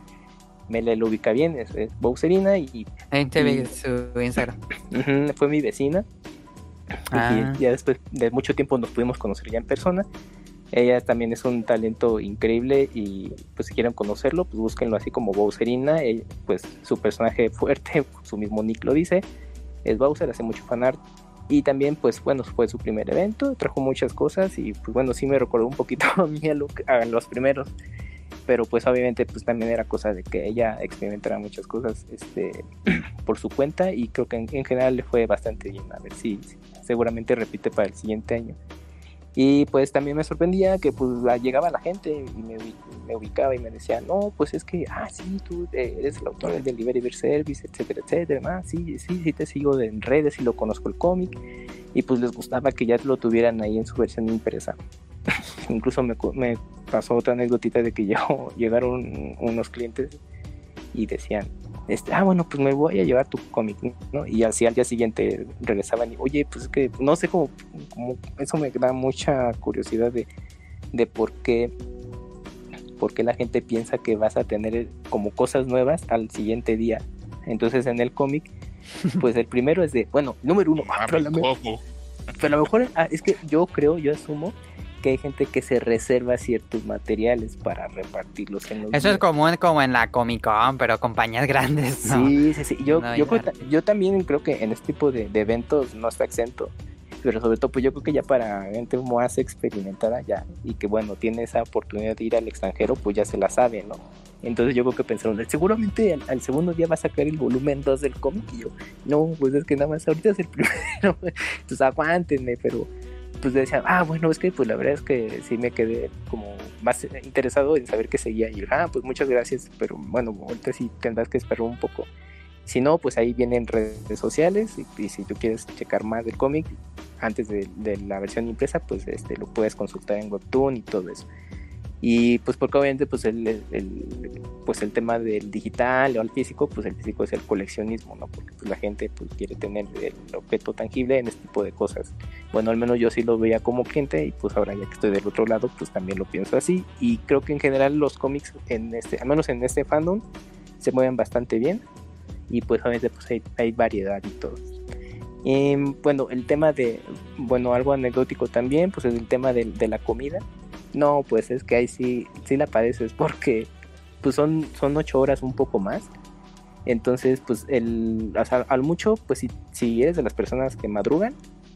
Me lo ubica bien, es, es Bowserina y... Ahí te vi su Instagram. fue mi vecina Ah. Y ya después de mucho tiempo nos pudimos conocer ya en persona. Ella también es un talento increíble y pues si quieren conocerlo, pues búsquenlo así como Bowserina. pues su personaje fuerte, su mismo nick lo dice, es Bowser, hace mucho fanart. Y también pues bueno, fue su primer evento, trajo muchas cosas y pues bueno, sí me recordó un poquito a mí a, los primeros. Pero pues obviamente pues también era cosa de que ella experimentara muchas cosas este, por su cuenta y creo que en, general le fue bastante bien. A ver si seguramente repite para el siguiente año. Y pues también me sorprendía que pues llegaba la gente y me, me, ubicaba y me decía, no, pues es que, ah, sí, tú eres el autor del Delivery Service, etcétera, etcétera. Ah, sí, sí, sí te sigo en redes y lo conozco el cómic. Y pues les gustaba que ya lo tuvieran ahí en su versión impresa. Incluso me, me pasó otra anécdotita de que yo, llegaron unos clientes y decían, este, ah, bueno, pues me voy a llevar tu cómic, ¿no? Y así al día siguiente regresaban y, oye, pues es que no sé cómo, eso me da mucha curiosidad de, de por qué, por qué la gente piensa que vas a tener como cosas nuevas al siguiente día. Entonces en el cómic, pues el primero es de, bueno, número uno, ah, pero, a lo mejor ah, es que yo creo, yo asumo que hay gente que se reserva ciertos materiales para repartirlos en los Eso es común como en la Comic Con, pero compañías grandes. Sí, sí, sí. Yo, yo, también creo que en este tipo de, eventos no está exento. Pero sobre todo, pues yo creo que ya para gente más experimentada ya y que bueno, tiene esa oportunidad de ir al extranjero, pues ya se la sabe, ¿no? Entonces yo creo que pensaron, seguramente al, segundo día va a sacar el volumen 2 del cómic y yo, no, pues es que nada más ahorita es el primero, entonces aguántenme, pero pues decían, ah, bueno, es que pues la verdad es que sí me quedé como más interesado en saber qué seguía. Y ah, pues muchas gracias, pero bueno, ahorita sí tendrás que esperar un poco. Si no, pues ahí vienen redes sociales y, si tú quieres checar más del cómic antes de, de, la versión impresa, pues este, lo puedes consultar en Webtoon y todo eso. Y pues porque obviamente pues el, pues el tema del digital o el físico, pues el físico es el coleccionismo, ¿no? Porque pues la gente pues quiere tener el objeto tangible en este tipo de cosas. Bueno, al menos yo sí lo veía como cliente y pues ahora ya que estoy del otro lado, pues también lo pienso así. Y creo que en general los cómics, en este, al menos en este fandom, se mueven bastante bien. Y pues obviamente pues hay, variedad y todo. Y, bueno, el tema de, bueno, algo anecdótico también, pues es el tema de la comida no, pues es que ahí sí, sí la padeces porque pues son, son ocho horas un poco más. Entonces, pues el, al mucho, pues si, si eres de las personas que madrugan,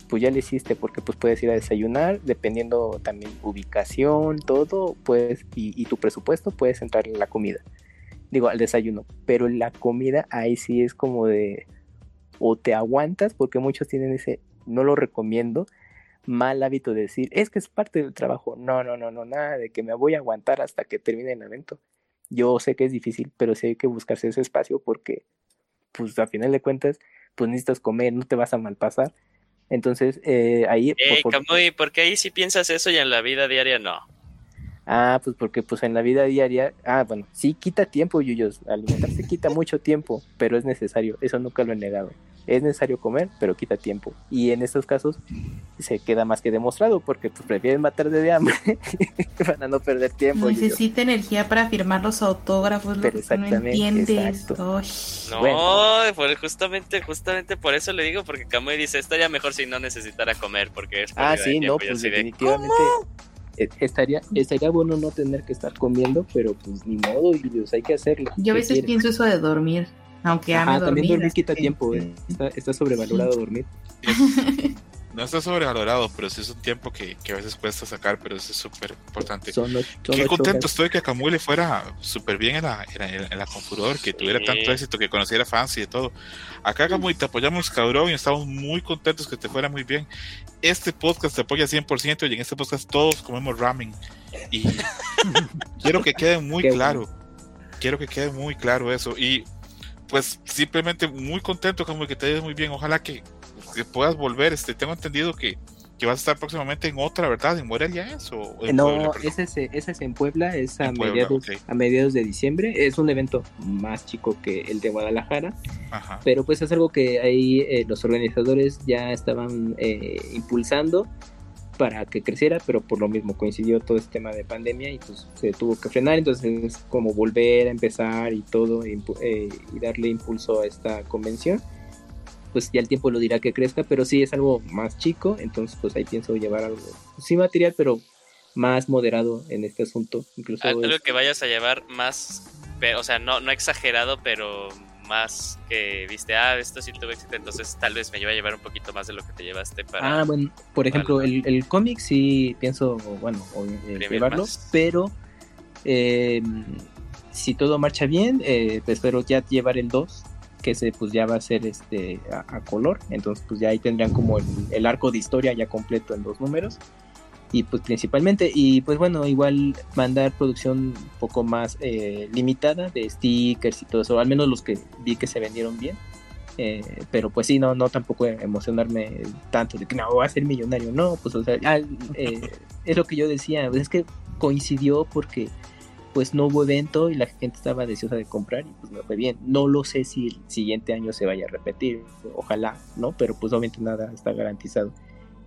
pues ya le hiciste porque pues puedes ir a desayunar, dependiendo también ubicación, todo, pues, y, y tu presupuesto, puedes entrar en la comida. Digo, al desayuno. Pero la comida ahí sí es como de, o te aguantas, porque muchos tienen ese, no lo recomiendo, mal hábito de decir, es que es parte del trabajo. No, no, no, no, nada de que me voy a aguantar hasta que termine el evento. Yo sé que es difícil, pero sí hay que buscarse ese espacio porque, pues a final de cuentas, pues necesitas comer, no te vas a malpasar. Entonces, eh, ahí... Eh, por, ¿por qué ahí sí piensas eso y en la vida diaria no? Ah, pues porque pues en la vida diaria, ah, bueno, sí quita tiempo, Yuyos, alimentarse quita mucho tiempo, pero es necesario, eso nunca lo he negado. Es necesario comer, pero quita tiempo. Y en estos casos se queda más que demostrado porque pues, prefieren matar de hambre para no perder tiempo. Necesita energía para firmar los autógrafos, lo que no entiendes. No, justamente, justamente por eso le digo, porque Kamui dice, estaría mejor si no necesitara comer, porque es Ah, sí, no, pues definitivamente. E, estaría, estaría bueno no tener que estar comiendo, pero pues ni modo, y hay que hacerlo. Yo a veces pienso eso de dormir. Aunque ame dormir. También dormir quita tiempo, eh. está, sobrevalorado dormir. No está sobrevalorado, pero sí es un tiempo que, a veces cuesta sacar, pero eso es súper importante. Qué contento estoy que a Camuy le fuera súper bien en la, en, la Confuror, que tuviera tanto éxito, que conociera fans y de todo. Acá Camuy te apoyamos cabrón y estamos muy contentos que te fuera muy bien. Este podcast te apoya 100% y en este podcast todos comemos ramen. Y quiero que quede muy claro. Quiero que quede muy claro eso. Y pues simplemente muy contento, como que te vaya muy bien. Ojalá que, puedas volver. Este, tengo entendido que, que, vas a estar próximamente en otra, ¿verdad? ¿En Morelia es? O no, ese, es, ese es en Puebla, es a, mediados, a mediados de diciembre. Es un evento más chico que el de Guadalajara, pero pues es algo que ahí eh, los organizadores ya estaban eh, impulsando para que creciera, pero por lo mismo coincidió todo este tema de pandemia y pues se tuvo que frenar, entonces es como volver a empezar y todo eh, y darle impulso a esta convención. Pues ya el tiempo lo dirá que crezca, pero sí es algo más chico, entonces pues ahí pienso llevar algo, sí material, pero más moderado en este asunto. Incluso algo que vayas a llevar más, o sea, no, no exagerado, pero más que viste, ah, esto sí tuvo éxito, entonces tal vez me lleva a llevar un poquito más de lo que te llevaste para... Ah, bueno, por ejemplo, el, el cómic sí pienso, bueno, eh, llevarlo, pero eh, si todo marcha bien, eh, espero ya llevar el 2, que ese pues ya va a ser este a, color, entonces pues ya ahí tendrían como el, el arco de historia ya completo en dos números y pues principalmente y pues bueno igual mandar producción un poco más eh, limitada de stickers y todo eso al menos los que vi que se vendieron bien eh, pero pues sí no no tampoco emocionarme tanto de que no voy a ser millonario no pues o sea eh, es lo que yo decía es que coincidió porque pues no hubo evento y la gente estaba deseosa de comprar y pues me fue bien. No lo sé si el siguiente año se vaya a repetir, ojalá, ¿no? Pero pues obviamente nada está garantizado.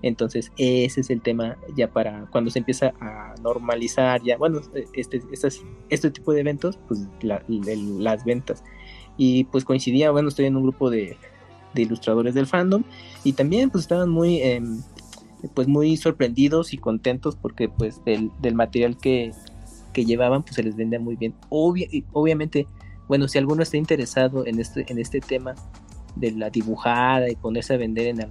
Entonces, ese es el tema ya para cuando se empieza a normalizar, ya, bueno, este, este tipo de eventos, pues las ventas. Y pues coincidía, bueno, estoy en un grupo de, ilustradores del fandom y también pues estaban muy, em, pues muy sorprendidos y contentos porque pues del, material que, llevaban pues se les vendía muy bien. obviamente, bueno, si alguno está interesado en este, en este tema, de la dibujada y ponerse a vender en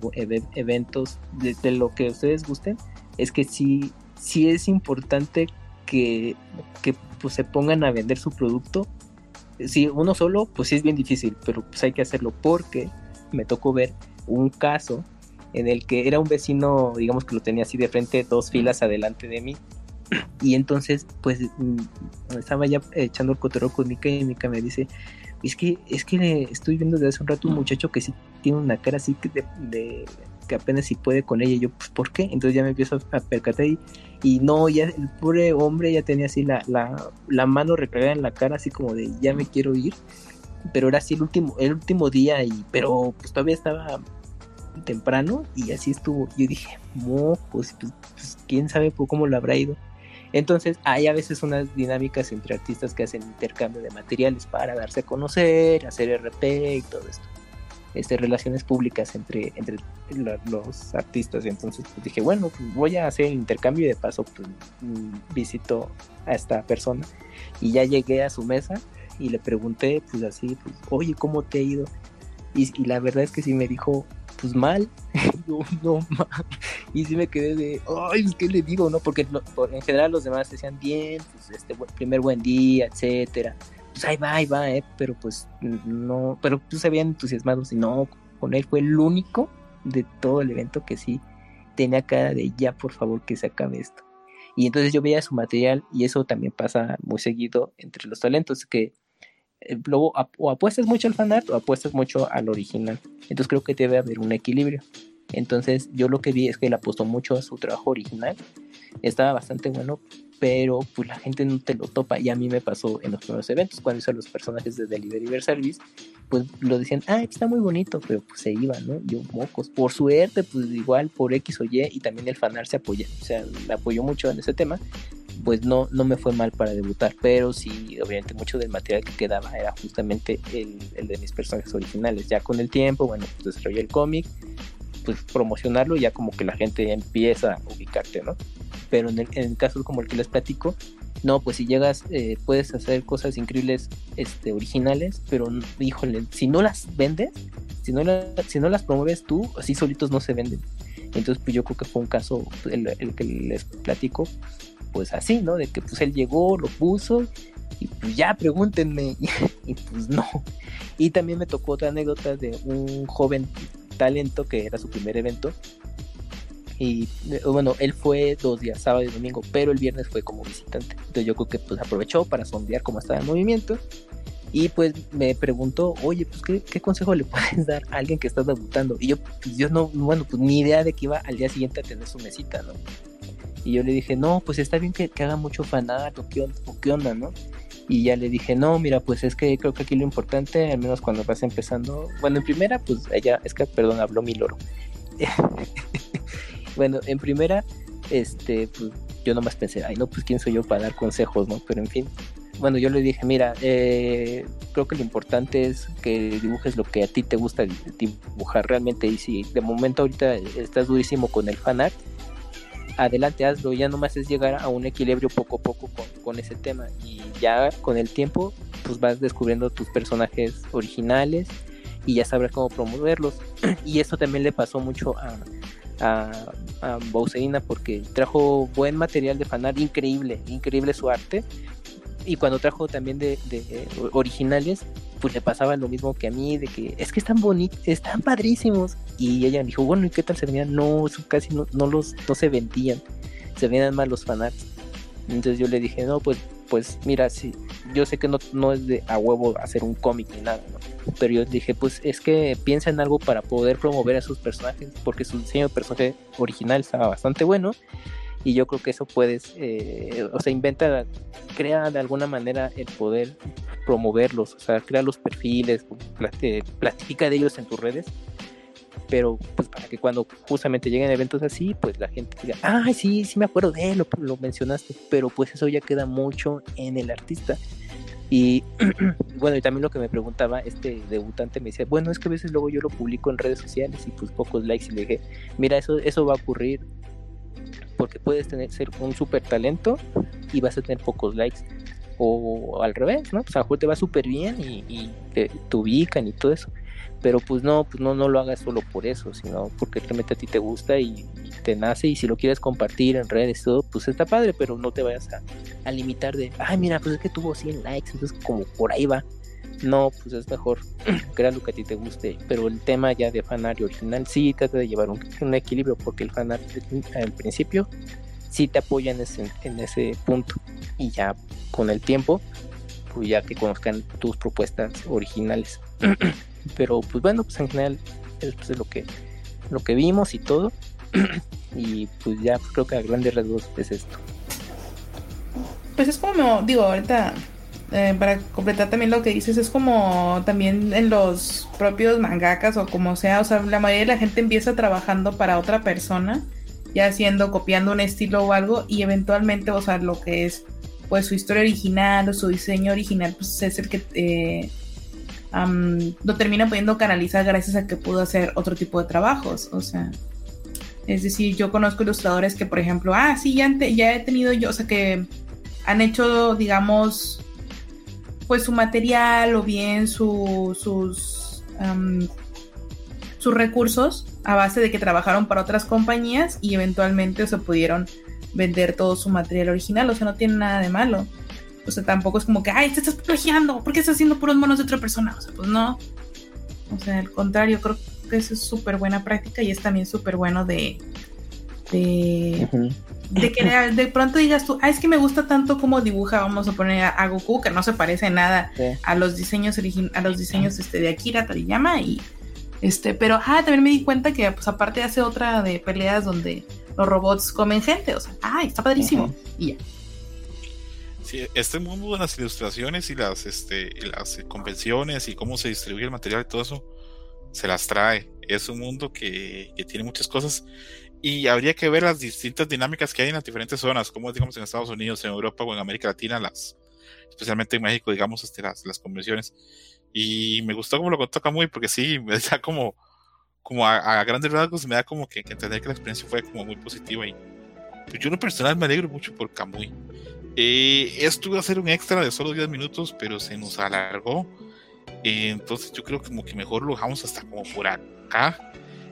eventos de, lo que ustedes gusten, es que sí, sí es importante que, que pues, se pongan a vender su producto. Si uno solo, pues sí es bien difícil, pero pues hay que hacerlo porque me tocó ver un caso en el que era un vecino, digamos que lo tenía así de frente, dos filas adelante de mí. Y entonces, pues, mm, estaba ya echando el cotero con Mika y Mika me dice, es que, es que estoy viendo desde hace un rato un muchacho que sí tiene una cara así que de, que apenas si puede con ella. Y yo, pues, ¿por qué? Entonces ya me empiezo a percatar y, y no, ya el pobre hombre ya tenía así la, la, la mano recargada en la cara, así como de ya me quiero ir. Pero era así el último, el último día, y pero pues todavía estaba temprano y así estuvo. Yo dije, pues, pues, pues quién sabe cómo lo habrá ido. Entonces hay a veces unas dinámicas entre artistas que hacen intercambio de materiales para darse a conocer, hacer RP y todo esto. Este, relaciones públicas entre, entre los artistas. Entonces pues, dije, bueno, pues, voy a hacer el intercambio y de paso pues, visito a esta persona. Y ya llegué a su mesa y le pregunté, pues así, pues, oye, ¿cómo te ha ido? Y, y la verdad es que sí me dijo, pues mal. no, no, mal. Y sí me quedé de, ay, ¿qué le digo? no Porque en general los demás decían bien, pues este primer buen día, etcétera. Pues ahí va, ahí va, eh, pero pues no, pero pues se habían entusiasmados y no, con él fue el único de todo el evento que sí tenía cara de ya, por favor, que se acabe esto. Y entonces yo veía su material y eso también pasa muy seguido entre los talentos, que luego o apuestas mucho al fanart o apuestas mucho al original. Entonces creo que debe haber un equilibrio. Entonces yo lo que vi es que él apostó mucho a su trabajo original. Estaba bastante bueno, pero pues la gente no te lo topa. Y a mí me pasó en los primeros eventos, cuando hice los personajes de Delivery Service, pues lo decían, ah, está muy bonito, pero pues se iban, ¿no? Yo, mocos. Por suerte, pues igual por X o Y, y también el fanar se apoya, o sea, apoyó mucho en ese tema, pues no, no me fue mal para debutar, pero sí, obviamente mucho del material que quedaba era justamente el, el de mis personajes originales. Ya con el tiempo, bueno, pues desarrollé el cómic, pues promocionarlo ya como que la gente empieza a ubicarte, ¿no? Pero en el, caso como el que les platico, no, pues si llegas, eh, puedes hacer cosas increíbles, este, originales, pero híjole, si no las vendes, si no, si no las promueves tú, así solitos no se venden. Entonces, pues yo creo que fue un caso, el, el que les platico, pues así, ¿no? De que pues él llegó, lo puso y pues ya pregúntenme y, pues no. Y también me tocó otra anécdota de un joven talento que era su primer evento y eh, bueno, él fue dos días, sábado y domingo, pero el viernes fue como visitante. Entonces yo creo que pues aprovechó para sondear cómo estaba el movimiento y pues me preguntó, oye, pues ¿qué, consejo le puedes dar a alguien que está debutando? Y yo, pues yo no, bueno, pues ni idea de que iba al día siguiente a tener su mesita, ¿no? Y yo le dije, no, pues está bien que, haga mucho fanart o qué, qué onda, ¿no? Y ya le dije, no, mira, pues es que creo que aquí lo importante, al menos cuando vas empezando, bueno, en primera, pues ella, es que, perdón, habló mi loro. bueno, en primera, este, pues yo nomás pensé, ay, no, pues quién soy yo para dar consejos, ¿no? Pero en fin, bueno, yo le dije, mira, eh, creo que lo importante es que dibujes lo que a ti te gusta dibujar realmente. Y si de momento ahorita estás durísimo con el fanart, adelante hazlo, ya nomás es llegar a un equilibrio poco a poco con, ese tema. Y ya con el tiempo pues vas descubriendo tus personajes originales y ya sabrás cómo promoverlos. Y eso también le pasó mucho a, a, a porque trajo buen material de fanart increíble, increíble su arte y cuando trajo también de, de, originales pues le pasaba lo mismo que a mí, de que es que están bonitos, están padrísimos. Y ella me dijo, bueno, ¿y qué tal se vendían? No, casi no, no, los, no se vendían, se vendían más los fanarts. Entonces yo le dije, no, pues, pues mira, sí, yo sé que no, no es de a huevo hacer un cómic ni nada. Pero yo dije, pues es que piensa en algo para poder promover a sus personajes, porque su diseño de personaje original estaba bastante bueno y yo creo que eso puedes, eh, o sea, inventa, crea de alguna manera el poder promoverlos, o sea, crea los perfiles, platica de ellos en tus redes, pero pues para que cuando justamente lleguen eventos así, pues la gente diga, ay, sí, sí me acuerdo de él, lo, lo mencionaste, pero pues eso ya queda mucho en el artista. Y bueno, y también lo que me preguntaba este debutante me decía, bueno, es que a veces luego yo lo publico en redes sociales y pues pocos likes y le dije, mira, eso, eso va a ocurrir porque puedes tener ser un super talento y vas a tener pocos likes o al revés, ¿no? Pues a lo mejor te va súper bien y, te, ubican y todo eso. Pero pues no, pues no, no lo hagas solo por eso, sino porque realmente a ti te gusta y, te nace y si lo quieres compartir en redes y todo, pues está padre, pero no te vayas a, a limitar de, ay mira, pues es que tuvo 100 likes, entonces como por ahí va no, pues es mejor crear lo que a ti te guste. Pero el tema ya de fanart original sí trata de llevar un, equilibrio porque el fanart al principio sí te apoya en ese, en ese punto. Y ya con el tiempo, pues ya que conozcan tus propuestas originales. Pero pues bueno, pues en general es pues, lo que lo que vimos y todo. y pues ya creo que a grandes rasgos es esto. Pues es como, digo, ahorita eh, para completar también lo que dices, es como también en los propios mangakas o como sea, o sea, la mayoría de la gente empieza trabajando para otra persona, ya haciendo, copiando un estilo o algo, y eventualmente, o sea, lo que es pues su historia original o su diseño original, pues es el que eh, lo termina pudiendo canalizar gracias a que pudo hacer otro tipo de trabajos, o sea. Es decir, yo conozco ilustradores que, por ejemplo, ah, sí, ya, ya he tenido yo, o sea, que han hecho, digamos, pues su material o bien sus, sus recursos a base de que trabajaron para otras compañías y eventualmente se pudieron vender todo su material original, o sea, no tiene nada de malo. O sea, tampoco es como que, ay, te estás plagiando, ¿por qué estás haciendo puros monos de otra persona? O sea, pues no. O sea, al contrario, creo que eso es súper buena práctica y es también súper bueno de, de, de que de pronto digas tú, ah, es que me gusta tanto como dibuja, vamos a poner a, Goku, que no se parece nada a los diseños a los diseños este, de Akira Toriyama y Este, pero ah, también me di cuenta que pues aparte hace otra de peleas donde los robots comen gente, o sea, ay, está padrísimo. Y ya. Sí, este mundo de las ilustraciones y las, este, y las convenciones y cómo se distribuye el material y todo eso, se las trae. Es un mundo que, que tiene muchas cosas y habría que ver las distintas dinámicas que hay en las diferentes zonas, como digamos en Estados Unidos, en Europa o en América Latina, las, especialmente en México, digamos, este, las, las convenciones. Y me gustó como lo contó Camuy, porque sí, me da como, como a, a grandes rasgos, me da como que, que, entender que la experiencia fue como muy positiva. Y pues yo en lo personal me alegro mucho por Camuy. Eh, esto iba a ser un extra de solo 10 minutos, pero se nos alargó. Eh, entonces yo creo como que mejor lo dejamos hasta como por acá.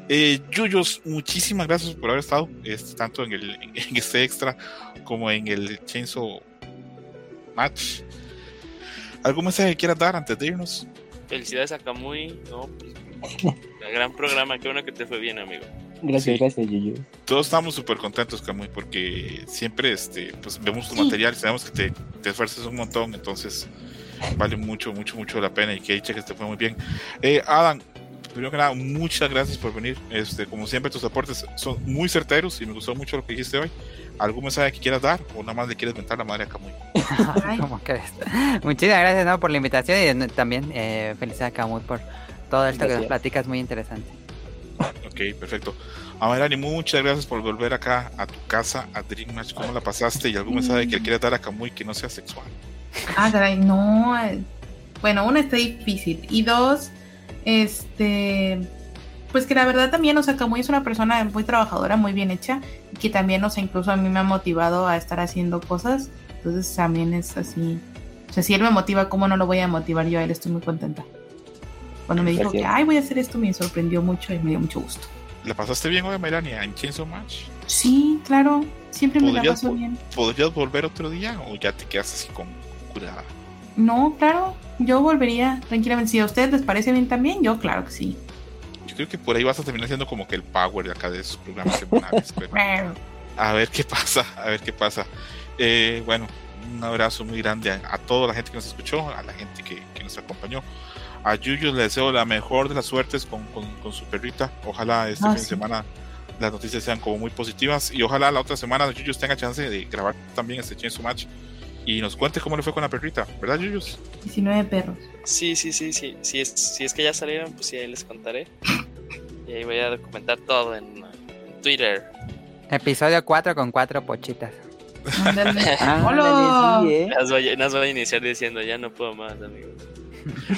Eh, Yuyos, muchísimas gracias por haber estado, este, tanto en, el, en este extra como en el Chainsaw Match. ¿Algún mensaje que quieras dar antes de irnos? Felicidades a Kamui, no, pues, gran programa, qué bueno que te fue bien, amigo. Gracias, sí. gracias, Yuyu. Todos estamos súper contentos, Camuy, porque siempre este, pues, vemos tu sí. material, sabemos que te, te esfuerzas un montón, entonces vale mucho, mucho, mucho la pena y que dicha que te fue muy bien. Eh, Adam, primero que nada, muchas gracias por venir. Este, como siempre, tus aportes son muy certeros y me gustó mucho lo que dijiste hoy. ¿Algún mensaje que quieras dar o nada más le quieres mentar la madre a Camuy? Muchísimas gracias ¿no? por la invitación y también eh, felicidades a Camuy por todo esto gracias. que nos platicas, muy interesante. Ok, perfecto. Amarani, muchas gracias por volver acá a tu casa, a Dream Match. ¿Cómo la pasaste? ¿Y algún mensaje que le quieras dar a Camuy que no sea sexual? Ah, caray, no. Bueno, uno está difícil. Y dos, este pues que la verdad también, o sea, Camuy es una persona muy trabajadora, muy bien hecha, y que también, o sea, incluso a mí me ha motivado a estar haciendo cosas, entonces también es así, o sea, si él me motiva, ¿cómo no lo voy a motivar yo a él? Estoy muy contenta. Cuando me dijo que, ay, voy a hacer esto, me sorprendió mucho y me dio mucho gusto. ¿La pasaste bien hoy, Melania, en Chainsaw Match? Sí, claro, siempre me la paso bien. ¿Podrías volver otro día o ya te quedas así con curada? No, claro, yo volvería tranquilamente. Si a ustedes les parece bien también, yo claro que sí yo creo que por ahí vas a terminar siendo como que el power de acá de esos programas semanales. pero a ver qué pasa, a ver qué pasa. Eh, bueno, un abrazo muy grande a, a, toda la gente que nos escuchó, a la gente que, que nos acompañó. A Yuyu le deseo la mejor de las suertes con, con, con su perrita. Ojalá este ah, fin de sí. semana las noticias sean como muy positivas y ojalá la otra semana Yuyu tenga chance de grabar también este Chainsaw Match y nos cuente cómo le fue con la perrita, ¿verdad, Yuyus? 19 perros. Sí, sí, sí, sí. Si es, si es que ya salieron, pues sí, ahí les contaré. Y ahí voy a documentar todo en, en Twitter. Episodio 4 con cuatro pochitas. ah, ¡Hola! Sí, ¿eh? las, voy, las voy a iniciar diciendo, ya no puedo más, amigos.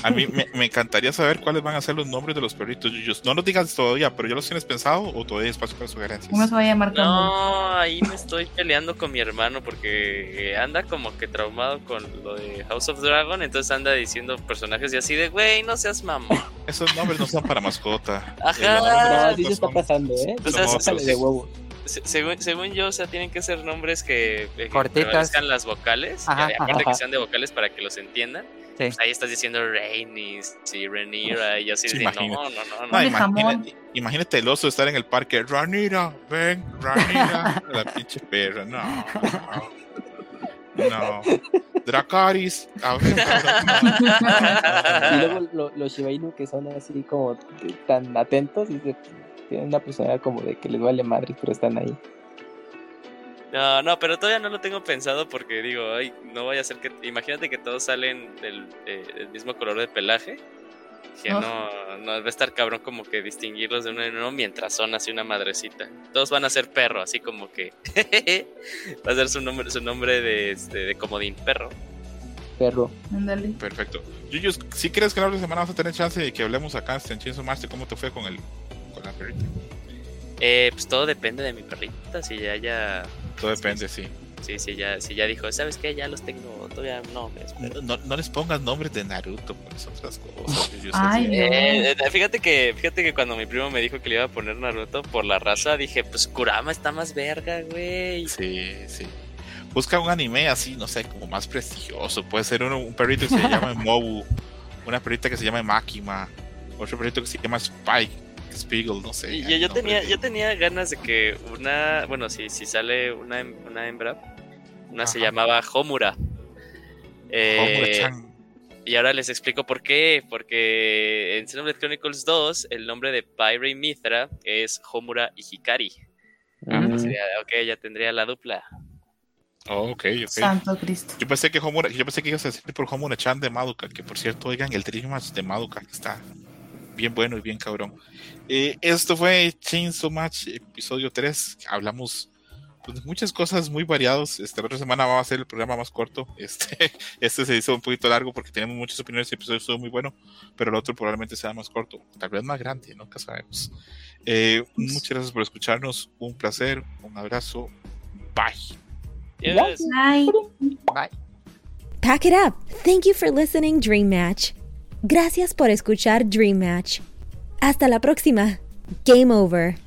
A mí me, me, encantaría saber cuáles van a ser los nombres de los perritos Yuyos. No nos digas todavía, pero ¿ya los tienes pensado o todavía hay espacio para sugerencias? ¿Cómo se va a llamar? No, ahí me estoy peleando con mi hermano porque anda como que traumado con lo de House of Dragon, entonces anda diciendo personajes y así de, güey, no seas mamón. Esos nombres no son para mascota. Ajá. No, así se está pasando, ¿eh? O sea, sale de huevo. Según, según, yo, o sea, tienen que ser nombres que, que Cortitas. las vocales, Ajá, y aparte ajá. que sean de vocales para que los entiendan. Sí. Pues ahí estás diciendo Rainis y Renira y yo así Sí, de, no, no, no, no. Imagínate, imagínate el oso estar en el parque. Ranira, ven, Ranira. la pinche perra, no. No. no. Dracaris, a ver. Y luego lo, los Shiba Inu que son así como tan atentos y se, tienen una personalidad como de que les vale madre, pero están ahí. No, no, pero todavía no lo tengo pensado porque digo, ay, no vaya a ser que. Imagínate que todos salen del, eh, del mismo color de pelaje. Que Oh. no, no va a estar cabrón como que distinguirlos de uno en uno mientras son así una madrecita. Todos van a ser perro, así como que. va a ser su nombre, su nombre de, este, de comodín, perro. Perro. Ándale. Perfecto. Yuyos, si crees que la otra semana vas a tener chance de que hablemos acá en Chainsaw Master cómo te fue con el con la perrita? Eh, pues todo depende de mi perrita. Si ya, ya. Todo depende, sí. Sí, sí, ya, si ya dijo, ¿sabes qué? Ya los tengo, todavía no me espero. No, no les pongas nombres de Naruto, pues otras cosas. Ay. Dios. Eh, eh, fíjate que fíjate que cuando mi primo me dijo que le iba a poner Naruto por la raza, dije, pues Kurama está más verga, güey. Sí, sí. Busca un anime así, no sé, como más prestigioso. Puede ser uno- un perrito que se llama Mobu, una perrita que se llama Makima, otro perrito que se llama Spike, Spiegel, no sé. Yo, yo tenía, de- yo tenía ganas de que una, bueno, si, si sale una, una hembra, una se llamaba Homura. Eh, Homura-chan. Y ahora les explico por qué. Porque en Xenoblade Chronicles 2, el nombre de Pyre y Mithra es Homura y Hikari. Mm. Sería, ok, ya tendría la dupla. Oh, ok, ok. Santo Cristo. Yo pensé que Homura, yo pensé que ibas a decir por Homura Chan de Madoka, que por cierto, oigan, el Match de Madoka que está bien bueno y bien cabrón. Eh, esto fue Chainsaw Match, episodio 3. Hablamos pues, de muchas cosas muy variadas. Esta otra semana va a ser el programa más corto. Este, este se hizo un poquito largo porque tenemos muchas opiniones. El episodio estuvo muy bueno, pero el otro probablemente sea más corto, tal vez más grande, nunca sabemos. Eh, muchas gracias por escucharnos. Un placer, un abrazo. Bye. Yes. Ay. Bye. Pack it up. Thank you for listening, Dream Match. Gracias por escuchar Dream Match. Hasta la próxima. Game over.